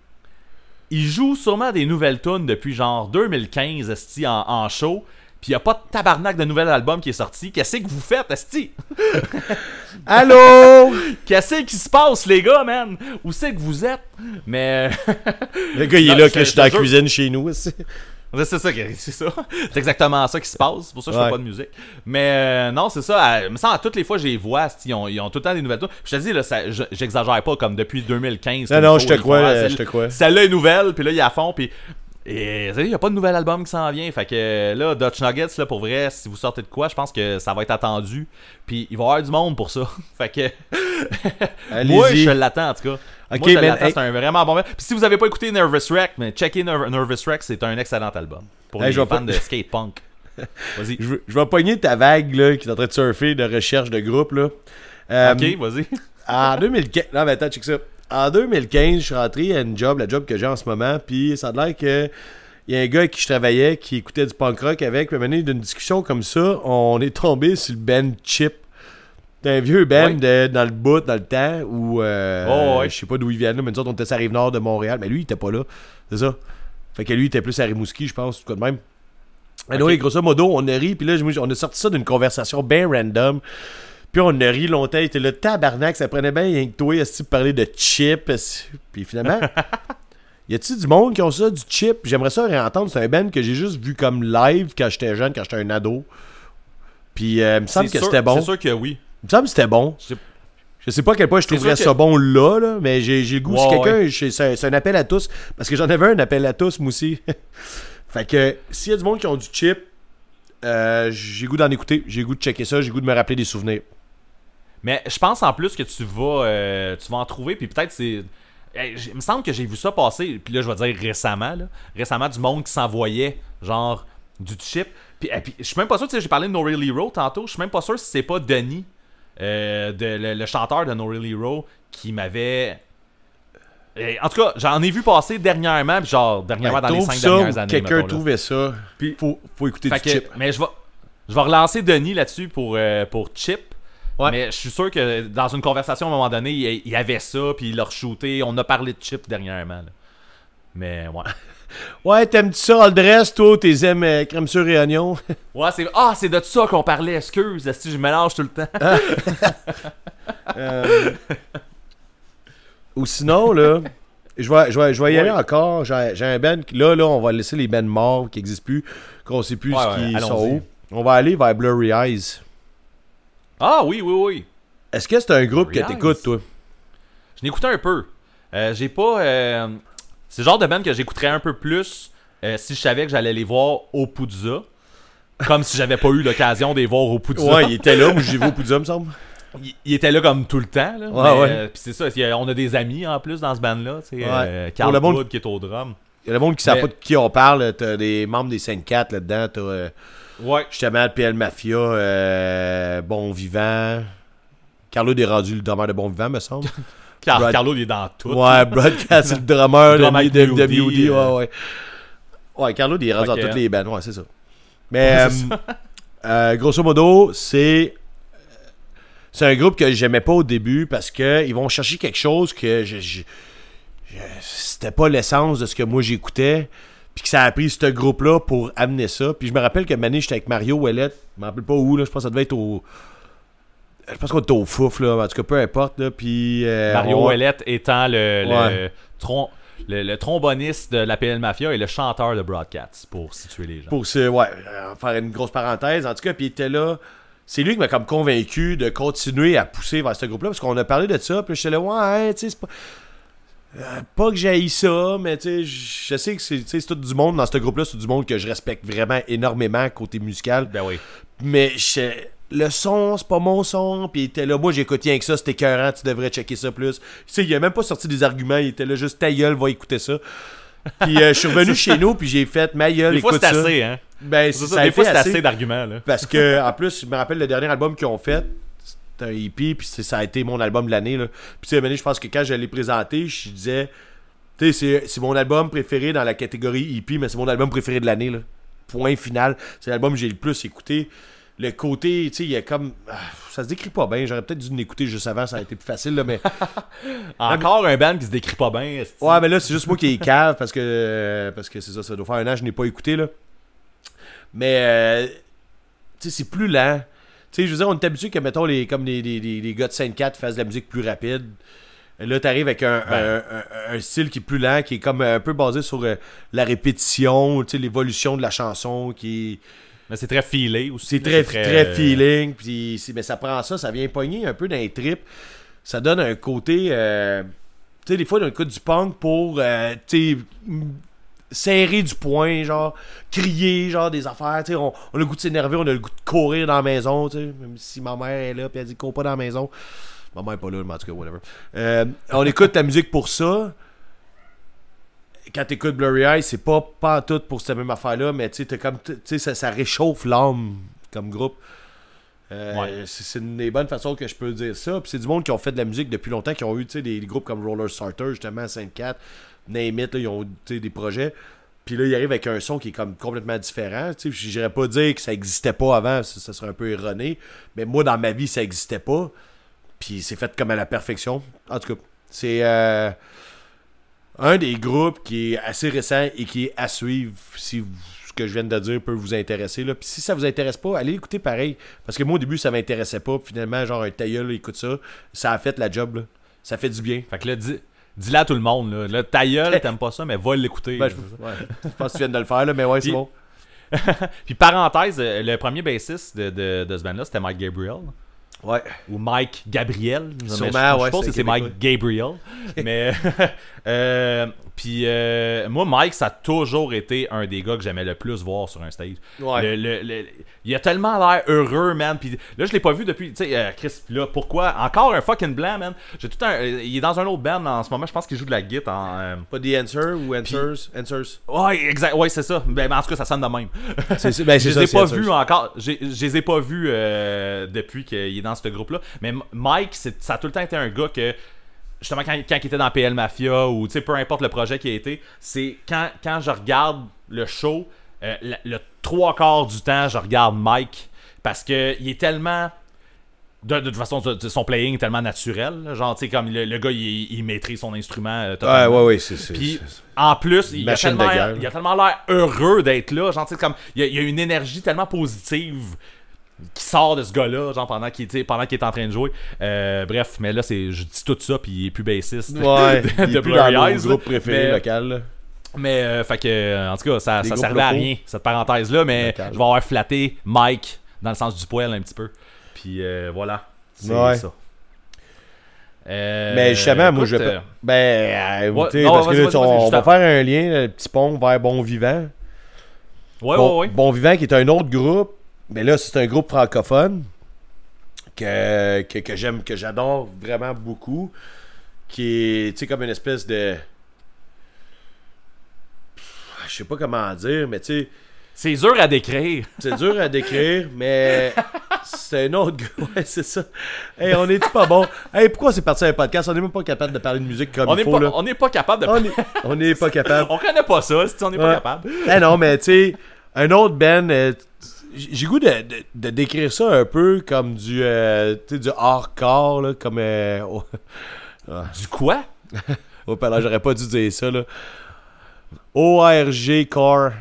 ils jouent sûrement des nouvelles tunes depuis genre 2015 esti, en, en show puis y a pas de tabarnak de nouvel album qui est sorti qu'est-ce que vous faites esti? Allô? qu'est-ce qui se passe les gars man? Où c'est que vous êtes? Mais Le gars, il est là que je suis dans la cuisine chez nous. aussi. C'est ça, c'est ça. C'est exactement ça qui se passe. C'est pour ça que je Ouais. fais pas de musique. Mais euh, non, c'est ça. à- me semble à toutes les fois je les vois, ils ont, ils ont tout le temps des nouvelles tunes. Je te dis, là, j'exagère pas comme depuis 2015. Non, non, il je te ils crois, celle- je te crois. Celle-là est nouvelle, puis là, il y a à fond, puis. Et il n'y a pas de nouvel album qui s'en vient. Fait que là, Dutch Nuggets, là, pour vrai, si vous sortez de quoi, je pense que ça va être attendu. Puis il va y avoir du monde pour ça. fait que. Allez-y. Moi, je l'attends en tout cas. Ok, Moi, je l'attends, hey. c'est un vraiment bon. Puis si vous avez pas écouté Nervous Wreck, mais checkez Nerv- Nervous Wreck, c'est un excellent album. Pour Hey, les fans pas- de skate punk. Vas-y. Je vais pogner ta vague là, qui est en train de surfer de recherche de groupe. Là. Euh, ok, vas-y. En 2015. Non, mais attends, check ça. En 2015, je suis rentré à une job, la job que j'ai en ce moment, puis ça a l'air que. Il y a un gars avec qui je travaillais qui écoutait du punk rock avec. Puis à d'une discussion comme ça, on est tombé sur le band Chip. C'est un vieux band Ouais. de- dans le bout, dans le temps, où. euh, Oh, ouais. Je sais pas d'où ils viennent, là, mais nous autres, on était sur la rive nord de Montréal. Mais lui, il était pas là. C'est ça. Fait que lui, il était plus à Rimouski, je pense, tout cas de même. Et Ok. grosso modo, on a ri, puis là, on a sorti ça d'une conversation bien random. Puis on a ri longtemps, il était le tabarnak, ça prenait bien rien que toi, est-ce parler de chip, puis finalement, y a-t-il du monde qui ont ça, du chip? J'aimerais ça réentendre, c'est un band que j'ai juste vu comme live quand j'étais jeune, quand j'étais un ado. Puis euh, il me semble que c'était bon. C'est sûr que oui. Il me semble que c'était bon. Je sais- pas à quel point je trouverais ça que- bon là, là, mais j'ai le goût. Ouais, si quelqu'un, j'ai- c'est c'est un appel à tous. Parce que j'en avais un appel à tous, moi aussi. fait que s'il y a du monde qui ont du chip, euh, j'ai goût d'en écouter. J'ai goût de checker ça. J'ai goût de me rappeler des souvenirs. Mais je pense en plus que tu vas, euh, tu vas en trouver, puis peut-être c'est. Il me semble que j'ai vu ça passer, puis là je vais dire récemment, là, récemment du monde qui s'envoyait genre du chip. Puis, eh, puis je suis même pas sûr, tu sais, j'ai parlé de No Real Hero tantôt, je suis même pas sûr si c'est pas Denis, euh, de, le, le chanteur de No Real Hero, qui m'avait. Eh, En tout cas, j'en ai vu passer dernièrement, puis genre dernièrement Ben, dans les trouve 5 ça, dernières années. quelqu'un trouvait ça. Puis- faut, faut écouter du que- chip. Mais je vais, je vais relancer Denis là-dessus pour, euh, pour Chip. Ouais. Mais je suis sûr que dans une conversation à un moment donné, il y avait ça, puis il l'a re-shooté. On a parlé de Chip dernièrement. là. Mais ouais. Ouais, t'aimes-tu ça, all dress, toi, t'es aimes euh, crème sur et oignon? Ouais, c'est. Ah, c'est de ça qu'on parlait, excuse. Si je mélange tout le temps. Euh, Ou sinon, là, je vais, je vais, je vais y aller encore. J'ai un qui- Là, là, on va laisser les bands morts qui n'existent plus, qu'on sait plus Ouais, ce ouais, qu'ils sont où. On va aller vers Blurry Eyes. Ah oui, oui, oui. Est-ce que c'est un groupe que t'écoutes, toi? Je n'écoutais un peu. Euh, j'ai pas. euh, c'est le genre de band que j'écouterais un peu plus euh, si je savais que j'allais les voir au Poudza. Comme si j'avais pas eu l'occasion de les voir au Poudza. Ouais, il était là, moi j'y vais au Poudza, me semble. il, il était là comme tout le temps. Là, Ouais, ouais. puis c'est ça, on a des amis en plus dans ce band-là. Ouais. Carl le monde- Wood qui est au drum. Il y a le monde qui sait Mais- pas de qui on parle. T'as des membres des 5-4 là-dedans. T'as Ouais. justement PL Mafia, euh, Bon Vivant. Carlo est rendu le drummer de Bon Vivant, me semble. Car- Brad- Carlo, il est dans tout. Ouais, Broadcast, c'est le drummer Drum de, WD, WD, euh. ouais, ouais. Ouais, Carlo, il est rendu dans toutes les bandes, ouais, c'est ça. Mais, Ouais, euh, euh, grosso modo, c'est. C'est un groupe que j'aimais pas au début parce que ils vont chercher quelque chose que je, je- je- c'était pas l'essence de ce que moi j'écoutais. Puis que ça a pris ce groupe-là pour amener ça. Puis je me rappelle que Mané, j'étais avec Mario Ouellette. Je me rappelle pas où, là. Je pense que ça devait être au. Je pense qu'on était au fouf, là. En tout cas, peu importe, là. Puis. euh, Mario on- Ouellette étant le, le, Ouais. trom- le, le tromboniste de la PL Mafia et le chanteur de Broadcast, pour situer les gens. pour se, ouais, euh, faire une grosse parenthèse. En tout cas, puis il était là. C'est lui qui m'a comme convaincu de continuer à pousser vers ce groupe-là, parce qu'on a parlé de ça, puis j'étais là, ouais, tu sais, c'est pas. Euh, pas que j'aille ça, mais tu sais, je sais que c'est tout du monde dans ce groupe-là, c'est du monde que je respecte vraiment énormément côté musical. Ben oui. Mais le son, c'est pas mon son. Puis il était là, moi j'écoute rien que ça, c'était écœurant, tu devrais checker ça plus. Tu sais, il a même pas sorti des arguments, il était là juste ta gueule, va écouter ça. Puis euh, je suis revenu chez nous, puis j'ai fait ma gueule, Des fois, écoute ça. assez, hein. Ben, ça, ça, a des fois, été c'est assez. assez d'arguments, là. Parce que, en plus, je me rappelle le dernier album qu'ils ont fait, un EP, puis c'est- ça a été mon album de l'année. Puis, tu sais, je pense que quand je l'ai présenté, je disais, tu sais, c'est- c'est mon album préféré dans la catégorie EP, mais c'est mon album préféré de l'année. Point final. C'est l'album que j'ai le plus écouté. Le côté, tu sais, il y a comme. ah, ça se décrit pas bien. J'aurais peut-être dû l'écouter juste avant, ça a été plus facile, là, mais. Encore un band qui se décrit pas bien. Ouais, mais là, c'est juste moi qui est cave parce que parce que c'est ça, ça doit faire un an je n'ai pas écouté là. Mais euh, tu sais, c'est plus lent. Tu sais, je veux dire, on est habitué que mettons les comme les, les, les, gars de 5-4 fassent de la musique plus rapide. Là, t'arrives avec un, Ben. un, un- un style qui est plus lent, qui est comme un peu basé sur euh, la répétition, tu sais, l'évolution de la chanson, qui Mais c'est très feelé aussi. c'est très, très, euh, feeling. Puis mais ça prend ça, ça vient pogner un peu dans les tripes. Ça donne un côté. euh, tu sais, des fois, d'un coup du punk pour. euh, tu sais, serrer du poing, genre, crier, genre, des affaires. Tu sais, on, a le goût de s'énerver, on a le goût de courir dans la maison, tu sais. Même si ma mère est là, puis elle dit cours pas dans la maison. Ma mère est pas là, mais en tout cas, whatever. Euh, on écoute la musique pour ça quand t'écoutes Blurry Eyes, c'est pas pas tout pour cette même affaire-là, mais tu sais, comme, tu sais, ça, ça réchauffe l'âme comme groupe. Euh, Ouais. c'est, une des bonnes façons que je peux dire ça. Puis c'est du monde qui ont fait de la musique depuis longtemps, qui ont eu des, des groupes comme Roller Starter, justement, 5-4, Name It, là, ils ont sais, des projets. Puis là, ils arrivent avec un son qui est comme complètement différent. Sais, j'irais pas dire que ça existait pas avant, ça, ça serait un peu erroné. Mais moi, dans ma vie, ça existait pas. Puis c'est fait comme à la perfection. En tout cas, c'est euh, un des groupes qui est assez récent et qui est à suivre si vous- ce que je viens de dire peut vous intéresser. Là. Puis si ça vous intéresse pas, allez écouter pareil. Parce que moi, au début, ça m'intéressait pas. Puis finalement, genre, un tailleul, écoute ça. Ça a fait la job. Là. Ça fait du bien. Fait que là, dis, dis-le à tout le monde. Là, là ta gueule, t'aimes pas ça, mais va l'écouter. Ben, je, ouais, je pense que tu viens de le faire, là, mais ouais, c'est bon. Puis parenthèse, euh, le premier bassiste de, de, de ce band-là, c'était Mike Gabriel. Ouais. Ou Mike Gabriel. Je, Sûrement, je ouais, pense que c'est Mike. Gabriel. Mais euh, puis euh, moi, Mike, ça a toujours été un des gars que j'aimais le plus voir sur un stage. Ouais. Le- le- le- il a tellement l'air heureux, man. Puis là, je l'ai pas vu depuis. Tu sais, euh, Chris, là, pourquoi? Encore un fucking blanc, man. J'ai tout un. euh, Il est dans un autre band en ce moment. Je pense qu'il joue de la guitare en. euh, Pas The Answer ou Answers? Answers. Ouais, exact. Ouais, c'est ça. Ben, en tout cas, ça sonne de même. C'est, ben, je les ai pas vus encore. Je les ai pas vus depuis qu'il est dans ce groupe-là. Mais Mike, ça a tout le temps été un gars que. Justement, quand, quand il était dans PL Mafia ou tu sais, peu importe le projet qui a été, c'est quand, quand je regarde le show, euh, le, le trois quarts du temps, je regarde Mike parce que il est tellement. De, de toute façon, de- de- son playing est tellement naturel. là. Genre, tu sais, comme le, le gars, il, il maîtrise son instrument. euh, Ouais, ouais, ouais, c'est. Puis en plus, il a, tellement, il a tellement l'air heureux d'être là. Genre, tu sais, comme il y, a, il y a une énergie tellement positive qui sort de ce gars-là, genre pendant qu'il pendant qu'il est en train de jouer. Euh, bref, mais là, c'est je dis tout ça, puis il est plus bassiste. Ouais, de, il de est plus Blurry dans Eyes, mon là. groupe préféré Mais- local. là. Mais, euh, fait que, euh, en tout cas, ça, ça servait à rien, cette parenthèse-là, mais Local. je vais avoir flatté Mike dans le sens du poil un petit peu. Puis, euh, voilà. C'est Ouais. ça. Mais justement, moi, écoute, je vais pas- Ben, euh, Ouais, parce que là, tu- on, va faire un lien, un petit pont vers Bon Vivant. Ouais, bon, ouais, ouais. Bon Vivant, qui est un autre groupe. Mais là, c'est un groupe francophone que, que, que j'aime, que j'adore vraiment beaucoup. Qui est, tu sais, comme une espèce de. Je sais pas comment dire, mais tu sais. C'est dur à décrire. C'est dur à décrire, mais c'est un autre. Ouais, c'est ça. Hey, on est pas bon? Hey, pourquoi c'est parti un podcast? On est même pas capable de parler de musique comme On il n'est faut, pas, là. on n'est pas capable de. On est, on est pas capable. On connaît pas ça, si on n'est pas capable. Eh non, mais tu sais, un autre band, euh, j'ai goût de, de, de décrire ça un peu comme du, euh, du hardcore, là, comme... Euh, oh, Du quoi? oh, j'aurais pas dû dire ça, là. ORG Core,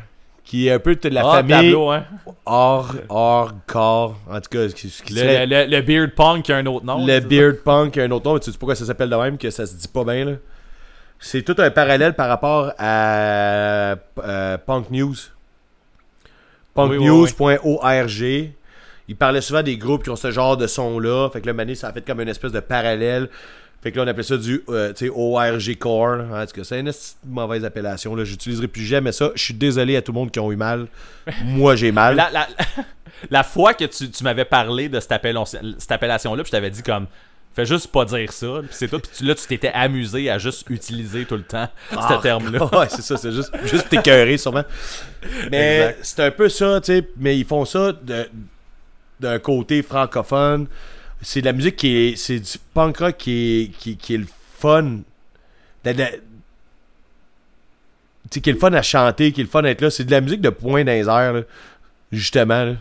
qui est un peu de la ah, famille tableau, hein. hard, hardcore, en tout cas, ce qui, qui Le, le, Beard Punk qui a un autre nom. Le? Beard Punk, un autre nom, mais tu sais pourquoi ça s'appelle de même, que ça se dit pas bien, là? C'est tout un parallèle par rapport à euh, Punk News. Punknews.org. Il parlait souvent des groupes qui ont ce genre de son-là. Fait que là, Mané, ça a fait comme une espèce de parallèle. Fait que là, on appelait ça du euh, tu sais, ORG Core. c'est une mauvaise appellation. là. J'utiliserai plus jamais ça. Je suis désolé à tout le monde qui ont eu mal. Moi, j'ai mal. La, la, la fois que tu, tu m'avais parlé de cette, appellation- cette appellation-là, puis je t'avais dit comme. Fais juste pas dire ça, puis c'est tout. Puis là, tu t'étais amusé à juste utiliser tout le temps ce terme-là. ouais, c'est ça, c'est juste, juste t'écœurer, sûrement. Mais c'est un peu ça, tu sais. Mais ils font ça d'un côté francophone. C'est de la musique qui est. C'est du punk rock qui est, qui, qui est le fun. Tu sais, qui est le fun à chanter, qui est le fun à être là. C'est de la musique de point dans les airs, là, justement. là.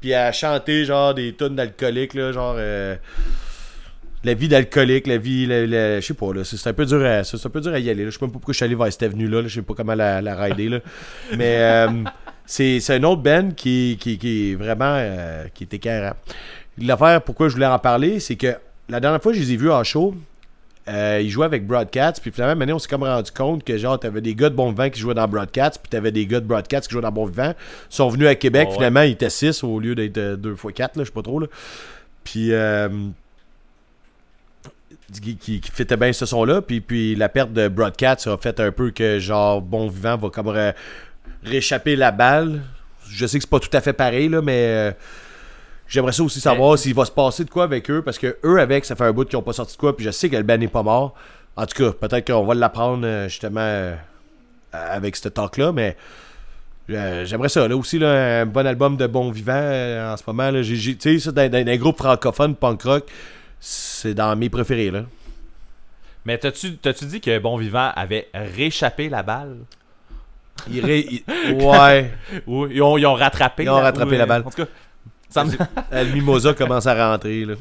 Puis à chanter, genre, des tonnes d'alcooliques, là, genre. euh, la vie d'alcoolique, la vie, la- la- je sais pas, là, c'est un peu dur à, c'est un peu dur à y aller. là. Je sais même pas pourquoi je suis allé vers cette avenue-là, là. je sais pas comment la, la rider, là. Mais euh, c'est c'est un autre band qui, qui, qui est vraiment, euh, qui est écœurant. L'affaire, pourquoi je voulais en parler, c'est que la dernière fois que je les ai vus en show, euh, ils jouaient avec Broadcats, puis finalement, maintenant, on s'est comme rendu compte que genre, t'avais des gars de Bon Vivant qui jouaient dans Broadcats, puis t'avais des gars de Broadcats qui jouaient dans Bon Vivant. Ils sont venus à Québec, Oh, ouais. finalement, ils étaient 6 au lieu d'être 2 x 4, là, je sais pas trop, là. Puis, euh, qui, qui, qui fitait bien ce son-là, puis, puis la perte de Broadcats a fait un peu que, genre, Bon Vivant va comme ré- réchapper la balle. Je sais que c'est pas tout à fait pareil, là, mais... euh, J'aimerais ça aussi savoir s'il va se passer de quoi avec eux, parce que eux, avec, ça fait un bout qu'ils ont pas sorti de quoi, puis je sais que le band n'est pas mort. En tout cas, peut-être qu'on va l'apprendre euh, justement euh, avec ce talk-là, mais euh, j'aimerais ça. Là aussi, là, un bon album de Bon Vivant euh, en ce moment. Tu sais, ça, dans, dans, dans un groupe francophone, punk rock, c'est dans mes préférés. Là. Mais t'as-tu t'as-tu dit que Bon Vivant avait réchappé la balle? Il ré- il- Ouais. Ou ils ont, ils ont rattrapé Ils ont rattrapé ou, la euh, balle. En tout cas, ça me- Le Mimosa commence à rentrer. Là.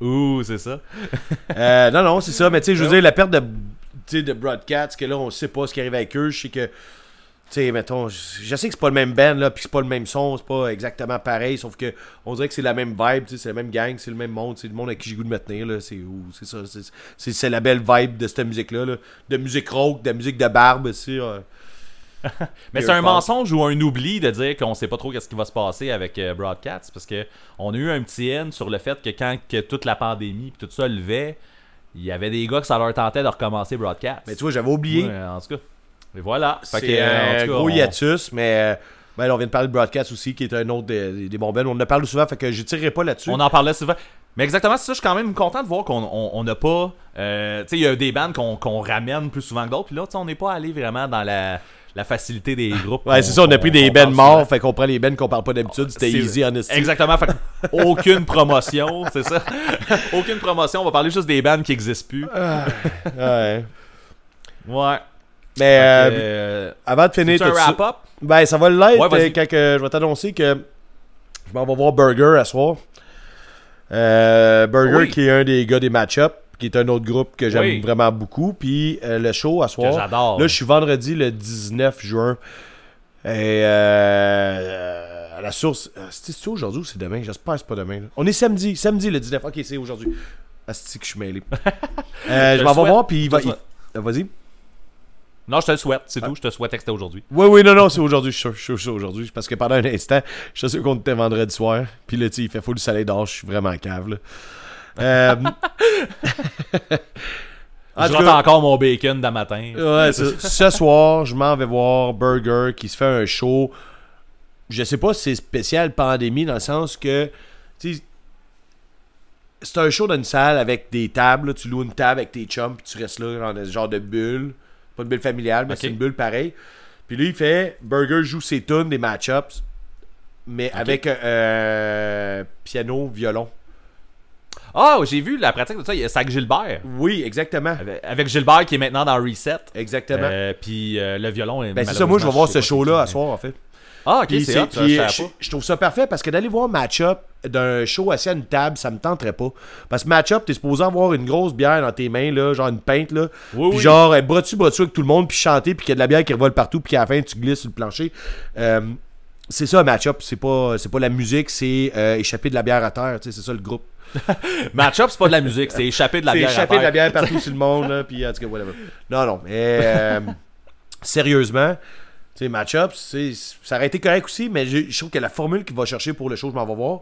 Ouh, c'est ça. Euh, non, non, c'est ça. Mais tu sais, je veux dire, la perte de, de Broadcast, que là, on sait pas ce qui arrive avec eux. Je sais que, sais, mettons, je, sais que c'est pas le même band, là, puis c'est pas le même son, c'est pas exactement pareil, sauf que on dirait que c'est la même vibe, tu sais, c'est la même gang, c'est le même monde, c'est le monde avec qui j'ai goût de me tenir, là. C'est ça, c'est- la belle vibe de cette musique-là, là. De musique rock, de musique de barbe, tu euh. Mais c'est un mensonge ou un oubli de dire qu'on sait pas trop qu'est-ce qui va se passer avec euh, Broadcats parce que on a eu un petit N sur le fait que quand que toute la pandémie et tout ça levait, il y avait des gars que ça leur tentait de recommencer Broadcast. Mais tu vois, j'avais oublié. Ouais, en tout cas. Et voilà. C'est euh, un tout cas, gros on- hiatus, mais euh, ben, on vient de parler de Broadcast aussi, qui est un autre des, des- des bons bands. On en a parlé souvent, fait que je tirerai pas là-dessus. On en parlait souvent. Mais exactement, c'est ça. Je suis quand même content de voir qu'on on- on n'a pas. euh, tu sais, il y a des bandes qu'on qu'on ramène plus souvent que d'autres. Puis là, on n'est pas allé vraiment dans la, la facilité des groupes. Ouais, c'est ça, on a pris des parle morts, souvent. fait qu'on prend les bands qu'on parle pas d'habitude, c'était easy, honesty. Exactement. Fait aucune promotion, c'est ça. aucune promotion. On va parler juste des bandes qui n'existent plus. Ouais. Ouais. Mais euh, Euh, avant de finir c'est un tout ça, wrap-up? ben ça va Ouais, vas-y. euh, quand que je vais t'annoncer que je m'en vais voir Burger à soir. Euh, Burger Oui. qui est un des gars des match-up, qui est un autre groupe que j'aime Oui. vraiment beaucoup. Puis le show à soir. j'adore. Là, je suis vendredi le 19 juin. Et euh, à la source. C'est-tu aujourd'hui ou c'est demain? J'espère que c'est pas demain. là. On est samedi. Samedi le 19. Ok, c'est aujourd'hui. Asti que je suis mêlé. Je m'en vais voir, puis il va. Vas-y. Non, je te le souhaite, c'est tout. Je te souhaite que c'était aujourd'hui. Oui, oui, non, non, c'est aujourd'hui. Je suis c'est aujourd'hui. Parce que pendant un instant, je suis sûr qu'on était vendredi soir. Puis là, tu il fait full soleil dehors. Je suis vraiment cave, là. Euh, en je rentre cas, encore mon bacon d'un matin. ouais, ce soir, je m'en vais voir Burger qui se fait un show. Je sais pas si c'est spécial pandémie dans le sens que, c'est un show dans une salle avec des tables. là. Tu loues une table avec tes chums, puis tu restes là dans un genre de bulle. Pas une bulle familiale, mais c'est une bulle pareille. Puis lui, il fait Burger joue ses tunes, des match-ups, mais avec euh, piano, violon. Ah, j'ai vu la pratique de ça. Il y a Sac Gilbert. Oui, exactement. Avec- Avec Gilbert qui est maintenant dans Reset. Exactement. Euh, puis euh, le violon est ben, c'est ça, moi, je vais voir ce show-là à soir, en fait. Ah, ok, c'est hot, puis je trouve ça parfait parce que d'aller voir match-up d'un show assis à une table, ça me tenterait pas. Parce que match-up, t'es supposé avoir une grosse bière dans tes mains, là, genre une pinte, là. Oui, puis oui. genre, bras-dessus, bras-dessus avec tout le monde, puis chanter, puis qu'il y a de la bière qui revole partout, puis qu'à la fin, tu glisses sur le plancher. Euh, c'est ça, match-up. C'est pas, c'est pas la musique, c'est euh, échapper de la bière à terre. tu sais, C'est ça le groupe. Match-up, c'est pas de la musique, c'est échapper de la C'est bière. à échapper de la terre. bière partout sur le monde, là, puis en tout cas, whatever. Non, non, mais euh, sérieusement, sais, match-up, ça aurait été correct aussi, mais je, trouve que la formule qu'il va chercher pour le show, je m'en vais voir,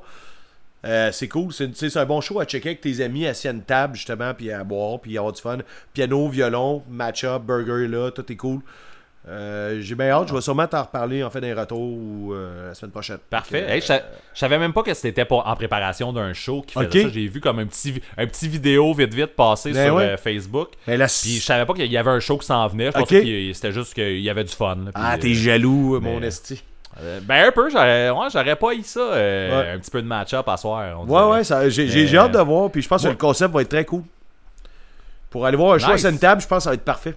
euh, c'est cool. C'est un bon show à checker avec tes amis assis à une table, justement, puis à boire, puis avoir du fun. Piano, violon, match-up, burger, là, tout est cool. Euh, J'ai bien hâte, je vais sûrement t'en reparler en fait d'un retour ou euh, la semaine prochaine. Parfait. Donc, euh, Hey, je, sa- je savais même pas que c'était pour- en préparation d'un show qui faisait ça. J'ai vu comme un petit, un petit vidéo vite vite passé Ben sur ouais. Facebook. mais là, Puis je savais pas qu'il y avait un show qui s'en venait. Je Ok. pensais que c'était juste qu'il y avait du fun. là. Puis, Ah, t'es jaloux, mon esti. ben un peu, j'aurais ouais, pas eu ça. Ouais. Un petit peu de match-up à soir. on Ouais, dirait. ouais, ça- j'ai hâte de voir, puis je pense que le concept va être très cool. Pour aller voir un show à une table, je pense que ça va être parfait.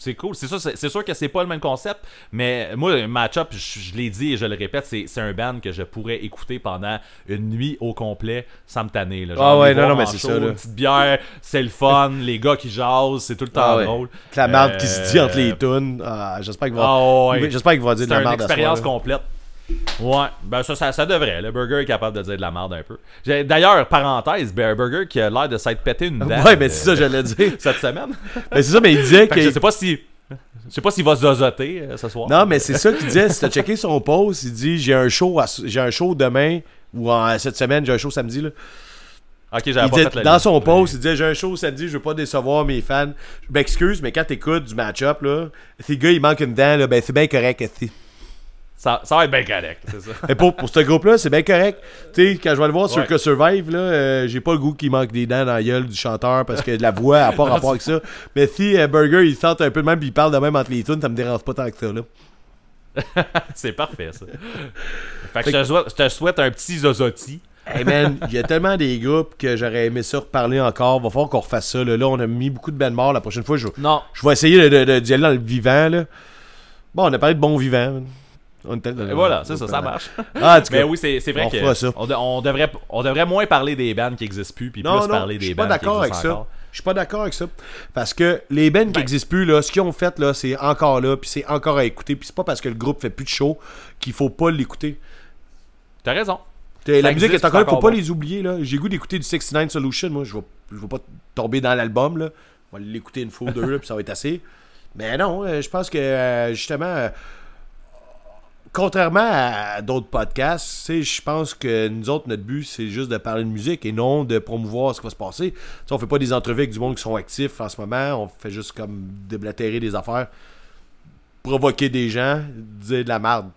C'est cool. C'est sûr, c'est c'est sûr que c'est pas le même concept, mais moi, match-up, je, je l'ai dit et je le répète, c'est c'est un band que je pourrais écouter pendant une nuit au complet sans me tanner. Là. Genre, Ah ouais, non, non, mais c'est show, ça, là. Une petite bière, c'est le fun, les gars qui jasent, c'est tout le temps Ah ouais. drôle. La merde qui se dit entre les Euh, tunes. Ah, J'espère qu'il va, Ah ouais. dire de C'est la une merde à expérience soir, là. complète. Ouais, ben ça, ça, ça devrait. Le burger est capable de dire de la merde un peu. D'ailleurs, parenthèse, Burger qui a l'air de s'être pété une dent. Ouais, mais euh, c'est ça, j'allais dire. Cette semaine. Mais c'est ça, mais il disait que je sais pas si. Je sais pas s'il va zozoter euh, ce soir. Non, mais c'est ça qu'il disait. Si t'as checké son post, il dit J'ai un show j'ai un show demain ou en, cette semaine, j'ai un show samedi. Là. Ok, j'avais pas fait la dans liste. son post, il disait J'ai un show samedi, je veux pas décevoir mes fans. Je m'excuse, mais quand t'écoutes du match-up, là, si le gars il manque une dent, là, ben c'est bien correct. esti. Ça, ça va être bien correct, c'est ça. Mais pour, pour ce groupe-là, c'est bien correct. Tu sais, quand je vais le voir sur Ouais. que Survive, là, euh, j'ai pas le goût qu'il manque des dents dans la gueule du chanteur parce que la voix a pas rapport avec ça. Mais si euh, Burger il sent un peu de même puis il parle de même entre les tunes, ça me dérange pas tant que ça. Là. C'est parfait, ça. Fait que je te souhaite, je te souhaite un petit zozoti. Hey man, il y a tellement des groupes que j'aurais aimé ça reparler encore. Va falloir qu'on refasse ça. Là, Là, on a mis beaucoup de bandes morts. La prochaine fois, je, Non. je vais essayer d'y aller dans le vivant. Là. Bon, on a parlé de bon vivant. man. On était dans- Et voilà, c'est ça, ça marche. Ah, en tout cas, Mais oui, c'est vrai on que ça. on, de- on devrait, on devrait moins parler des bands qui existent plus, puis Non, plus non, parler je des suis bands pas qui d'accord avec existent ça. encore. Je suis pas d'accord avec ça. Parce que les bands qui Ben. existent plus, là, ce qu'ils ont fait, là, c'est encore là, puis c'est encore à écouter. Puis c'est pas parce que le groupe fait plus de show qu'il faut pas l'écouter. T'as raison. La existe, musique est encore là, faut pas les oublier. là. J'ai goût d'écouter du 69 Solution. Moi, je vais, je vais pas tomber dans l'album. là. On va l'écouter une fois ou deux, là, puis ça va être assez. Mais non, euh, je pense que euh, justement, euh, contrairement à d'autres podcasts, tu sais, je pense que nous autres, notre but, c'est juste de parler de musique et non de promouvoir ce qui va se passer. Tu sais, on fait pas des entrevues avec du monde qui sont actifs en ce moment. On fait juste comme déblatérer des affaires, provoquer des gens, dire de la merde.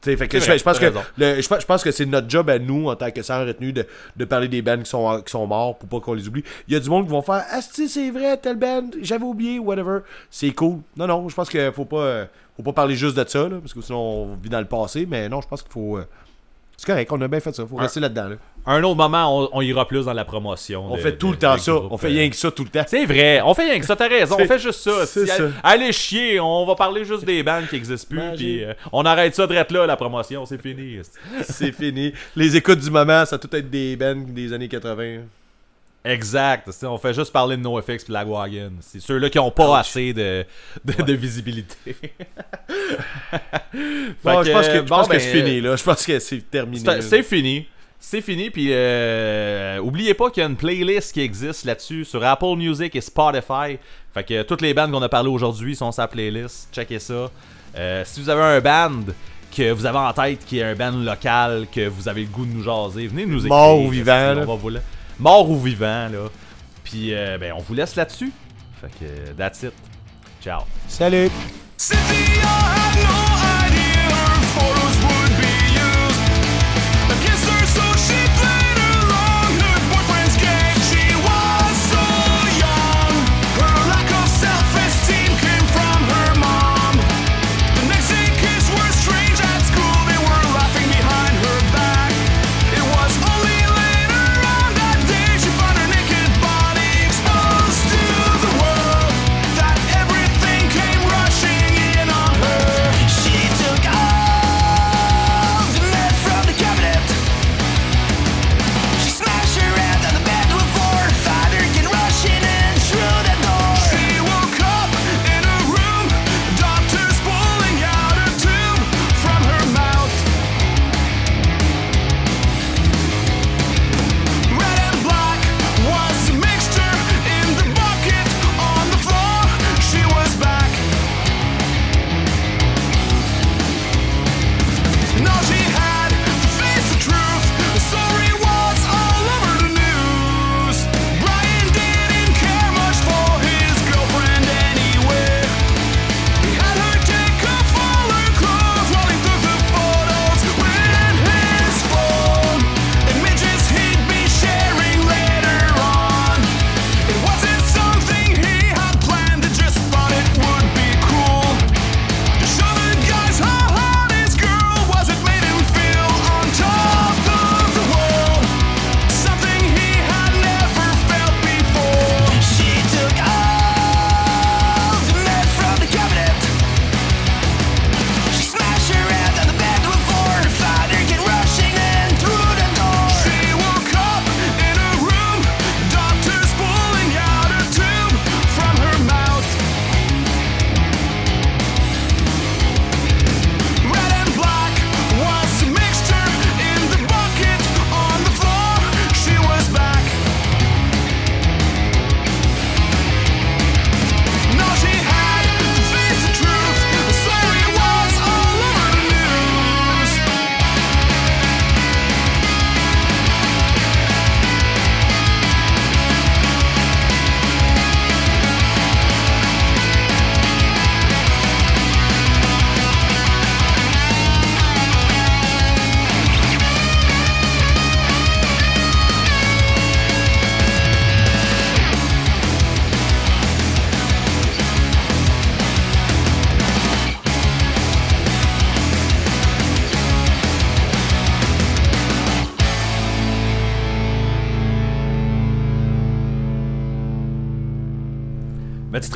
Fait que C'est je, pense que je, pense- c'est notre job à nous, en tant que sans retenue, de, de parler des bands qui sont, qui sont morts pour pas qu'on les oublie. Il y a du monde qui vont faire Ah, si, c'est vrai, telle band, j'avais oublié, whatever. C'est cool. Non, non, je pense qu'il faut pas, euh, faut pas parler juste de ça, là, parce que sinon on vit dans le passé. Mais non, je pense qu'il faut. euh, c'est correct, on a bien fait ça. faut rester là-dedans. Là. Un autre moment, on, on ira plus dans la promotion. On de- fait tout de- le temps ça. On fait euh, rien que ça tout le temps. C'est vrai, on fait rien que ça, t'as raison, on fait juste ça. c'est Si- ça. Allez chier, on va parler juste des bands qui existent plus, puis euh, on arrête ça direct là, la promotion, c'est fini. c'est fini. Les écoutes du moment, ça a tout être des bands des années 80. Exact, on fait juste parler de NoFX puis Lagwagon. C'est ceux-là qui ont pas assez de, de, de visibilité. Je pense que, bon, ben, c'est fini, là. Je pense que c'est terminé. C'est fini. c'est fini. Puis euh, oubliez pas qu'il y a une playlist qui existe là-dessus sur Apple Music et Spotify. Fait que toutes les bandes qu'on a parlé aujourd'hui sont la playlist. Checkez ça. Euh, si vous avez un band que vous avez en tête qui est un band local, que vous avez le goût de nous jaser, venez nous écrire. Mort ou vivant, On va vous Mort ou vivant, là. Puis euh, ben, on vous laisse là-dessus. Fait que that's it. Ciao. Salut!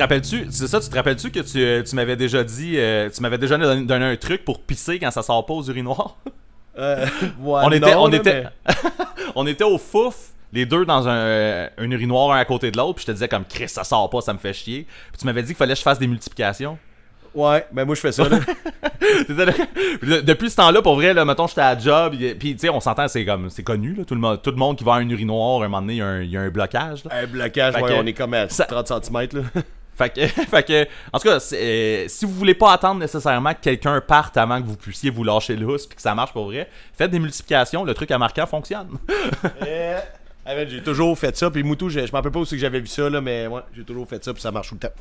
Rappelles-tu, c'est ça, tu te rappelles-tu que tu, euh, tu m'avais déjà dit, euh, tu m'avais déjà donné, donné un truc pour pisser quand ça sort pas aux urinoirs? Euh, ouais, on, était, non, on, là, était, mais- on était au fouf, les deux dans un, euh, un urinoir un à côté de l'autre, puis je te disais comme Chris, ça sort pas, ça me fait chier. Puis tu m'avais dit qu'il fallait que je fasse des multiplications. Ouais, ben moi je fais ça là. Depuis ce temps-là, pour vrai, là, mettons, j'étais à job, puis tu sais, on s'entend, c'est comme, c'est connu, là, tout le, monde, tout le monde qui va à un urinoir, à un moment donné, il y a un, il y a un blocage. là. un blocage, Fait ouais, que- on est comme à ça- 30 cm là. Fait que, fait que, en tout cas, euh, si vous voulez pas attendre nécessairement que quelqu'un parte avant que vous puissiez vous lâcher lousse puis que ça marche pour vrai, faites des multiplications, le truc à marquant fonctionne. Ben, j'ai toujours fait ça, puis Moutou, je, je m'en rappelle pas c'est que j'avais vu ça là, mais ouais, j'ai toujours fait ça, puis ça marche tout le temps.